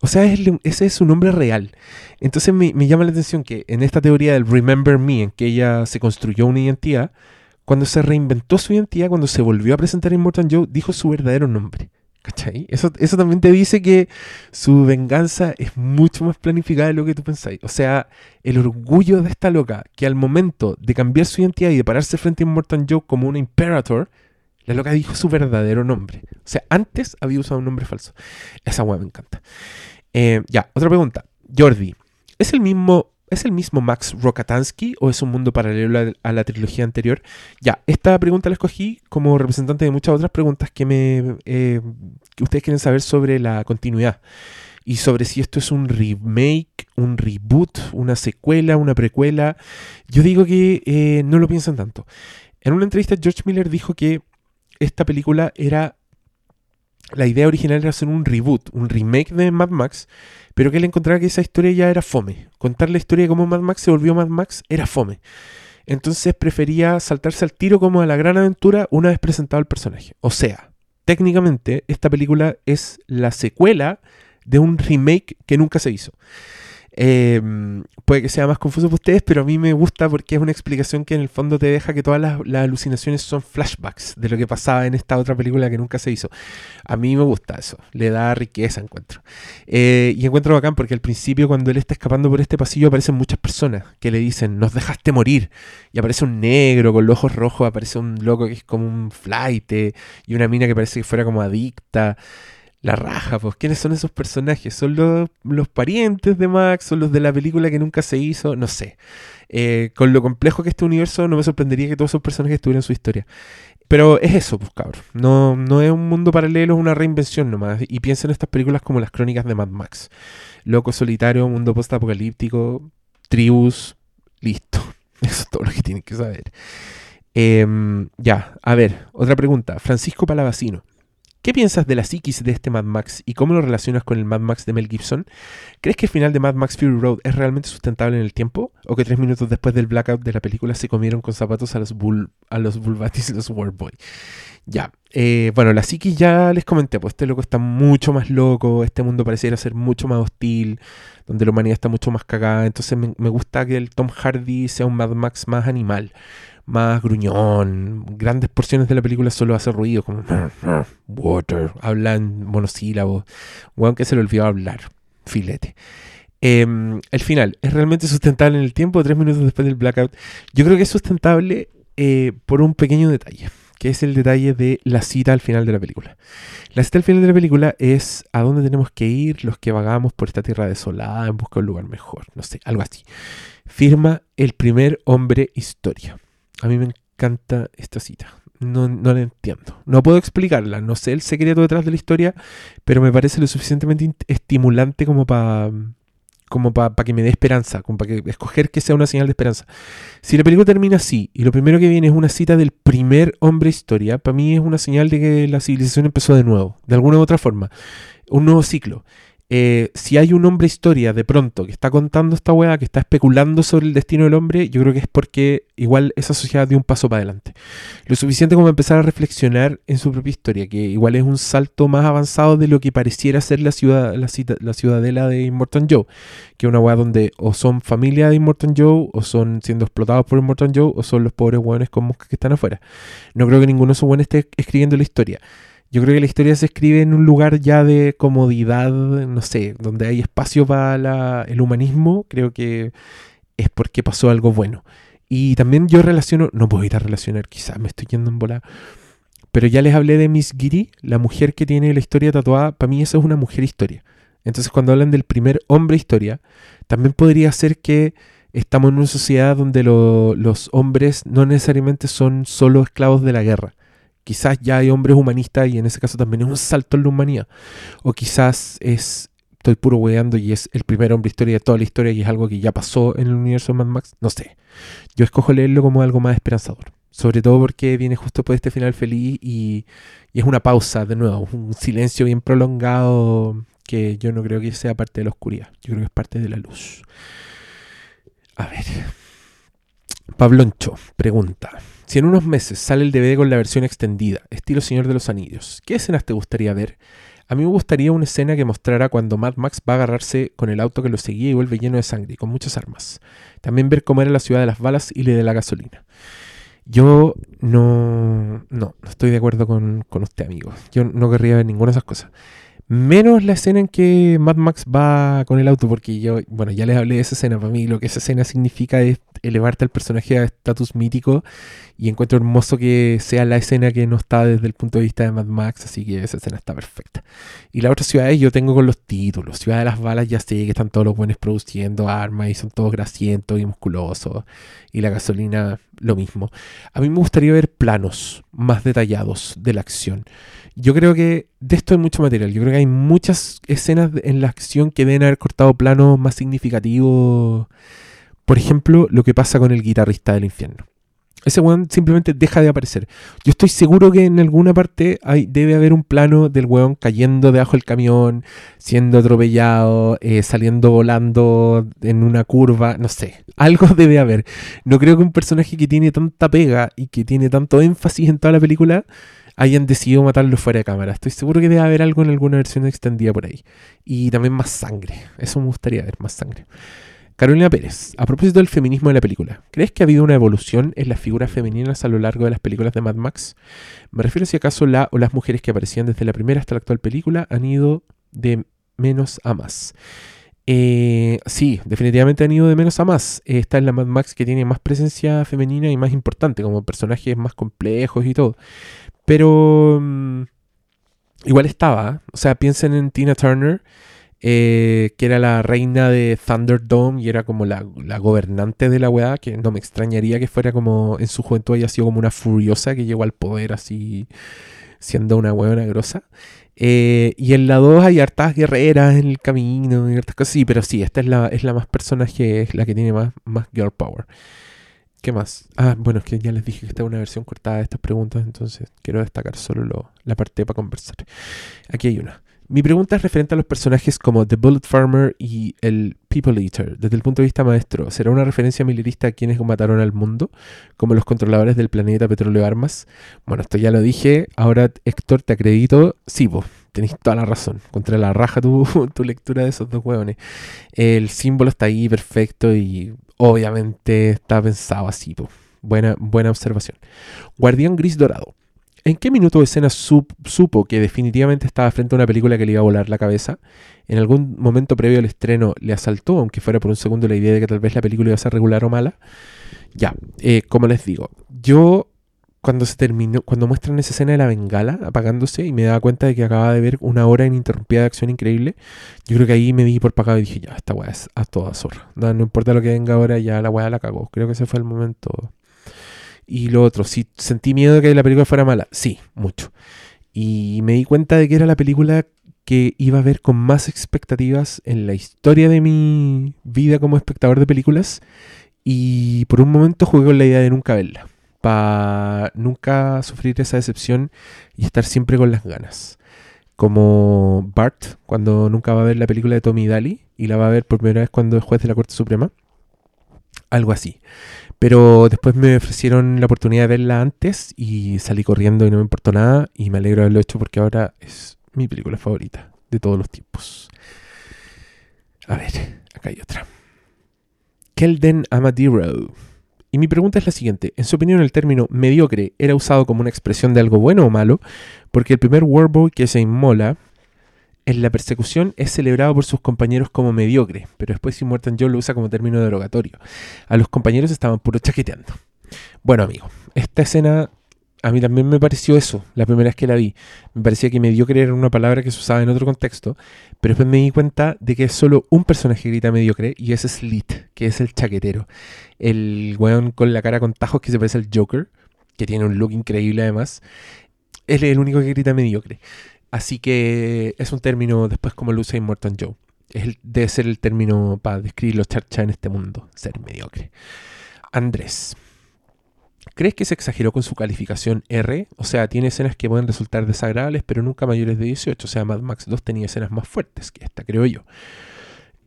O sea, ese es su nombre real. Entonces me, llama la atención que en esta teoría del Remember Me, en que ella se construyó una identidad, cuando se reinventó su identidad, cuando se volvió a presentar en Mortal Joe, dijo su verdadero nombre. ¿Cachai? Eso, eso también te dice que su venganza es mucho más planificada de lo que tú pensáis. O sea, el orgullo de esta loca, que al momento de cambiar su identidad y de pararse frente a Mortal Joe como una Imperator, la loca dijo su verdadero nombre. O sea, antes había usado un nombre falso. Esa weá me encanta. Eh, ya, otra pregunta. Jordi, ¿es el mismo ¿Es el mismo Max Rokatansky o es un mundo paralelo a, la trilogía anterior? Ya, esta pregunta la escogí como representante de muchas otras preguntas que, me, eh, que ustedes quieren saber sobre la continuidad y sobre si esto es un remake, un reboot, una secuela, una precuela. Yo digo que eh, no lo piensan tanto. En una entrevista George Miller dijo que esta película era la idea original era hacer un reboot, un remake de Mad Max, pero que él encontraba que esa historia ya era fome. Contar la historia de cómo Mad Max se volvió Mad Max era fome. Entonces prefería saltarse al tiro como a la gran aventura una vez presentado el personaje. O sea, técnicamente esta película es la secuela de un remake que nunca se hizo. Em, puede que sea más confuso para ustedes, pero a mí me gusta porque es una explicación que en el fondo te deja que todas las, alucinaciones son flashbacks de lo que pasaba en esta otra película que nunca se hizo. A mí me gusta eso, le da riqueza, encuentro. Eh, y encuentro bacán porque al principio cuando él está escapando por este pasillo aparecen muchas personas que le dicen, nos dejaste morir. Y aparece un negro con los ojos rojos, aparece un loco que es como un flight y una mina que parece que fuera como adicta. La raja, pues, ¿quiénes son esos personajes? ¿Son los, parientes de Max? ¿Son los de la película que nunca se hizo? No sé. Eh, con lo complejo que este universo, no me sorprendería que todos esos personajes tuvieran su historia. Pero es eso, pues cabrón. No, no es un mundo paralelo, es una reinvención nomás. Y piensa en estas películas como las crónicas de Mad Max. Loco solitario, mundo post-apocalíptico, tribus, listo. (laughs) Eso es todo lo que tienen que saber. Em, ya, a ver, otra pregunta. Francisco Palavacino. ¿Qué piensas de la psiquis de este Mad Max y cómo lo relacionas con el Mad Max de Mel Gibson? ¿Crees que el final de Mad Max Fury Road es realmente sustentable en el tiempo? ¿O que tres minutos después del blackout de la película se comieron con zapatos a los, bull, a los Bulbatis y los Warboy? Ya, eh, bueno, la psiquis ya les comenté, pues este loco está mucho más loco, este mundo pareciera ser mucho más hostil, donde la humanidad está mucho más cagada, entonces me, me gusta que el Tom Hardy sea un Mad Max más animal más gruñón. Grandes porciones de la película solo hace ruido, como (laughs) water, habla en monosílabos. Weón que se le olvidó hablar. Filete. Em, el final, ¿es realmente sustentable en el tiempo? Tres minutos después del blackout. Yo creo que es sustentable eh, por un pequeño detalle, que es el detalle de la cita al final de la película. La cita al final de la película es a dónde tenemos que ir los que vagamos por esta tierra desolada en busca de un lugar mejor, no sé, algo así. Firma el primer hombre historia. A mí me encanta esta cita no, no la entiendo. No puedo explicarla, no sé el secreto detrás de la historia, pero me parece lo suficientemente estimulante como para como para que me dé esperanza, como para que escoger que sea una señal de esperanza. Si la película termina así y lo primero que viene es una cita del primer hombre historia, para mí es una señal de que la civilización empezó de nuevo, de alguna u otra forma, un nuevo ciclo. Eh, si hay un hombre historia de pronto que está contando esta weá, que está especulando sobre el destino del hombre, yo creo que es porque igual esa sociedad dio un paso para adelante. Lo suficiente como empezar a reflexionar en su propia historia, que igual es un salto más avanzado de lo que pareciera ser la, ciudad, la, ciudadela de Immortan Joe, que es una weá donde o son familia de Immortan Joe, o son siendo explotados por Immortan Joe, o son los pobres weones con moscas que están afuera. No creo que ninguno de esos weones esté escribiendo la historia. Yo creo que la historia se escribe en un lugar ya de comodidad, no sé, donde hay espacio para el humanismo, creo que es porque pasó algo bueno. Y también yo relaciono, no puedo ir a relacionar, quizás me estoy yendo en bola, pero ya les hablé de Miss Giri, la mujer que tiene la historia tatuada, para mí eso es una mujer historia. Entonces cuando hablan del primer hombre historia, también podría ser que estamos en una sociedad donde los hombres no necesariamente son solo esclavos de la guerra Quizás ya hay hombres humanistas y en ese caso también es un salto en la humanidad. O quizás es, estoy puro weando y es el primer hombre historia de toda la historia y es algo que ya pasó en el universo de Mad Max. No sé. Yo escojo leerlo como algo más esperanzador. Sobre todo porque viene justo por este final feliz y, y es una pausa, de nuevo, un silencio bien prolongado que yo no creo que sea parte de la oscuridad. Yo creo que es parte de la luz. A ver. Pabloncho pregunta. Si en unos meses sale el DVD con la versión extendida, estilo Señor de los Anillos, ¿qué escenas te gustaría ver? A mí me gustaría una escena que mostrara cuando Mad Max va a agarrarse con el auto que lo seguía y vuelve lleno de sangre y con muchas armas. También ver cómo era la ciudad de las balas y de la gasolina. Yo no, no, no estoy de acuerdo con, con usted, amigo. Yo no querría ver ninguna de esas cosas. Menos la escena en que Mad Max va con el auto, porque yo, bueno, ya les hablé de esa escena. Para mí, lo que esa escena significa es elevarte al personaje a estatus mítico. Y encuentro hermoso que sea la escena que no está desde el punto de vista de Mad Max, así que esa escena está perfecta. Y la otra ciudad yo tengo con los títulos. Ciudad de las Balas, ya sé que están todos los buenos produciendo armas y son todos grasientos y musculosos. Y la gasolina, lo mismo. A mí me gustaría ver planos más detallados de la acción. Yo creo que de esto hay mucho material. Yo creo que hay muchas escenas en la acción que deben haber cortado planos más significativos. Por ejemplo, lo que pasa con el guitarrista del infierno. Ese weón simplemente deja de aparecer. Yo estoy seguro que en alguna parte hay, debe haber un plano del weón cayendo debajo del camión, siendo atropellado, eh, saliendo volando en una curva, no sé. (laughs) Algo debe haber. No creo que un personaje que tiene tanta pega y que tiene tanto énfasis en toda la película hayan decidido matarlo fuera de cámara. Estoy seguro que debe haber algo en alguna versión extendida por ahí. Y también más sangre. Eso me gustaría ver, más sangre. Carolina Pérez, a propósito del feminismo de la película, ¿crees que ha habido una evolución en las figuras femeninas a lo largo de las películas de Mad Max? Me refiero si acaso la o las mujeres que aparecían desde la primera hasta la actual película han ido de menos a más. Eh, sí, definitivamente han ido de menos a más. Esta es la Mad Max que tiene más presencia femenina y más importante, como personajes más complejos y todo. Pero mm, igual estaba. O sea, piensen en Tina Turner, eh, que era la reina de Thunderdome y era como la, gobernante de la weá, que no me extrañaría que fuera como en su juventud haya sido como una furiosa que llegó al poder así siendo una weona grosa. Eh, y en la 2 hay hartas guerreras en el camino y hartas cosas. Sí, pero sí, esta es la, es la más personaje, es la que tiene más, más girl power. ¿Qué más? Ah, bueno, es que ya les dije que esta es una versión cortada de estas preguntas, entonces quiero destacar solo la parte para conversar. Aquí hay una. Mi pregunta es referente a los personajes como The Bullet Farmer y el People Eater. Desde el punto de vista maestro, ¿será una referencia militarista a quienes mataron al mundo? Como los controladores del planeta Petróleo Armas. Bueno, esto ya lo dije. Ahora, Héctor, te acredito. Sí, vos, tenéis toda la razón. Contra la raja tu, (laughs) tu lectura de esos dos hueones. El símbolo está ahí perfecto y obviamente está pensado así. Buena, buena observación. Guardián Gris Dorado. ¿En qué minuto de escena supo que definitivamente estaba frente a una película que le iba a volar la cabeza? ¿En algún momento previo al estreno le asaltó, aunque fuera por un segundo, la idea de que tal vez la película iba a ser regular o mala? Ya, eh, como les digo, yo cuando se terminó, cuando muestran esa escena de la bengala apagándose y me daba cuenta de que acababa de ver una hora ininterrumpida de acción increíble, yo creo que ahí me di por pagado y dije, ya, esta weá es a toda zorra. No, importa lo que venga ahora, ya la weá la cagó. Creo que ese fue el momento. Y lo otro, si sentí miedo de que la película fuera mala, sí, mucho. Y me di cuenta de que era la película que iba a ver con más expectativas en la historia de mi vida como espectador de películas. Y por un momento jugué con la idea de nunca verla para nunca sufrir esa decepción y estar siempre con las ganas. Como Bart, cuando nunca va a ver la película de Tommy Daly y la va a ver por primera vez cuando es juez de la Corte Suprema. Algo así. Pero después me ofrecieron la oportunidad de verla antes y salí corriendo y no me importó nada y me alegro de haberlo hecho porque ahora es mi película favorita de todos los tiempos. A ver, acá hay otra. Kelden Amadiro y mi pregunta es la siguiente. En su opinión, el término mediocre era usado como una expresión de algo bueno o malo, porque el primer Warboy que se inmola en la persecución es celebrado por sus compañeros como mediocre, pero después Immortan Joe lo usa como término derogatorio. A los compañeros estaban puro chaqueteando. Bueno, amigo, esta escena a mí también me pareció eso, la primera vez que la vi. Me parecía que mediocre era una palabra que se usaba en otro contexto, pero después me di cuenta de que es solo un personaje grita mediocre y ese es Slit, que es el chaquetero. El weón con la cara con tajos que se parece al Joker, que tiene un look increíble además. Él es el único que grita mediocre. Así que es un término después como lo usa Immortal Joe. Es debe ser el término para describir los charchas en este mundo, ser mediocre. Andrés. ¿Crees que se exageró con su calificación R? O sea, tiene escenas que pueden resultar desagradables, pero nunca mayores de 18. O sea, Mad Max 2 tenía escenas más fuertes que esta, creo yo.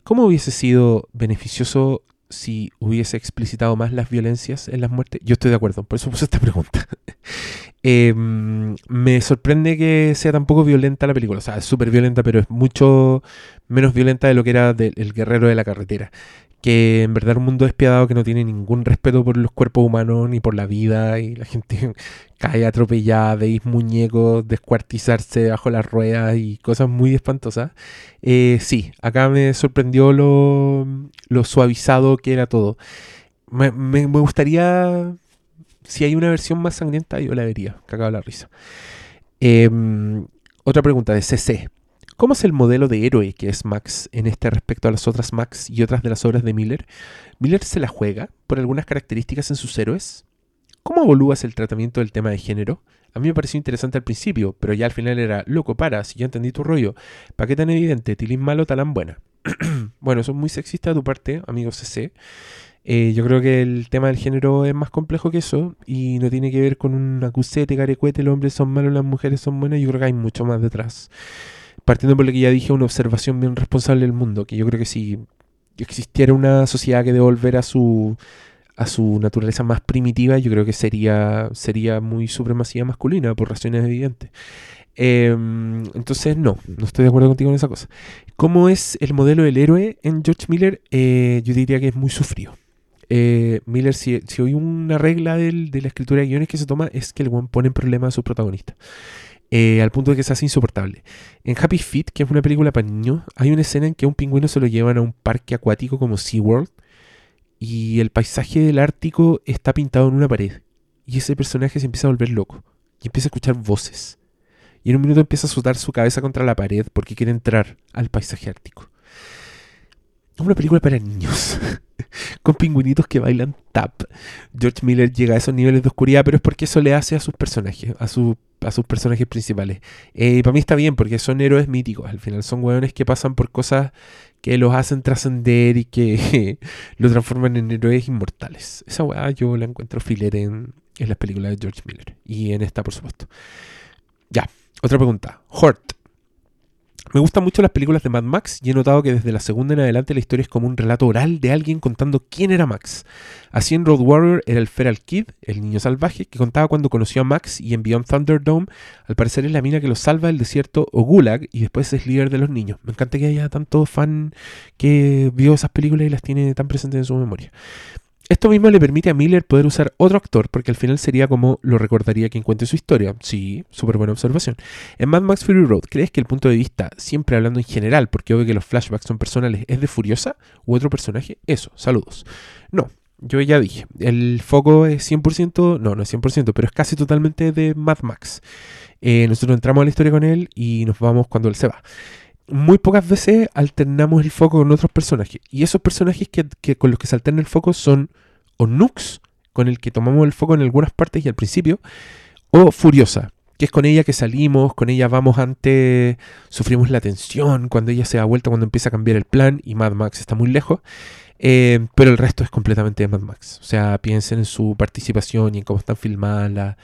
¿Cómo hubiese sido beneficioso si hubiese explicitado más las violencias en las muertes? Yo estoy de acuerdo, por eso puse esta pregunta. (laughs) Em, me sorprende que sea tan poco violenta la película. O sea, es súper violenta, pero es mucho menos violenta de lo que era El Guerrero de la Carretera que en verdad un mundo despiadado que no tiene ningún respeto por los cuerpos humanos ni por la vida y la gente (laughs) cae atropellada, veis muñecos descuartizarse bajo las ruedas y cosas muy espantosas. Eh, sí, acá me sorprendió lo, suavizado que era todo. Me, gustaría, si hay una versión más sangrienta, yo la vería, cagado la risa. Em, otra pregunta de CC. ¿Cómo es el modelo de héroe que es Max en este respecto a las otras Max y otras de las obras de Miller? ¿Miller se la juega por algunas características en sus héroes? ¿Cómo evalúas el tratamiento del tema de género? A mí me pareció interesante al principio, pero ya al final era, loco, para, si ya entendí tu rollo, ¿para qué tan evidente? Tilín malo, talán buena. (clears throat) bueno, eso es muy sexista de tu parte, amigo CC. Eh, yo creo que el tema del género es más complejo que eso y no tiene que ver con un acusete, carecuete, los hombres son malos, las mujeres son buenas, yo creo que hay mucho más detrás partiendo por lo que ya dije, una observación bien responsable del mundo, que yo creo que si existiera una sociedad que devolver a su a su naturaleza más primitiva, yo creo que sería, sería muy supremacía masculina, por razones evidentes. Em, entonces, no, no estoy de acuerdo contigo en esa cosa. ¿Cómo es el modelo del héroe en George Miller? Eh, yo diría que es muy sufrido. Eh, Miller, si, si hay una regla de la escritura de guiones que se toma, es que el buen pone en problema a su protagonista. Eh, al punto de que se hace insoportable. En Happy Feet, que es una película para niños, hay una escena en que un pingüino se lo llevan a un parque acuático como SeaWorld y el paisaje del Ártico está pintado en una pared. Y ese personaje se empieza a volver loco y empieza a escuchar voces. Y en un minuto empieza a azotar su cabeza contra la pared porque quiere entrar al paisaje ártico. Una película para niños. (laughs) con pingüinitos que bailan tap. George Miller llega a esos niveles de oscuridad, pero es porque eso le hace a sus personajes, a, su, a sus personajes principales. Eh, para mí está bien, porque son héroes míticos. Al final son hueones que pasan por cosas que los hacen trascender y que (laughs) los transforman en héroes inmortales. Esa weá yo la encuentro filer en, en las películas de George Miller. Y en esta, por supuesto. Ya, otra pregunta. Hort. Me gustan mucho las películas de Mad Max y he notado que desde la segunda en adelante la historia es como un relato oral de alguien contando quién era Max. Así en Road Warrior era el Feral Kid, el niño salvaje, que contaba cuando conoció a Max y en Beyond Thunderdome, al parecer es la mina que lo salva del desierto o Gulag y después es líder de los niños. Me encanta que haya tanto fan que vio esas películas y las tiene tan presentes en su memoria. Esto mismo le permite a Miller poder usar otro actor, porque al final sería como lo recordaría quien cuente su historia. Sí, súper buena observación. En Mad Max Fury Road, ¿crees que el punto de vista, siempre hablando en general, porque obvio que los flashbacks son personales, es de Furiosa u otro personaje? Eso, saludos. No, yo ya dije, el foco es 100%, no, no es 100%, pero es casi totalmente de Mad Max. Eh, nosotros entramos a la historia con él y nos vamos cuando él se va muy pocas veces alternamos el foco con otros personajes. Y esos personajes que, con los que se alterna el foco son o Nux, con el que tomamos el foco en algunas partes y al principio, o Furiosa, que es con ella que salimos, con ella vamos antes, sufrimos la tensión, cuando ella se da vuelta, cuando empieza a cambiar el plan y Mad Max está muy lejos. Eh, pero el resto es completamente de Mad Max. O sea, piensen en su participación y en cómo están filmadas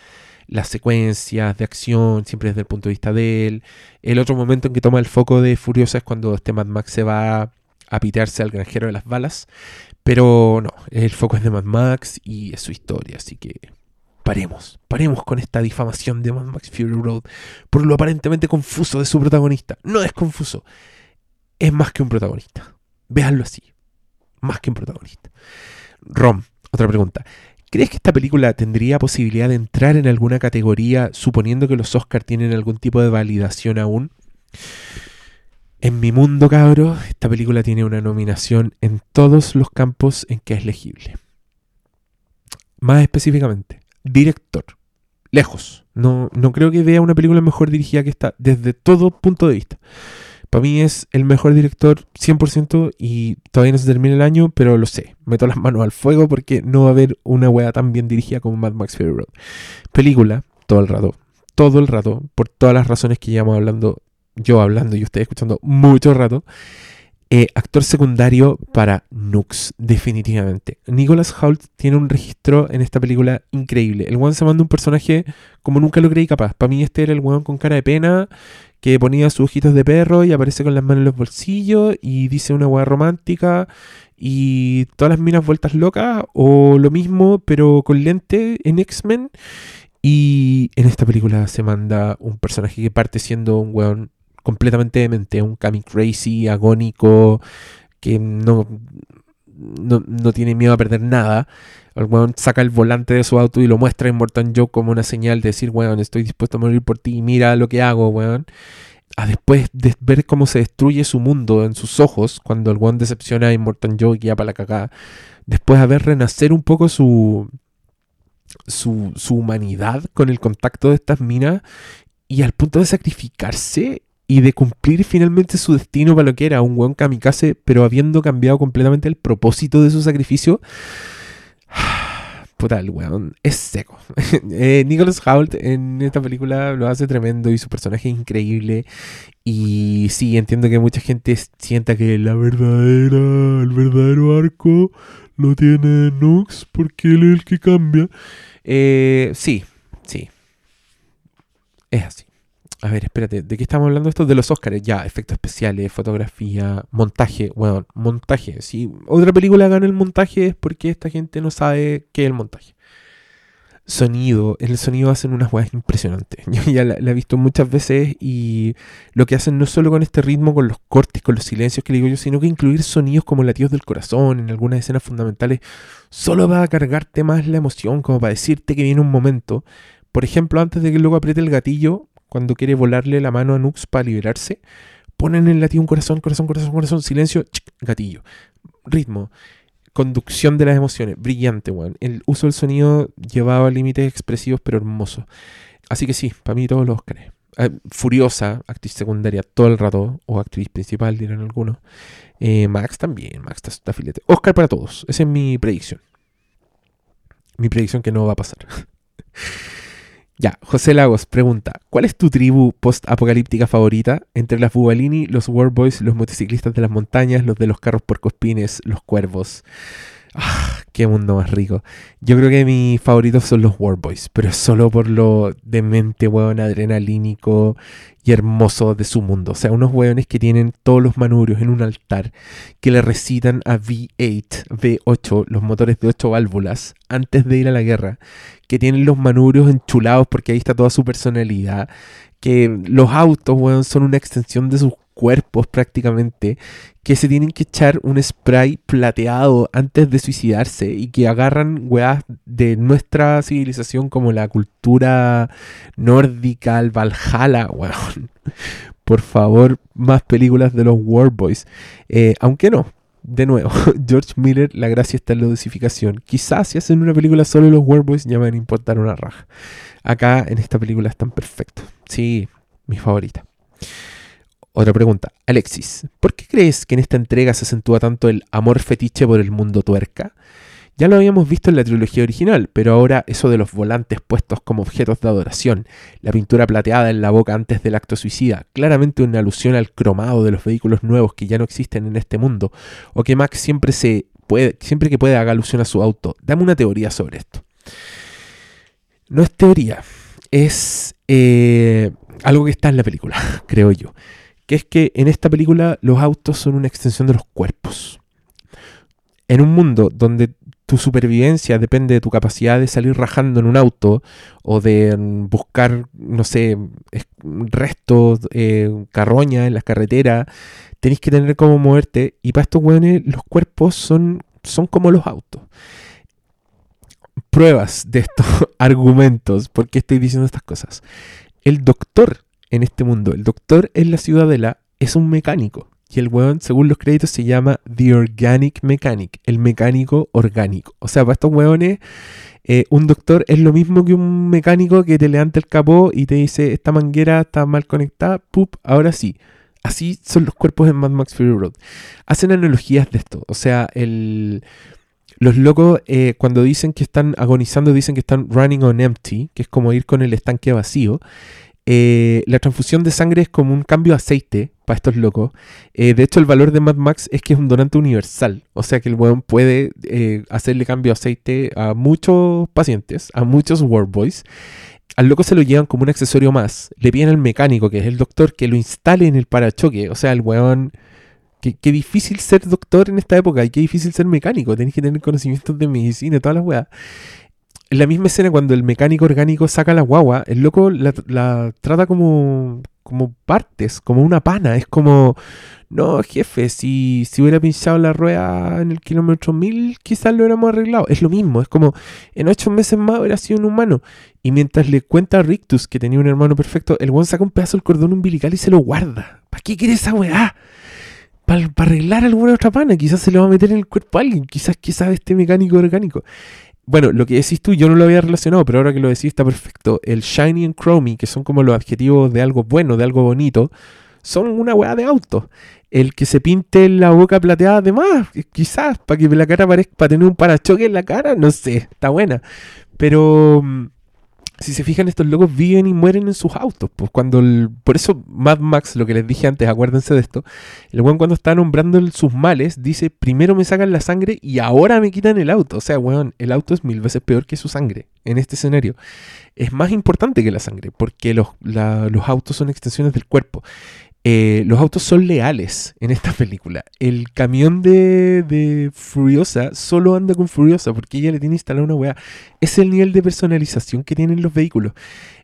las secuencias de acción, siempre desde el punto de vista de él. El otro momento en que toma el foco de Furiosa es cuando este Mad Max se va a pitearse al granjero de las balas. Pero no, el foco es de Mad Max y es su historia, así que paremos, paremos con esta difamación de Mad Max Fury Road por lo aparentemente confuso de su protagonista. No es confuso, es más que un protagonista. Véanlo así, más que un protagonista. Rom, otra pregunta. ¿Crees que esta película tendría posibilidad de entrar en alguna categoría suponiendo que los Oscars tienen algún tipo de validación aún? En mi mundo, cabro, esta película tiene una nominación en todos los campos en que es legible. Más específicamente, director. Lejos. No, no creo que vea una película mejor dirigida que esta desde todo punto de vista. Para mí es el mejor director 100% y todavía no se termina el año, pero lo sé. Meto las manos al fuego porque no va a haber una wea tan bien dirigida como Mad Max Fury Road. Película, todo el rato. Todo el rato, por todas las razones que llevamos hablando, yo hablando y ustedes escuchando mucho rato. Eh, actor secundario para Nux, definitivamente. Nicholas Hoult tiene un registro en esta película increíble. El one se manda un personaje como nunca lo creí capaz. Para mí este era el one con cara de pena, que ponía sus ojitos de perro y aparece con las manos en los bolsillos y dice una hueá romántica y todas las minas vueltas locas o lo mismo pero con lente en X-Men y en esta película se manda un personaje que parte siendo un weón completamente demente, un Kami crazy, agónico, que no, no, tiene miedo a perder nada. El weón saca el volante de su auto y lo muestra en Morton Joe como una señal de decir, weón, estoy dispuesto a morir por ti, mira lo que hago, weón. A después de ver cómo se destruye su mundo en sus ojos, cuando el weón decepciona a Immortan Joe y guía para la cagada, después de ver renacer un poco su, su, su humanidad con el contacto de estas minas y al punto de sacrificarse y de cumplir finalmente su destino para lo que era un buen kamikaze, pero habiendo cambiado completamente el propósito de su sacrificio. (sighs) Puta, el weón es seco. (laughs) eh, Nicholas Hoult en esta película lo hace tremendo y su personaje es increíble. Y sí, entiendo que mucha gente sienta que la verdadera, el verdadero arco lo tiene Nux porque él es el que cambia. Eh, sí, sí. Es así. A ver, espérate, ¿de qué estamos hablando esto? De los Oscars, ya, efectos especiales, fotografía, montaje, bueno, montaje. Si otra película gana el montaje es porque esta gente no sabe qué es el montaje. Sonido, el sonido hacen unas weas impresionantes. (laughs) Yo ya la, he visto muchas veces y lo que hacen no solo con este ritmo, con los cortes, con los silencios que digo yo, sino que incluir sonidos como latidos del corazón en algunas escenas fundamentales, solo va a cargarte más la emoción, como para decirte que viene un momento. Por ejemplo, antes de que luego apriete el gatillo, cuando quiere volarle la mano a Nux para liberarse, ponen el latido un corazón, corazón, corazón, corazón, silencio, gatillo. Ritmo, conducción de las emociones, brillante, weón. El uso del sonido llevado a límites expresivos pero hermosos. Así que sí, para mí todos los Oscars. Eh, furiosa, actriz secundaria todo el rato, o actriz principal, dirán algunos. Eh, Max también, Max está, filete. Oscar para todos, esa es mi predicción. Mi predicción que no va a pasar. (laughs) Ya, José Lagos pregunta, ¿cuál es tu tribu post-apocalíptica favorita? Entre las Bubalini, los Warboys, los motociclistas de las montañas, los de los carros porcospines, los cuervos. Ah, qué mundo más rico. Yo creo que mis favoritos son los Warboys, pero solo por lo demente, weón, adrenalínico y hermoso de su mundo. O sea, unos weones que tienen todos los manubrios en un altar, que le recitan a V8, V8, los motores de 8 válvulas, antes de ir a la guerra, que tienen los manubrios enchulados porque ahí está toda su personalidad, que los autos, weón, son una extensión de sus cuerpos prácticamente, que se tienen que echar un spray plateado antes de suicidarse y que agarran weas de nuestra civilización como la cultura nórdica, el Valhalla, (laughs) weón. Por favor, más películas de los War Boys. Eh, aunque no, de nuevo, (laughs) George Miller, la gracia está en la dosificación. Quizás si hacen una película solo los War Boys ya me van a importar una raja. Acá en esta película están perfectos. Sí, mi favorita. Otra pregunta. Alexis, ¿por qué crees que en esta entrega se acentúa tanto el amor fetiche por el mundo tuerca? Ya lo habíamos visto en la trilogía original, pero ahora eso de los volantes puestos como objetos de adoración, la pintura plateada en la boca antes del acto suicida, claramente una alusión al cromado de los vehículos nuevos que ya no existen en este mundo, o que Max siempre, se puede, siempre que puede haga alusión a su auto. Dame una teoría sobre esto. No es teoría, es eh, algo que está en la película, (laughs) creo yo que es que en esta película los autos son una extensión de los cuerpos. En un mundo donde tu supervivencia depende de tu capacidad de salir rajando en un auto o de mm, buscar, no sé, restos, eh, carroña en las carreteras, tenéis que tener cómo moverte y para estos hueones los cuerpos son, son como los autos. Pruebas de estos (laughs) argumentos, ¿por qué estoy diciendo estas cosas? El doctor en este mundo. El doctor en la ciudadela es un mecánico. Y el weón, según los créditos, se llama The Organic Mechanic, el mecánico orgánico. O sea, para estos weones, eh, un doctor es lo mismo que un mecánico que te levanta el capó y te dice, esta manguera está mal conectada, pup, ahora sí. Así son los cuerpos en Mad Max Fury Road. Hacen analogías de esto. O sea, el, los locos eh, cuando dicen que están agonizando, dicen que están running on empty, que es como ir con el estanque vacío. Eh, la transfusión de sangre es como un cambio de aceite para estos locos. Eh, de hecho, el valor de Mad Max es que es un donante universal. O sea que el weón puede eh, hacerle cambio de aceite a muchos pacientes, a muchos Warboys. Al loco se lo llevan como un accesorio más. Le piden al mecánico, que es el doctor, que lo instale en el parachoque. O sea, el weón. Qué, difícil ser doctor en esta época y qué difícil ser mecánico. Tenés que tener conocimientos de medicina todas las weas en la misma escena cuando el mecánico orgánico saca la guagua, el loco la, trata como, como partes, como una pana. Es como, no, jefe, si, si hubiera pinchado la rueda en el kilómetro mil, quizás lo hubiéramos arreglado. Es lo mismo, es como, en ocho meses más hubiera sido un humano. Y mientras le cuenta a Rictus que tenía un hermano perfecto, el one saca un pedazo del cordón umbilical y se lo guarda. ¿Para qué quiere esa weá? Para, arreglar alguna otra pana, quizás se lo va a meter en el cuerpo a alguien, quizás, quizás este mecánico orgánico bueno, lo que decís tú, yo no lo había relacionado, pero ahora que lo decís está perfecto. El shiny and chromy, que son como los adjetivos de algo bueno, de algo bonito, son una weá de auto. El que se pinte la boca plateada, además, quizás, para que la cara parezca, para tener un parachoque en la cara, no sé, está buena. Pero mm, si se fijan, estos locos viven y mueren en sus autos. Pues cuando por eso Mad Max, lo que les dije antes, acuérdense de esto, el weón cuando está nombrando sus males, dice, primero me sacan la sangre y ahora me quitan el auto. O sea, weón, el auto es mil veces peor que su sangre en este escenario. Es más importante que la sangre, porque los, los autos son extensiones del cuerpo. Eh, los autos son leales en esta (laughs) película. El camión de, Furiosa solo anda con Furiosa porque ella le tiene instalada una weá. Es el nivel de personalización que tienen los vehículos.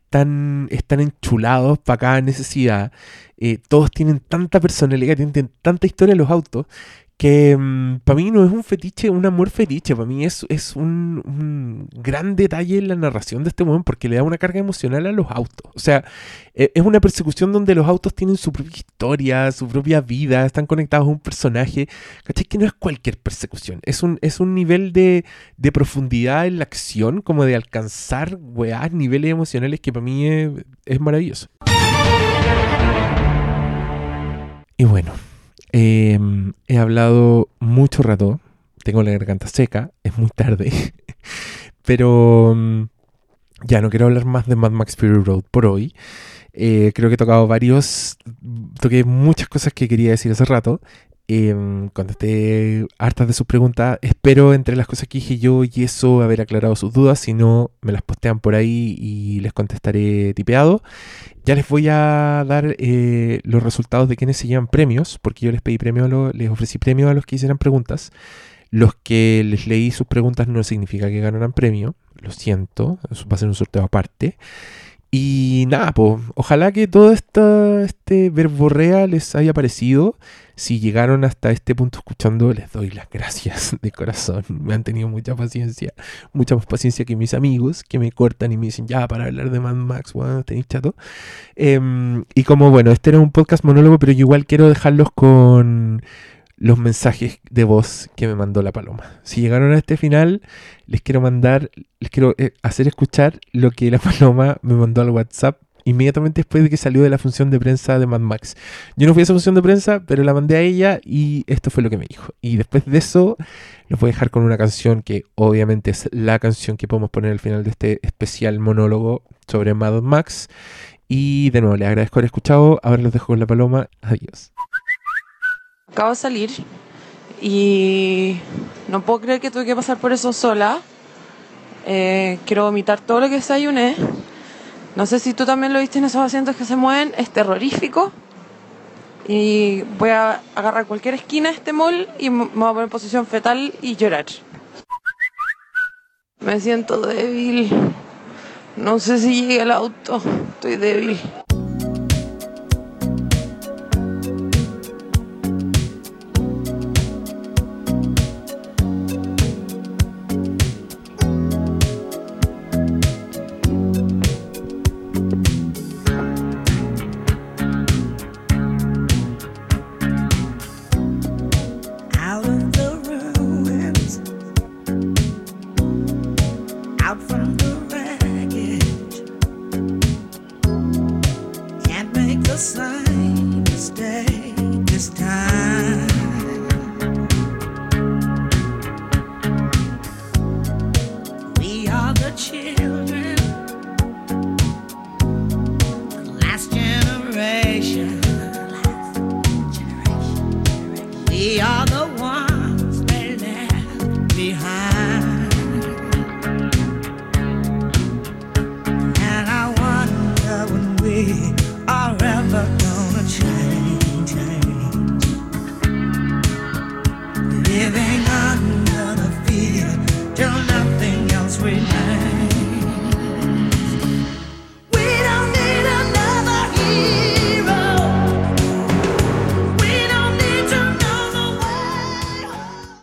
Están, están enchulados para cada necesidad. Eh, todos tienen tanta personalidad, tienen tanta historia los autos que mm, para mí no es un fetiche, un amor fetiche, para mí es, es un, gran detalle en la narración de este momento porque le da una carga emocional a los autos. O sea, e, es una persecución donde los autos tienen su propia historia, su propia vida, están conectados a un personaje. ¿Cachai? Que no es cualquier persecución, es un, es un nivel de, de profundidad en la acción, como de alcanzar, weá, niveles emocionales que para mí es, es maravilloso. Y bueno. Em, he hablado mucho rato, tengo la garganta seca, es muy tarde, (laughs) pero mm, ya no quiero hablar más de Mad Max Fury Road por hoy. Eh, creo que he tocado varios, toqué muchas cosas que quería decir hace rato. Eh, contesté hartas de sus preguntas. Espero entre las cosas que dije yo y eso haber aclarado sus dudas. Si no, me las postean por ahí y les contestaré tipeado. Ya les voy a dar eh, los resultados de quienes se llevan premios, porque yo les pedí premio, les ofrecí premio a los que hicieran preguntas. Los que les leí sus preguntas no significa que ganaran premio, lo siento, eso va a ser un sorteo aparte. Y nada, pues, ojalá que todo esto, este verborrea les haya parecido. Si llegaron hasta este punto escuchando, les doy las gracias (laughs) de corazón. Me han tenido mucha paciencia, mucha más paciencia que mis amigos que me cortan y me dicen, ya, para hablar de Mad Max, bueno, tenéis chato. Em, y como, bueno, este era un podcast monólogo, pero yo igual quiero dejarlos con los mensajes de voz que me mandó la paloma. Si llegaron a este final, les quiero mandar, les quiero eh, hacer escuchar lo que la (laughs) paloma me mandó al WhatsApp inmediatamente después de que salió de la función de prensa de Mad Max. Yo no fui a esa función de prensa, pero la mandé a ella y esto fue lo que me dijo. Y después de eso, los voy a dejar con una canción que obviamente es la canción que podemos poner al final de este especial monólogo sobre Mad Max. Y de nuevo, les agradezco haber escuchado. Ahora los dejo con la paloma. Adiós. Acabo de salir y no puedo creer que tuve que pasar por eso sola. Eh, quiero vomitar todo lo que desayuné. No sé si tú también lo viste en esos asientos que se mueven. Es terrorífico. Y voy a agarrar cualquier esquina de este mall y me voy a poner en posición fetal y llorar. Me siento débil. No sé si llegue al auto. Estoy débil.